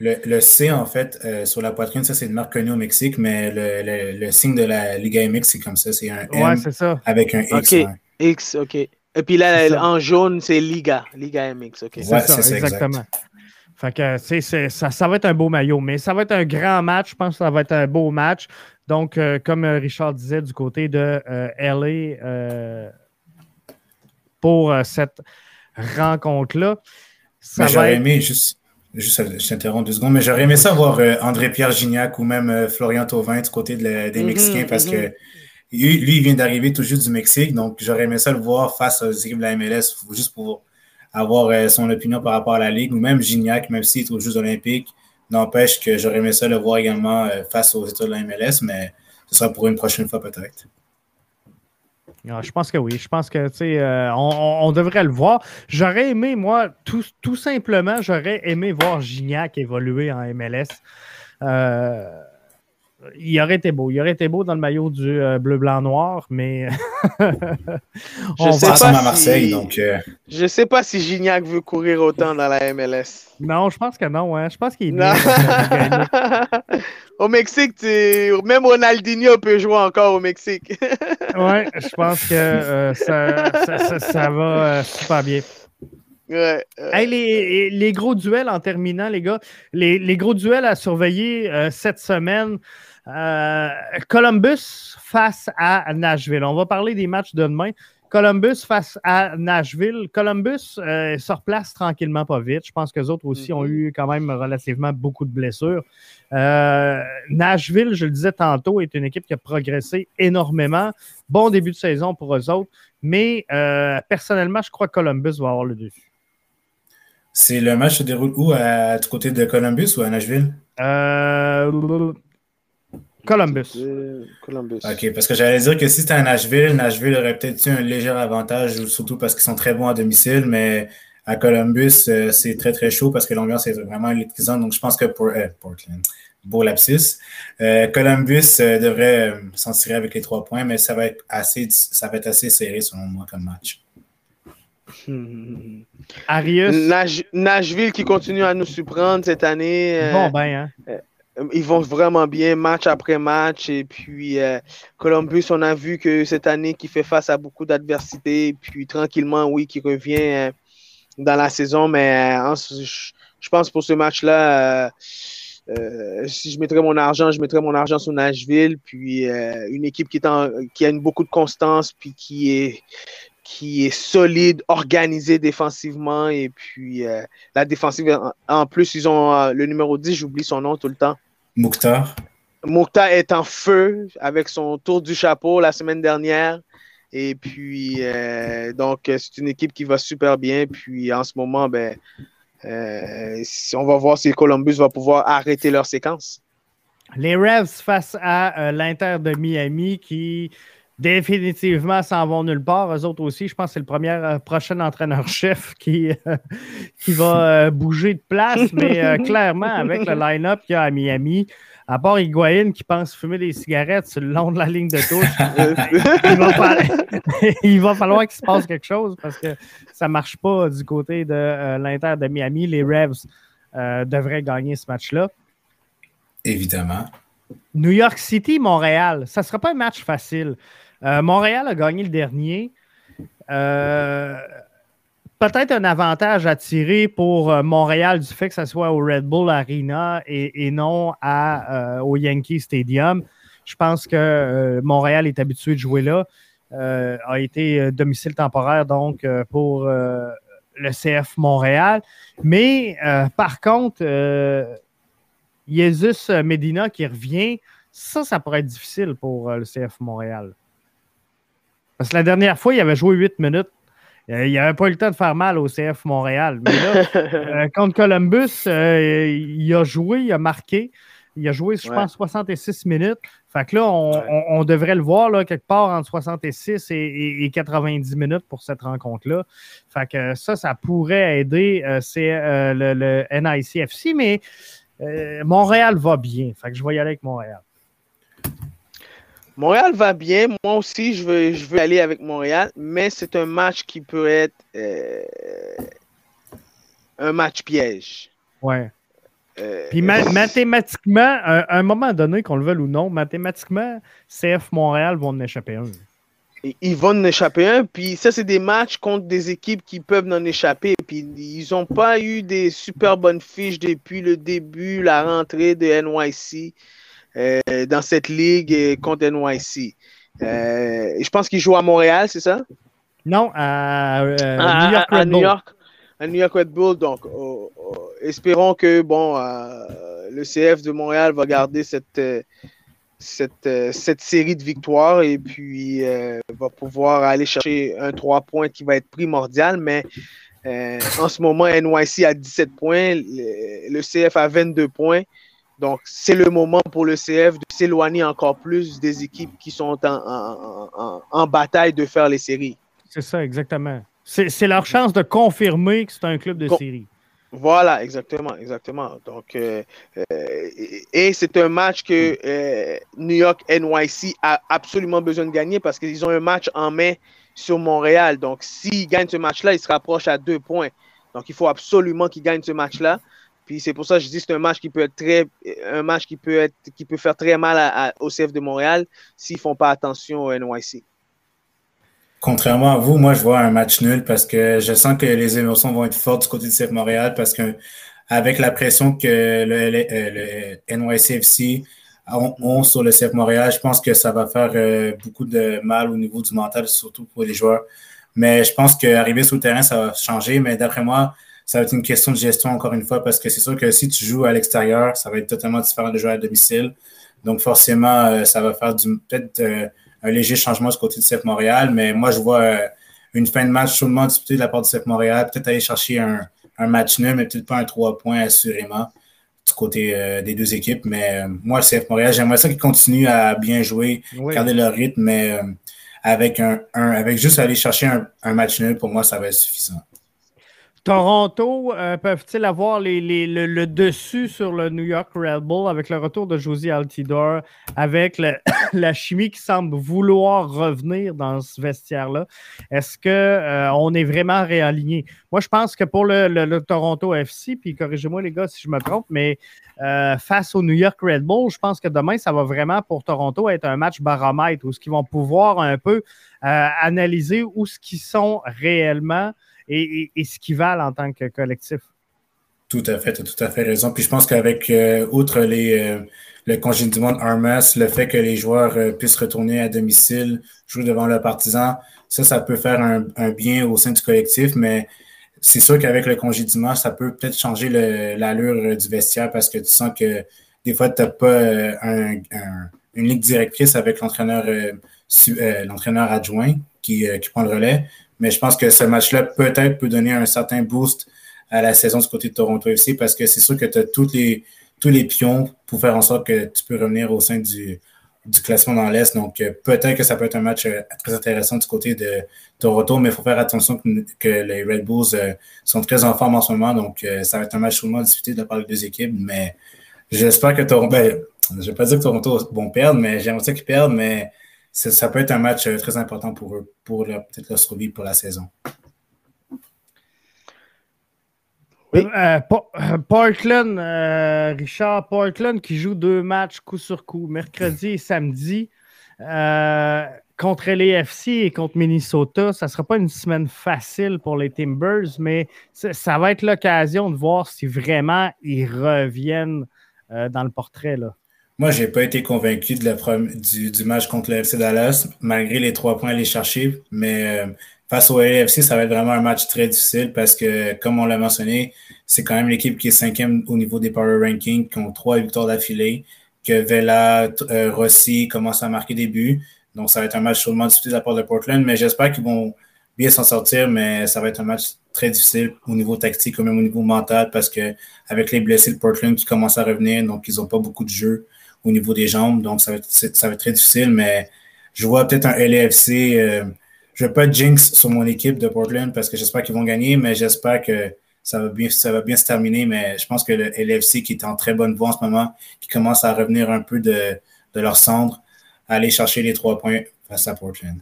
Le, le C, en fait, euh, sur la poitrine, ça, c'est une marque connue au Mexique, mais le, le, le signe de la Liga MX, c'est comme ça. C'est un M ouais, c'est ça. avec un X. Ok. ouais. X, ok. Et puis là, en jaune, c'est Liga. Liga MX, ok. Ouais, C'est ça, c'est ça, exact. exactement. Fait que, ça, ça va être un beau maillot, mais ça va être un grand match. Je pense que ça va être un beau match. Donc, euh, comme euh, Richard disait, du côté de euh, LA, euh, pour euh, cette rencontre-là, ça Mais va j'aurais être. aimé, juste, juste je t'interromps deux secondes, mais j'aurais aimé ça voir euh, André-Pierre Gignac ou même euh, Florian Thauvin du côté de la- des Mhm, Mexicains parce mhm. que lui, lui, il vient d'arriver tout juste du Mexique, donc j'aurais aimé ça le voir face aux équipes de la MLS, juste pour avoir euh, son opinion par rapport à la Ligue, ou même Gignac, même s'il est aux Jeux Olympiques, n'empêche que j'aurais aimé ça le voir également euh, face aux États de la MLS, mais ce sera pour une prochaine fois peut-être. Ah, je pense que oui. Je pense que, tu sais, euh, on, devrait le voir. J'aurais aimé, moi, tout, tout simplement, j'aurais aimé voir Gignac évoluer en MLS. Euh, il aurait été beau. Il aurait été beau dans le maillot du euh, bleu-blanc-noir, mais. on je sais pas à Marseille, donc. Euh, je sais pas si Gignac veut courir autant dans la MLS. Non, je pense que non. Hein. Je pense qu'il est bien. au Mexique, même Ronaldinho peut jouer encore au Mexique. oui, je pense que euh, ça, ça, va super bien. Ouais, les, les, gros duels en terminant, les gars. Les, les gros duels à surveiller cette semaine. Euh, Columbus face à Nashville. On va parler des matchs de demain. Columbus face à Nashville. Columbus euh, se replace tranquillement pas vite. Je pense que les autres aussi ont mhm. eu quand même relativement beaucoup de blessures. Euh, Nashville, je le disais tantôt, est une équipe qui a progressé énormément. Bon début de saison pour eux autres. Mais personnellement, je crois que Columbus va avoir le dessus. C'est le match se déroule où? À, du côté de Columbus ou à Nashville? Euh, Columbus. Columbus. OK, parce que j'allais dire que si c'était à Nashville, Nashville aurait peut-être eu un léger avantage, surtout parce qu'ils sont très bons à domicile, mais à Columbus, euh, c'est très, très chaud parce que l'ambiance est vraiment électrisante. Donc, je pense que pour euh, Portland, beau lapsus. Euh, Columbus devrait s'en tirer avec les trois points, mais ça va être assez, ça va être assez serré selon moi comme match. Arius? Nashville qui continue à nous surprendre cette année. bon, ben, hein? Ils vont vraiment bien match après match. Et puis, euh, Columbus, on a vu que cette année, qui fait face à beaucoup d'adversité. Puis, tranquillement, oui, qui revient euh, dans la saison. Mais euh, je, pense pour ce match-là, si je mettrais mon argent, je mettrais mon argent sur Nashville. Puis, une équipe qui, est qui a beaucoup de constance, puis qui est qui est solide, organisée défensivement. Et puis, la défensive, en, en plus, ils ont le numéro 10, j'oublie son nom tout le temps. Mouktar. Mouktar est en feu avec son tour du chapeau la semaine dernière. Et puis, euh, donc, c'est une équipe qui va super bien. Puis, en ce moment, ben, euh, on va voir si Columbus va pouvoir arrêter leur séquence. Les Revs face à euh, l'Inter de Miami qui définitivement s'en vont nulle part. Eux autres aussi, je pense que c'est le premier, prochain entraîneur-chef qui, qui va bouger de place. Mais clairement, avec le line-up qu'il y a à Miami, à part Higuain qui pense fumer des cigarettes sur le long de la ligne de touche, il, va falloir, qu'il se passe quelque chose parce que ça ne marche pas du côté de euh, l'Inter de Miami. Les Revs euh, devraient gagner ce match-là. Évidemment. New York City, Montréal. Ça ne sera pas un match facile. Euh, Montréal a gagné le dernier. Euh, peut-être un avantage à tirer pour euh, Montréal du fait que ce soit au Red Bull Arena et, non au Yankee Stadium. Je pense que Montréal est habitué de jouer là. a été domicile temporaire donc pour le CF Montréal. Mais par contre, Jesus Medina qui revient, ça, ça pourrait être difficile pour le CF Montréal. Parce que la dernière fois, il avait joué 8 minutes euh, il n'avait pas eu le temps de faire mal au CF Montréal. Mais là, euh, contre Columbus, euh, il a joué, il a marqué. Il a joué, je pense, 66 minutes. Fait que là, on, devrait le voir là, quelque part entre 66 et, 90 minutes pour cette rencontre-là. Fait que ça, ça pourrait aider le, le, NICFC, mais Montréal va bien. Fait que je vais y aller avec Montréal. Montréal va bien. Moi aussi, je veux, je veux aller avec Montréal, mais c'est un match qui peut être euh, un match piège. Ouais. Euh, Puis mathématiquement, à un moment donné, qu'on le veuille ou non, mathématiquement, CF Montréal vont en échapper un. Ils vont en échapper un. Puis ça, c'est des matchs contre des équipes qui peuvent en échapper. Puis ils n'ont pas eu des super bonnes fiches depuis le début, la rentrée de NYC. Euh, dans cette ligue euh, contre NYC. Euh, je pense qu'il joue à Montréal, c'est ça? Non, à, New York Red Bull. à New York Red Bull. Donc, oh, oh, espérons que bon, le CF de Montréal va garder cette, cette, cette série de victoires et puis va pouvoir aller chercher un 3 points qui va être primordial. Mais en ce moment, NYC a 17 points, le CF a 22 points. Donc, c'est le moment pour le CF de s'éloigner encore plus des équipes qui sont en, bataille de faire les séries. C'est ça, exactement. C'est leur chance de confirmer que c'est un club de série. Voilà, exactement, exactement. Donc, euh, euh, et c'est un match que euh, New York NYC a absolument besoin de gagner parce qu'ils ont un match en main sur Montréal. Donc, s'ils gagnent ce match-là, ils se rapprochent à deux points. Donc, il faut absolument qu'ils gagnent ce match-là. Puis c'est pour ça que je dis que c'est un match qui peut être très, un match qui peut être, qui peut faire très mal au CF de Montréal s'ils font pas attention au NYC. Contrairement à vous, moi, je vois un match nul parce que je sens que les émotions vont être fortes du côté du CF Montréal parce que avec la pression que le, le, le NYCFC ont, sur le CF Montréal, je pense que ça va faire euh, beaucoup de mal au niveau du mental, surtout pour les joueurs. Mais je pense qu'arriver sur le terrain, ça va changer. Mais d'après moi, ça va être une question de gestion encore une fois parce que c'est sûr que si tu joues à l'extérieur, ça va être totalement différent de jouer à domicile. Donc forcément, euh, ça va faire peut-être euh, un léger changement du côté du CF Montréal, mais moi, je vois euh, une fin de match chaudement disputée de la part du CF Montréal, peut-être aller chercher un, match nul, mais peut-être pas un 3 points assurément du côté des deux équipes. Mais moi, le CF Montréal, j'aimerais ça qu'ils continuent à bien jouer, garder leur rythme, mais avec, un, avec juste aller chercher un match nul, pour moi, ça va être suffisant. Toronto, euh, peuvent-ils avoir le, dessus sur le New York Red Bull avec le retour de Josie Altidore, avec la chimie qui semble vouloir revenir dans ce vestiaire-là? Est-ce qu'on euh, est vraiment réaligné? Moi, je pense que pour le, Toronto FC, puis corrigez-moi les gars si je me trompe, mais euh, face au New York Red Bull, je pense que demain, ça va vraiment pour Toronto être un match baromètre où ce qu'ils vont pouvoir un peu analyser où ce qu'ils sont réellement et, ce qu'ils valent en tant que collectif. Tout à fait, tu as tout à fait raison. Puis je pense qu'avec, euh, outre les, euh, le congédiement de Armas, le fait que les joueurs euh, puissent retourner à domicile, jouer devant leurs partisans, ça, ça peut faire un, bien au sein du collectif, mais c'est sûr qu'avec le congédiement, ça peut peut-être changer l'allure du vestiaire parce que tu sens que des fois, tu n'as pas une ligue directrice avec l'entraîneur l'entraîneur adjoint qui, qui prend le relais. Mais je pense que ce match-là peut-être peut donner un certain boost à la saison du côté de Toronto FC parce que c'est sûr que tu as tous les, tous les pions pour faire en sorte que tu peux revenir au sein du, du classement dans l'Est. Donc, euh, peut-être que ça peut être un match euh, très intéressant du côté de Toronto, mais il faut faire attention que, les Red Bulls euh, sont très en forme en ce moment. Donc, ça va être un match sûrement disputé de la part des deux équipes. Mais j'espère que Toronto. Ben, je ne vais pas dire que Toronto vont perdre, mais j'aimerais ça qu'ils perdent. Mais ça peut être un match euh, très important pour eux, pour peut-être leur survie pour la saison. Oui. Euh, euh, Portland, Richard, Portland qui joue deux matchs coup sur coup, mercredi et samedi, contre l'AFC et contre Minnesota. Ça ne sera pas une semaine facile pour les Timbers, mais ça, va être l'occasion de voir si vraiment ils reviennent dans le portrait. Là. Moi, j'ai pas été convaincu de la du, du, match contre le FC Dallas, malgré les trois points à aller chercher. Mais euh, face au LFC, ça va être vraiment un match très difficile parce que, comme on l'a mentionné, c'est quand même l'équipe qui est cinquième au niveau des power rankings, qui ont trois victoires d'affilée, que Vela, euh, Rossi commencent à marquer des buts. Donc, ça va être un match chaudement disputé de la part de Portland, mais j'espère qu'ils vont bien s'en sortir, mais ça va être un match très difficile au niveau tactique, ou même au niveau mental, parce que avec les blessés de Portland qui commencent à revenir, donc ils n'ont pas beaucoup de jeux au niveau des jambes. Donc, ça va être, ça va être très difficile, mais je vois peut-être un LAFC. Euh, je ne vais pas jinx sur mon équipe de Portland parce que j'espère qu'ils vont gagner, mais j'espère que ça va, bien, ça va bien se terminer. Mais je pense que le LAFC, qui est en très bonne voie en ce moment, qui commence à revenir un peu de, de leur cendre, aller chercher les trois points face à Portland.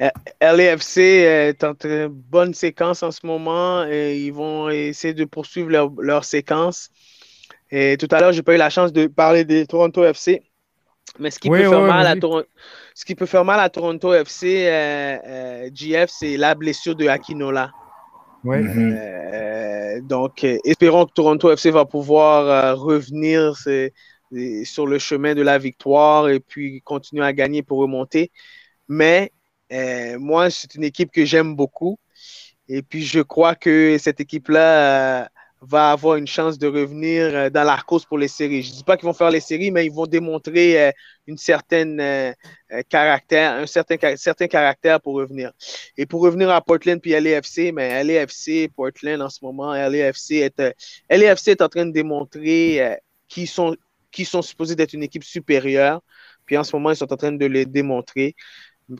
Euh, LAFC est en très bonne séquence en ce moment et ils vont essayer de poursuivre leur, leur séquence. Et tout à l'heure, j'ai pas eu la chance de parler des Toronto FC. Mais ce qui, peut, faire mal à ce qui peut faire mal à Toronto FC, euh, euh, GF, c'est la blessure de Akinola. Mhm. Euh, donc, espérons que Toronto FC va pouvoir revenir sur le chemin de la victoire et puis continuer à gagner pour remonter. Mais moi, c'est une équipe que j'aime beaucoup. Et puis, je crois que cette équipe-là va avoir une chance de revenir euh, dans la course pour les séries. Je ne dis pas qu'ils vont faire les séries, mais ils vont démontrer euh, une certaine euh, caractère, un certain, certain caractère pour revenir. Et pour revenir à Portland puis LAFC, mais LAFC, Portland en ce moment, LAFC est, LAFC est en train de démontrer qu'ils sont, qui sont supposés d'être une équipe supérieure. Puis en ce moment, ils sont en train de le démontrer.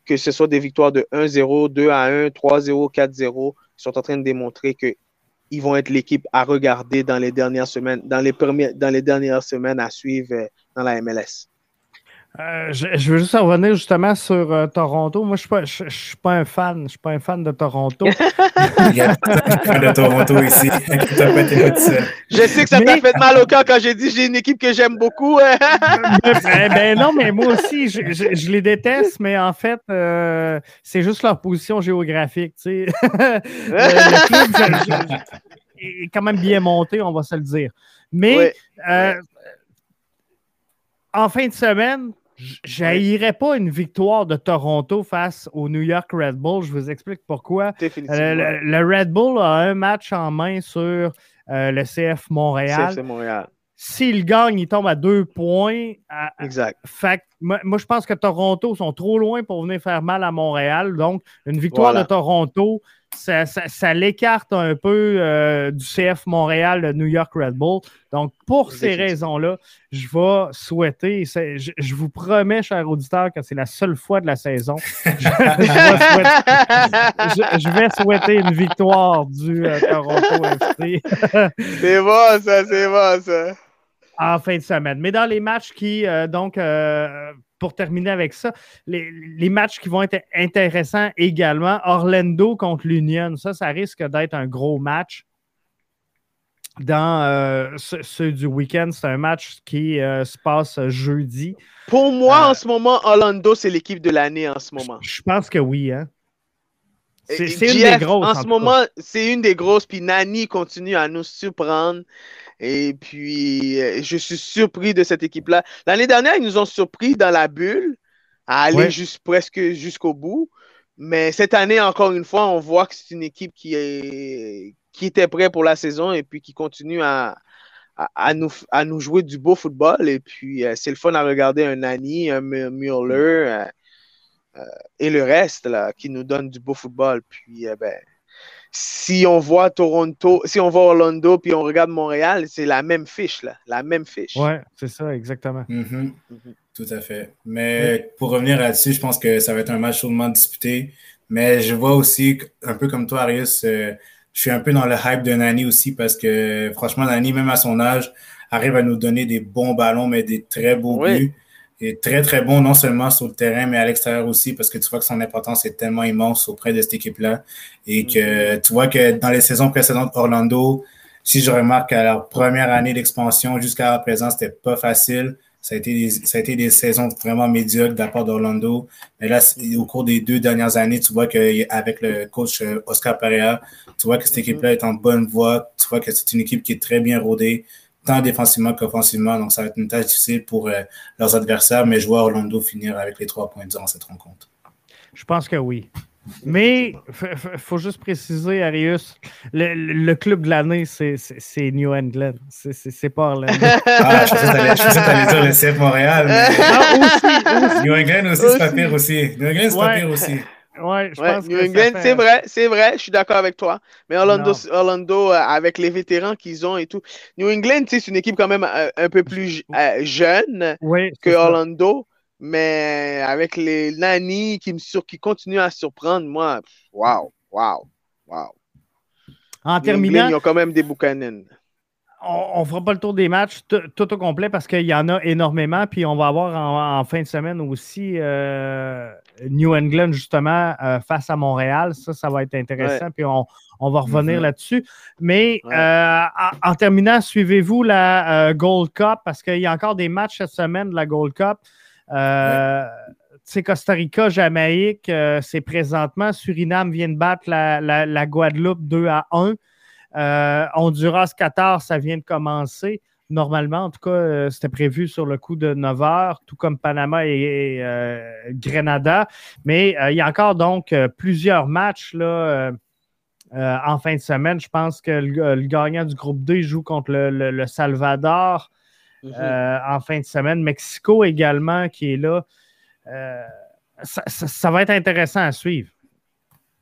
Que ce soit des victoires de 1-0, 2 1, 3-0, 4-0, ils sont en train de démontrer que ils vont être l'équipe à regarder dans les dernières semaines, dans les, premières, dans les dernières semaines à suivre euh, dans la MLS. Euh, je, veux juste revenir justement sur euh, Toronto. Moi, je ne suis, pas un fan. Je suis pas un fan de Toronto. Il y a un fan de Toronto ici. je sais que ça t'a fait mal au cœur quand j'ai dit j'ai une équipe que j'aime beaucoup. ben, ben, non, mais moi aussi, je, je, les déteste, mais en fait, euh, c'est juste leur position géographique. Tu sais. le, club est quand même bien monté, on va se le dire. Mais en fin de semaine, je pas une victoire de Toronto face au New York Red Bull. Je vous explique pourquoi. le, Red Bull a un match en main sur euh, le CF Montréal. CF Montréal. S'il gagne, il tombe à deux points. exact. Fait, moi, je pense que Toronto sont trop loin pour venir faire mal à Montréal. Donc, une victoire de Toronto, ça, l'écarte un peu euh, du CF Montréal, le New York Red Bull. Donc, pour ces raisons-là, je vais souhaiter, je, vous promets, chers auditeurs, que c'est la seule fois de la saison. Je, vais, souhaiter, une victoire du euh, Toronto FC. c'est bon, ça, c'est bon, ça. En fin de semaine. Mais dans les matchs qui, euh, donc, pour terminer avec ça, les, matchs qui vont être intéressants également, Orlando contre l'Union, ça, ça risque d'être un gros match. Dans euh, ceux du week-end, c'est un match qui euh, se passe jeudi. Pour moi, euh, en ce moment, Orlando, c'est l'équipe de l'année en ce moment. Je pense que oui. Hein? C'est une des grosses. En, ce moment, c'est une des grosses. Puis Nani continue à nous surprendre. Et puis, euh, je suis surpris de cette équipe-là. L'année dernière, ils nous ont surpris dans la bulle, à aller juste, presque jusqu'au bout. Mais cette année, encore une fois, on voit que c'est une équipe qui, est, qui était prête pour la saison et puis qui continue à, à, nous, à nous jouer du beau football. Et puis, euh, c'est le fun à regarder un Nani, un Mueller euh, et le reste là, qui nous donne du beau football. Puis, ben, si on voit Toronto, si on voit Orlando, puis on regarde Montréal, c'est la même fiche, là. La même fiche. Oui, c'est ça, exactement. Mm-hmm. Mm-hmm. Tout à fait. Mais pour revenir là-dessus, je pense que ça va être un match chaudement disputé. Mais je vois aussi, un peu comme toi, Arius, euh, je suis un peu dans le hype de Nani aussi parce que franchement, Nani, même à son âge, arrive à nous donner des bons ballons, mais des très beaux buts est très, très bon, non seulement sur le terrain, mais à l'extérieur aussi, parce que tu vois que son importance est tellement immense auprès de cette équipe-là. Et que mm-hmm. tu vois que dans les saisons précédentes, Orlando, si je remarque à leur première année d'expansion jusqu'à présent, c'était pas facile. Ça a, été des, ça a été des saisons vraiment médiocres de la part d'Orlando. Mais là, au cours des deux dernières années, tu vois qu'avec le coach euh, Oscar Pereira, tu vois que cette mm-hmm. équipe-là est en bonne voie. Tu vois que c'est une équipe qui est très bien rodée tant défensivement qu'offensivement. Donc, ça va être une tâche difficile pour euh, leurs adversaires, mais je vois Orlando finir avec les trois points durant cette rencontre. Je pense que oui. Mais il faut juste préciser, Arius, le, club de l'année, c'est New England. C'est pas Orlando. Ah, je pensais que tu dire le CF Montréal. Mais... Ah, New England aussi, c'est pas pire aussi. New England, c'est pas pire aussi. Ouais, je pense New England, c'est vrai, c'est vrai, je suis d'accord avec toi. Mais Orlando, Orlando euh, avec les vétérans qu'ils ont et tout. New England, c'est une équipe quand même euh, un, peu plus euh, jeune que Orlando. Mais avec les Nani qui, me sur, qui continuent à surprendre, moi, waouh, waouh, waouh. En terminant. ils ont quand même des Buchanan on ne fera pas le tour des matchs tout au complet parce qu'il y en a énormément. Puis on va avoir en, fin de semaine aussi euh, New England, justement, euh, face à Montréal. Ça, ça va être intéressant. Puis on, va revenir mm-hmm. là-dessus. Mais euh, en, terminant, suivez-vous la Gold Cup parce qu'il y a encore des matchs cette semaine de la Gold Cup. sais, Costa Rica, Jamaïque, c'est présentement. Suriname vient de battre la, la Guadeloupe 2 à 1. Euh, Honduras, Qatar, ça vient de commencer. Normalement, en tout cas, euh, c'était prévu sur le coup de 9 heures, tout comme Panama et, euh, Grenada. Mais il y a encore donc plusieurs matchs là, en fin de semaine. Je pense que le, gagnant du groupe D joue contre le, Salvador mm-hmm. en fin de semaine. Mexico également qui est là. ça, va être intéressant à suivre.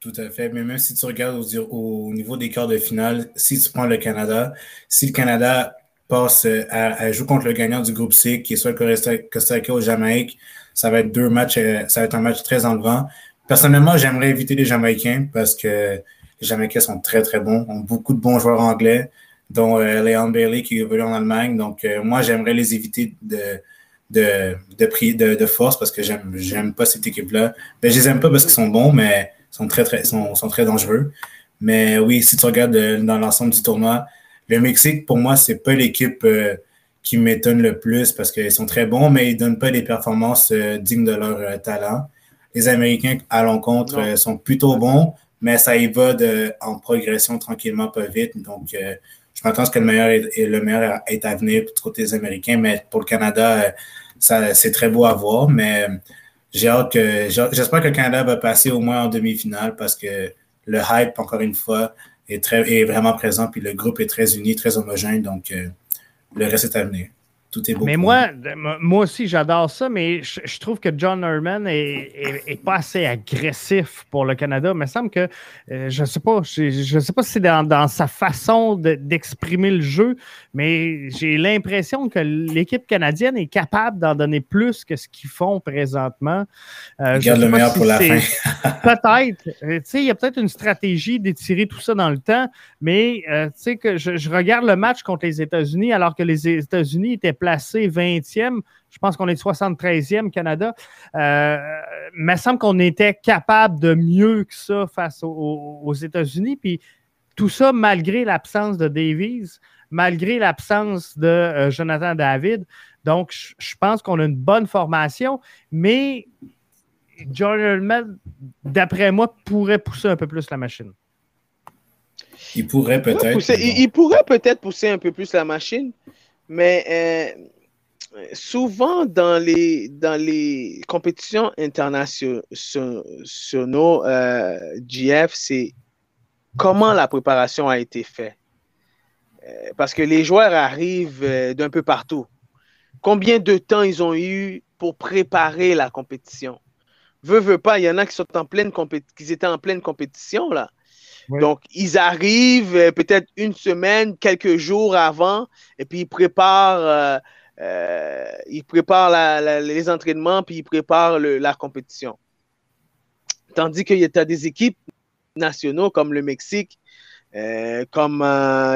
Tout à fait. Mais même si tu regardes au, niveau des quarts de finale, si tu prends le Canada, si le Canada passe à, jouer contre le gagnant du groupe C, qui est soit Costa Rica ou Jamaïque, ça va être deux matchs, euh, ça va être un match très enlevant. Personnellement, j'aimerais éviter les Jamaïcains parce que Les Jamaïcains sont très, très bons, ont beaucoup de bons joueurs anglais, dont euh, Leon Bailey qui évolue en Allemagne. Donc, euh, moi, j'aimerais les éviter de, de, de, de, force parce que j'aime pas cette équipe-là. Ben, je les aime pas parce qu'ils sont bons, mais sont très, très, sont, sont très dangereux. Mais oui, si tu regardes euh, dans l'ensemble du tournoi, le Mexique, pour moi, c'est pas l'équipe qui m'étonne le plus parce qu'ils sont très bons, mais ils donnent pas des performances dignes de leur talent. Les Américains, à l'encontre, sont plutôt bons, mais ça y va de, en progression tranquillement, pas vite. Donc, je m'attends à ce que le meilleur est, le meilleur est à venir pour côté des Américains, mais pour le Canada, euh, ça, c'est très beau à voir. Mais euh, j'ai hâte que j'espère que le Canada va passer au moins en demi-finale parce que le hype, encore une fois, est, très, est vraiment présent, puis le groupe est très uni, très homogène, donc euh, le reste est à venir. Tout est beau. Mais moi, moi aussi, j'adore ça, mais je, trouve que John Herman est, pas assez agressif pour le Canada. Il me semble que, euh, je ne sais pas, je ne sais pas si c'est dans, sa façon d'exprimer le jeu, mais j'ai l'impression que l'équipe canadienne est capable d'en donner plus que ce qu'ils font présentement. Euh, garde le meilleur pour la fin. peut-être. Euh, il y a peut-être une stratégie d'étirer tout ça dans le temps, mais euh, tu sais que je, je regarde le match contre les États-Unis alors que les États-Unis étaient placé 20e. Je pense qu'on est 73e Canada. Euh, il me semble qu'on était capable de mieux que ça face aux, États-Unis. Puis tout ça malgré l'absence de Davies, malgré l'absence de euh, Jonathan David. Donc, je pense qu'on a une bonne formation, mais Jordan d'après moi, pourrait pousser un peu plus la machine. Il pourrait peut-être. il, pourrait peut-être pousser un peu plus la machine, mais euh, souvent dans les, dans les compétitions internationales, euh, c'est comment la préparation a été faite. Euh, parce que les joueurs arrivent euh, d'un peu partout. Combien de temps ils ont eu pour préparer la compétition? Veux, veux pas, il y en a qui sont en pleine qui étaient en pleine compétition là. Donc, ils arrivent euh, peut-être une semaine, quelques jours avant, et puis ils préparent, euh, euh, ils préparent les entraînements, puis ils préparent la compétition. Tandis qu'il y a des équipes nationaux comme le Mexique, comme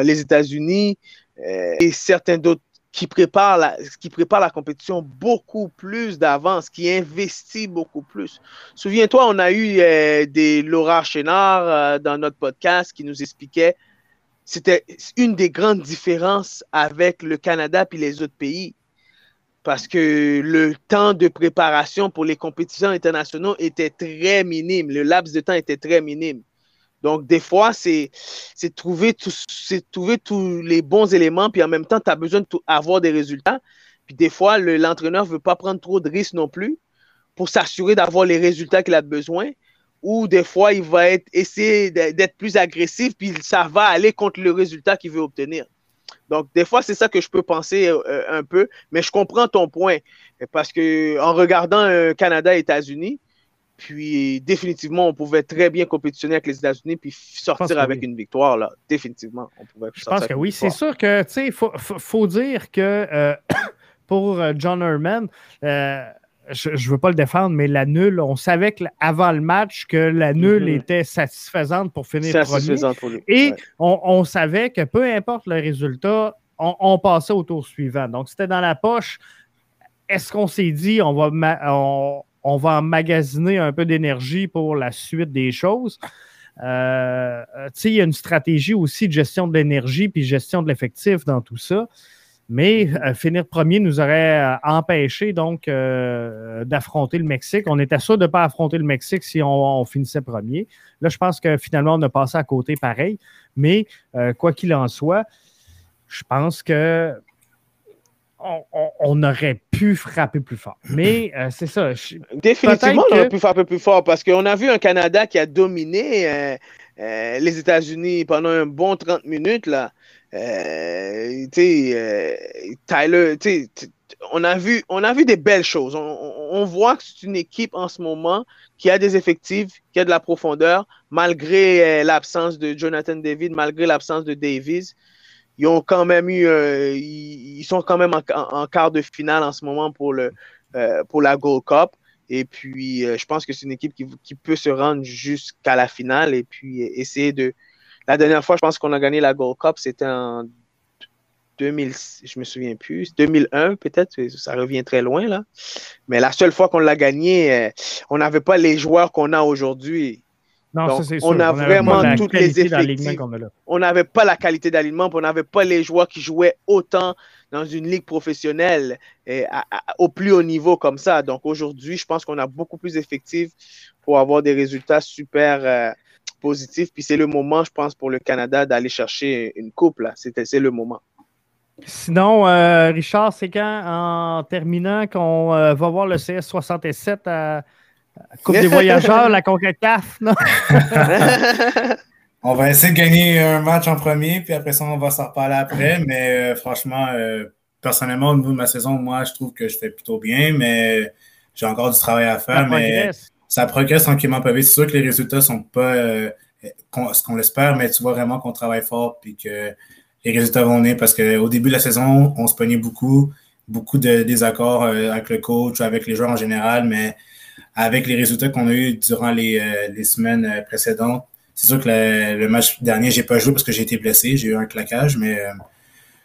les États-Unis et certains d'autres qui prépare la, qui prépare la compétition beaucoup plus d'avance, qui investit beaucoup plus. Souviens-toi, on a eu euh, des Laura Chénard euh, dans notre podcast qui nous expliquait c'était une des grandes différences avec le Canada puis les autres pays. Parce que le temps de préparation pour les compétitions internationales était très minime. Le laps de temps était très minime. Donc, des fois, c'est trouver, trouver tous les bons éléments, puis en même temps, tu as besoin d'avoir des résultats. Puis des fois, l'entraîneur ne veut pas prendre trop de risques non plus pour s'assurer d'avoir les résultats qu'il a besoin. Ou des fois, il va être, essayer d'être plus agressif, puis ça va aller contre le résultat qu'il veut obtenir. Donc, des fois, c'est ça que je peux penser euh, un peu, mais je comprends ton point. Parce que en regardant euh, Canada-États-Unis, puis définitivement, on pouvait très bien compétitionner avec les États-Unis puis sortir avec une victoire. Là. Définitivement, on pouvait Je pense que oui. C'est sûr que, tu sais, il faut, dire que euh, pour euh, John Herman, euh, je ne veux pas le défendre, mais la nulle, on savait avant le match que la nulle mm-hmm. était satisfaisante pour finir premier. Pour lui. Et on, savait que peu importe le résultat, on, passait au tour suivant. Donc, c'était dans la poche. Est-ce qu'on s'est dit, on va, on va emmagasiner un peu d'énergie pour la suite des choses. Euh, il y a une stratégie aussi de gestion de l'énergie puis gestion de l'effectif dans tout ça. Mais euh, finir premier nous aurait euh, empêché donc d'affronter le Mexique. On était sûr de ne pas affronter le Mexique si on, finissait premier. Là, je pense que finalement, on a passé à côté pareil. Mais quoi qu'il en soit, je pense que on, aurait pu frapper plus fort. Mais euh, c'est ça. Définitivement, on aurait pu frapper plus fort parce qu'on a vu un Canada qui a dominé euh, euh, les États-Unis pendant un bon 30 minutes. Là. Tyler, on a, vu, on a vu des belles choses. On, voit que c'est une équipe en ce moment qui a des effectifs, qui a de la profondeur, malgré l'absence de Jonathan David, malgré l'absence de Davis ils ont quand même eu, euh, ils, sont quand même en, quart de finale en ce moment pour, le, euh, pour la Gold Cup. Et puis, je pense que c'est une équipe qui, qui peut se rendre jusqu'à la finale et puis essayer de. La dernière fois, je pense qu'on a gagné la Gold Cup, c'était en 2000, je me souviens plus, 2001 peut-être, ça revient très loin là. Mais la seule fois qu'on l'a gagné, euh, on n'avait pas les joueurs qu'on a aujourd'hui. Non, ça, on a vraiment toutes les effectifs. On n'avait pas la qualité d'alignement, on n'avait pas les joueurs qui jouaient autant dans une ligue professionnelle et au plus haut niveau comme ça. Donc aujourd'hui, je pense qu'on a beaucoup plus d'effectifs pour avoir des résultats super euh, positifs. Puis c'est le moment, je pense, pour le Canada d'aller chercher une coupe. C'est le moment. Sinon, euh, Richard, c'est quand, en terminant, qu'on euh, va voir le CS67 à, Coupe des Voyageurs, la CONCACAF? on va essayer de gagner un match en premier, puis après ça, on va s'en reparler après. Mais euh, franchement, personnellement, au niveau de ma saison, moi, je trouve que je fais plutôt bien, mais j'ai encore du travail à faire. Ça mais progresse. ça progresse tranquillement pas vite. C'est sûr que les résultats ne sont pas ce qu'on l'espère, mais tu vois vraiment qu'on travaille fort, puis que les résultats vont venir parce qu'au début de la saison, on se pognait beaucoup, beaucoup de désaccords euh, avec le coach, avec les joueurs en général, mais avec les résultats qu'on a eu durant les, euh, semaines euh, précédentes, c'est sûr que le, match dernier, j'ai pas joué parce que j'ai été blessé, j'ai eu un claquage, mais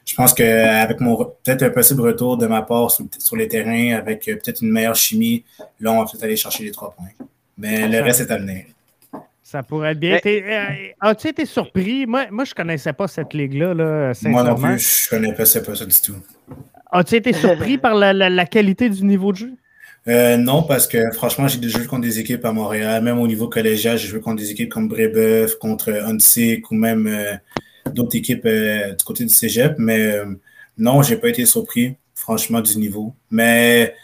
je pense qu'avec mon peut-être un possible retour de ma part sur, les terrains, avec peut-être une meilleure chimie, là, on va peut-être aller chercher les trois points. Mais le reste est à venir. Ça pourrait être bien. Euh, as-tu été surpris? Moi, moi je ne connaissais pas cette ligue-là, là, Moi non plus, je ne connaissais pas ça du tout. As-tu été surpris par la, qualité du niveau de jeu? Euh, non, parce que franchement, j'ai déjà joué contre des équipes à Montréal, même au niveau collégial, j'ai joué contre des équipes comme Brébeuf, contre Huntsic ou même euh, d'autres équipes du côté du cégep. Mais non, je n'ai pas été surpris, franchement, du niveau. Mais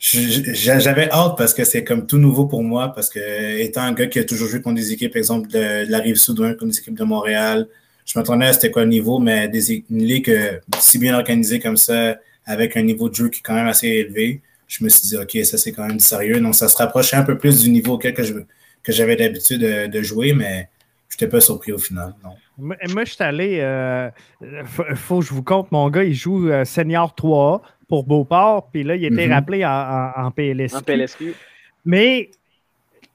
j'avais hâte parce que c'est comme tout nouveau pour moi, parce que étant un gars qui a toujours joué contre des équipes, par exemple, de, la Rive-Sud, comme des équipes de Montréal, je m'attendais à c'était quoi le niveau, mais des, une ligue euh, si bien organisée comme ça, avec un niveau de jeu qui est quand même assez élevé, je me suis dit, OK, ça c'est quand même sérieux. Donc ça se rapprochait un peu plus du niveau auquel que, que j'avais l'habitude de, jouer, mais je n'étais pas surpris au final. Non. Moi, je suis allé, il euh, faut, que je vous compte, mon gars, il joue euh, Senior 3 pour Beauport, puis là, il était mhm. rappelé en, en, PLSQ. En PLSQ. Mais,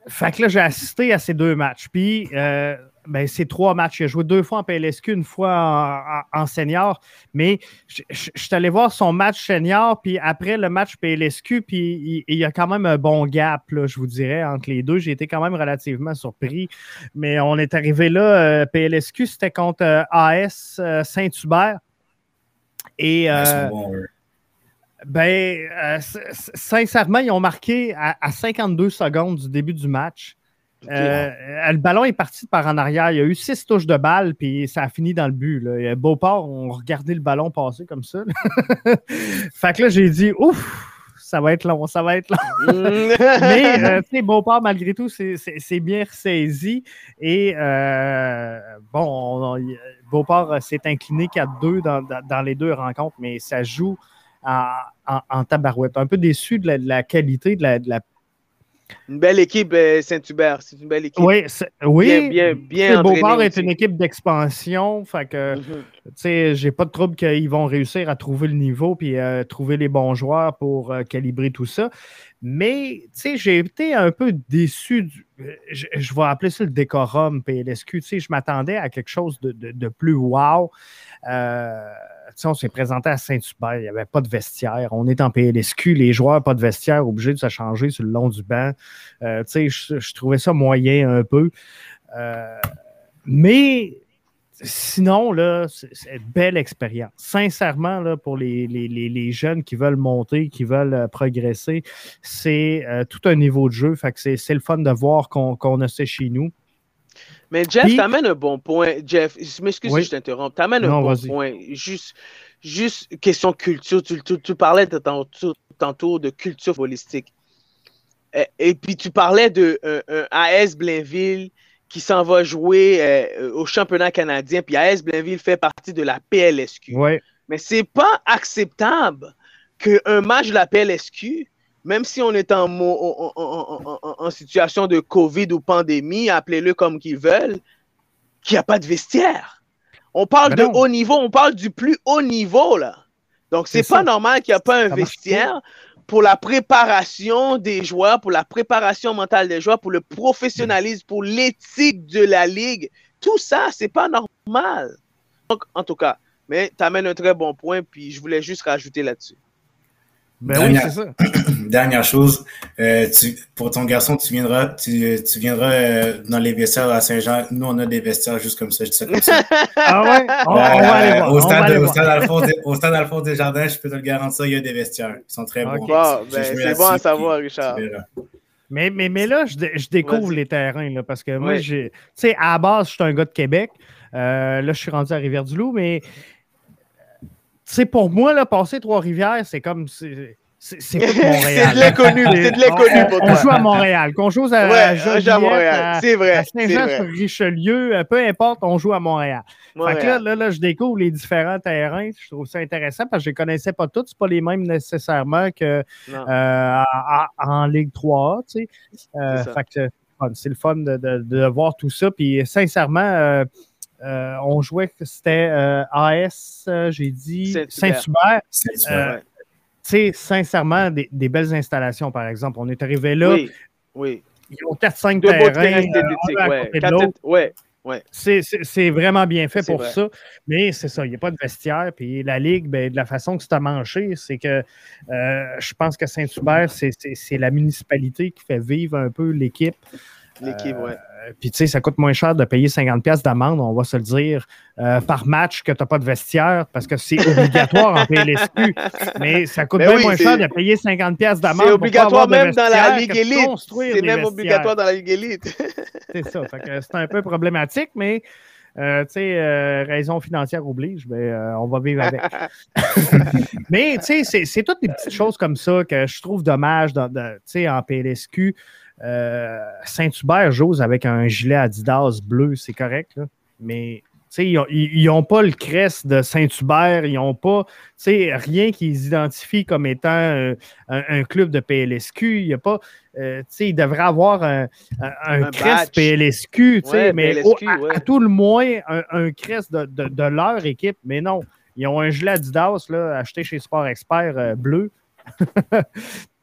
fait que là, j'ai assisté à ces deux matchs. Puis, euh, ben, c'est trois matchs. Il a joué deux fois en PLSQ, une fois en, senior. Mais je, suis allé voir son match senior, puis après le match PLSQ, puis il, y a quand même un bon gap, je vous dirais, entre les deux. J'ai été quand même relativement surpris. Mais on est arrivé là, euh, PLSQ, c'était contre euh, AS Saint-Hubert. Et. Ben, euh, sincèrement, ils ont marqué à, 52 secondes du début du match. Euh, le ballon est parti par en arrière. Il y a eu six touches de balle, puis ça a fini dans le but. Là. Beauport, on regardait le ballon passer comme ça. fait que là, j'ai dit, ouf, ça va être long, ça va être long. Mais, euh, tu sais, Beauport, malgré tout, c'est bien ressaisi. Et, bon, Beauport s'est incliné 4-2 dans, dans, les deux rencontres, mais ça joue en, tabarouette. Un peu déçu de la, qualité de la, Une belle équipe, euh, Saint-Hubert. C'est une belle équipe. Oui, oui. Bien, bien, Beauport est une équipe d'expansion. Fait que, mhm. tu sais, j'ai pas de trouble qu'ils vont réussir à trouver le niveau puis euh, trouver les bons joueurs pour euh, calibrer tout ça. Mais, tu sais, j'ai été un peu déçu. je, vais appeler ça le décorum PLSQ. Tu sais, je m'attendais à quelque chose de, de plus wow. Euh, on s'est présenté à Saint-Hubert, il n'y avait pas de vestiaire. On est en PLSQ, les joueurs, pas de vestiaire, obligés de se changer sur le long du banc. Euh, je, trouvais ça moyen un peu. Euh, mais sinon, là, c'est une belle expérience. Sincèrement, là, pour les, jeunes qui veulent monter, qui veulent euh, progresser, c'est tout un niveau de jeu. Fait que c'est le fun de voir qu'on a ça chez nous. Mais Jeff, tu amènes un bon point. Jeff, je m'excuse si je t'interromps. Tu amènes un bon point. Juste, juste question culture. Tu, tu, parlais de tantôt, de culture holistique. Et, puis tu parlais de euh, un AS Blainville qui s'en va jouer euh, au championnat canadien. Puis AS Blainville fait partie de la PLSQ. Ouais. Mais c'est pas acceptable qu'un match de la PLSQ même si on est en, en, situation de COVID ou pandémie, appelez-le comme qu'ils veulent, qu'il n'y a pas de vestiaire. On parle de haut niveau, on parle du plus haut niveau, là. Donc, c'est pas normal qu'il n'y a pas un vestiaire pour la préparation des joueurs, pour la préparation mentale des joueurs, pour le professionnalisme, pour l'éthique de la ligue. Tout ça, c'est pas normal. Donc, en tout cas, mais tu un très bon point, puis je voulais juste rajouter là-dessus. Ben oui, c'est ça. Dernière chose, euh, pour ton garçon, tu viendras, tu, tu viendras euh, dans les vestiaires à Saint-Jean. Nous, on a des vestiaires juste comme ça, je dis ça comme ça. ah ouais? On, on va aller voir. Au stade, au stade, Alphonse, au stade Alphonse Desjardins, je peux te le garantir, il y a des vestiaires. Ils sont très bons. ben, c'est bon à savoir, Richard. Mais, mais, mais là, je, je découvre les terrains, là, parce que moi, tu sais, à la base, je suis un gars de Québec. Euh, là, je suis rendu à Rivière-du-Loup, mais c'est pour moi, là, passer Trois-Rivières, c'est comme. C'est pas Montréal. c'est de l'inconnu, c'est de l'inconnu pour toi. On joue à Montréal. Qu'on joue à, ouais, à, à Montréal, c'est vrai. Saint-Jean-sur-Richelieu, peu importe, on joue à Montréal. Fait que là, là, là, je découvre les différents terrains. Je trouve ça intéressant parce que je ne les connaissais pas tous. C'est pas les mêmes nécessairement que euh, en, Ligue 3 tu sais. Euh, fait que c'est le fun de, de, de, voir tout ça. Puis sincèrement, euh, euh, on jouait que c'était euh, AS, euh, j'ai dit Saint-Hubert. Saint tu sais, sincèrement, des, des, belles installations, par exemple. On est arrivé là. Oui, oui. Ils ont 4-5 terrains. Euh, ouais. Ouais. C'est vraiment bien fait pour ça. Mais c'est ça, il n'y a pas de vestiaire. Puis la Ligue, ben, de la façon que c'est à mancher, c'est que euh, je pense que Saint-Hubert, c'est la municipalité qui fait vivre un peu l'équipe. L'équipe, oui. Euh, puis, tu sais, ça coûte moins cher de payer 50$ d'amende, on va se le dire, euh, par match que tu n'as pas de vestiaire parce que c'est obligatoire en PLSQ. Mais ça coûte bien moins cher de payer 50$ d'amende. C'est obligatoire même dans la Ligue Élite. C'est même obligatoire dans la Ligue Élite. c'est ça. c'est un peu problématique, mais. Euh, tu sais, raison financière oblige, mais ben, on va vivre avec. mais tu sais, c'est toutes des petites choses comme ça que je trouve dommage dans, en PLSQ. Euh, Saint-Hubert j'ose avec un gilet Adidas bleu, c'est correct, là. mais ils n'ont pas le crest de Saint-Hubert, ils n'ont pas rien qui les identifie comme étant euh, un, club de PLSQ. Il y a pas, euh, ils devraient avoir un, crest PLSQ, mais à, tout le moins un, crest de, de, leur équipe. Mais non, ils ont un gilet Adidas là, acheté chez Sport Expert bleu.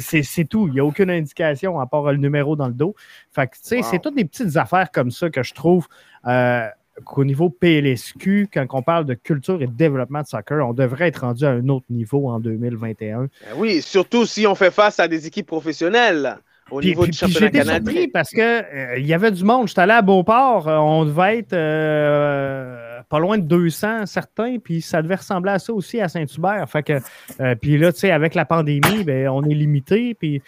C'est tout. Il n'y a aucune indication à part le numéro dans le dos. Fait que, c'est toutes des petites affaires comme ça que je trouve euh, qu'au niveau PLSQ, quand on parle de culture et de développement de soccer, on devrait être rendu à un autre niveau en 2021. Ben oui, surtout si on fait face à des équipes professionnelles au niveau du championnat canadien. parce qu'il euh, il y avait du monde. J'étais allé à Beauport, euh, on devait être pas loin de 200 certains, puis ça devait ressembler à ça aussi à Saint-Hubert. Fait que, euh, puis là, tu sais, avec la pandémie, ben, on est limité, puis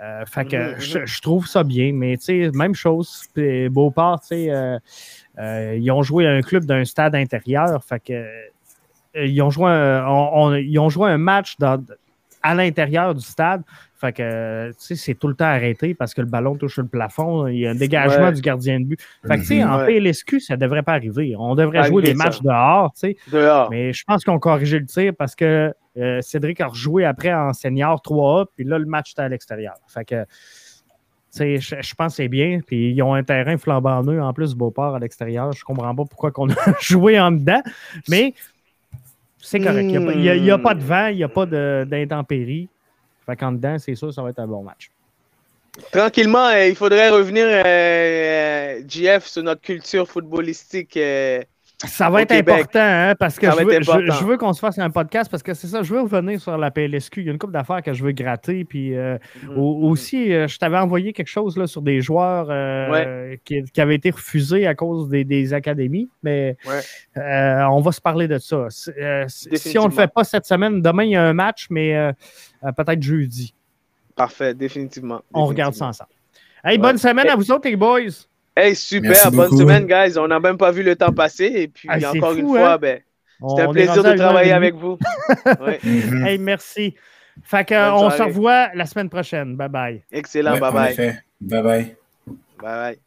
euh, fait que mm-hmm, je, trouve ça bien, mais tu sais, même chose, Beauport, tu sais, euh, ils ont joué à un club d'un stade intérieur, fait que ils ont joué un, ils ont joué un match dans, à l'intérieur du stade. Fait que, tu sais, c'est tout le temps arrêté parce que le ballon touche le plafond. Il y a un dégagement du gardien de but. Fait que, tu sais, en mhm. PLSQ, ça devrait pas arriver. On devrait jouer des matchs dehors, tu sais. Dehors. Mais je pense qu'on a corrigé le tir parce que euh, Cédric a rejoué après en senior 3A, puis là, le match était à l'extérieur. Fait que, je, je pense que c'est bien. Puis ils ont un terrain flambant neuf en plus, Beauport à l'extérieur. Je comprends pas pourquoi on a joué en dedans. Mais c'est correct. Il n'y a, pas de vent, il n'y a pas d'intempéries. Fait qu'en dedans, c'est sûr, ça va être un bon match. Tranquillement, euh, il faudrait revenir, euh, GF, sur notre culture footballistique. Euh, ça va être important, hein, parce que je veux, qu'on se fasse un podcast, parce que c'est ça, je veux revenir sur la PLSQ. Il y a une couple d'affaires que je veux gratter. Puis euh, mm-hmm. aussi, euh, je t'avais envoyé quelque chose là, sur des joueurs euh, qui, avaient été refusés à cause des, académies. Mais on va se parler de ça. si on ne le fait pas cette semaine, demain, il y a un match, mais peut-être jeudi. Parfait, définitivement. On regarde ça ensemble. Hey, bonne semaine à vous autres, les boys! Hey, super, bonne semaine, guys. On n'a même pas vu le temps passer. Et puis, ah, encore une fois, hein? ben, c'était un plaisir de travailler avec vous. hey, merci. Fait qu'on se revoit la semaine prochaine. Bye bye. Excellent, bye bye. Bye bye. Bye bye.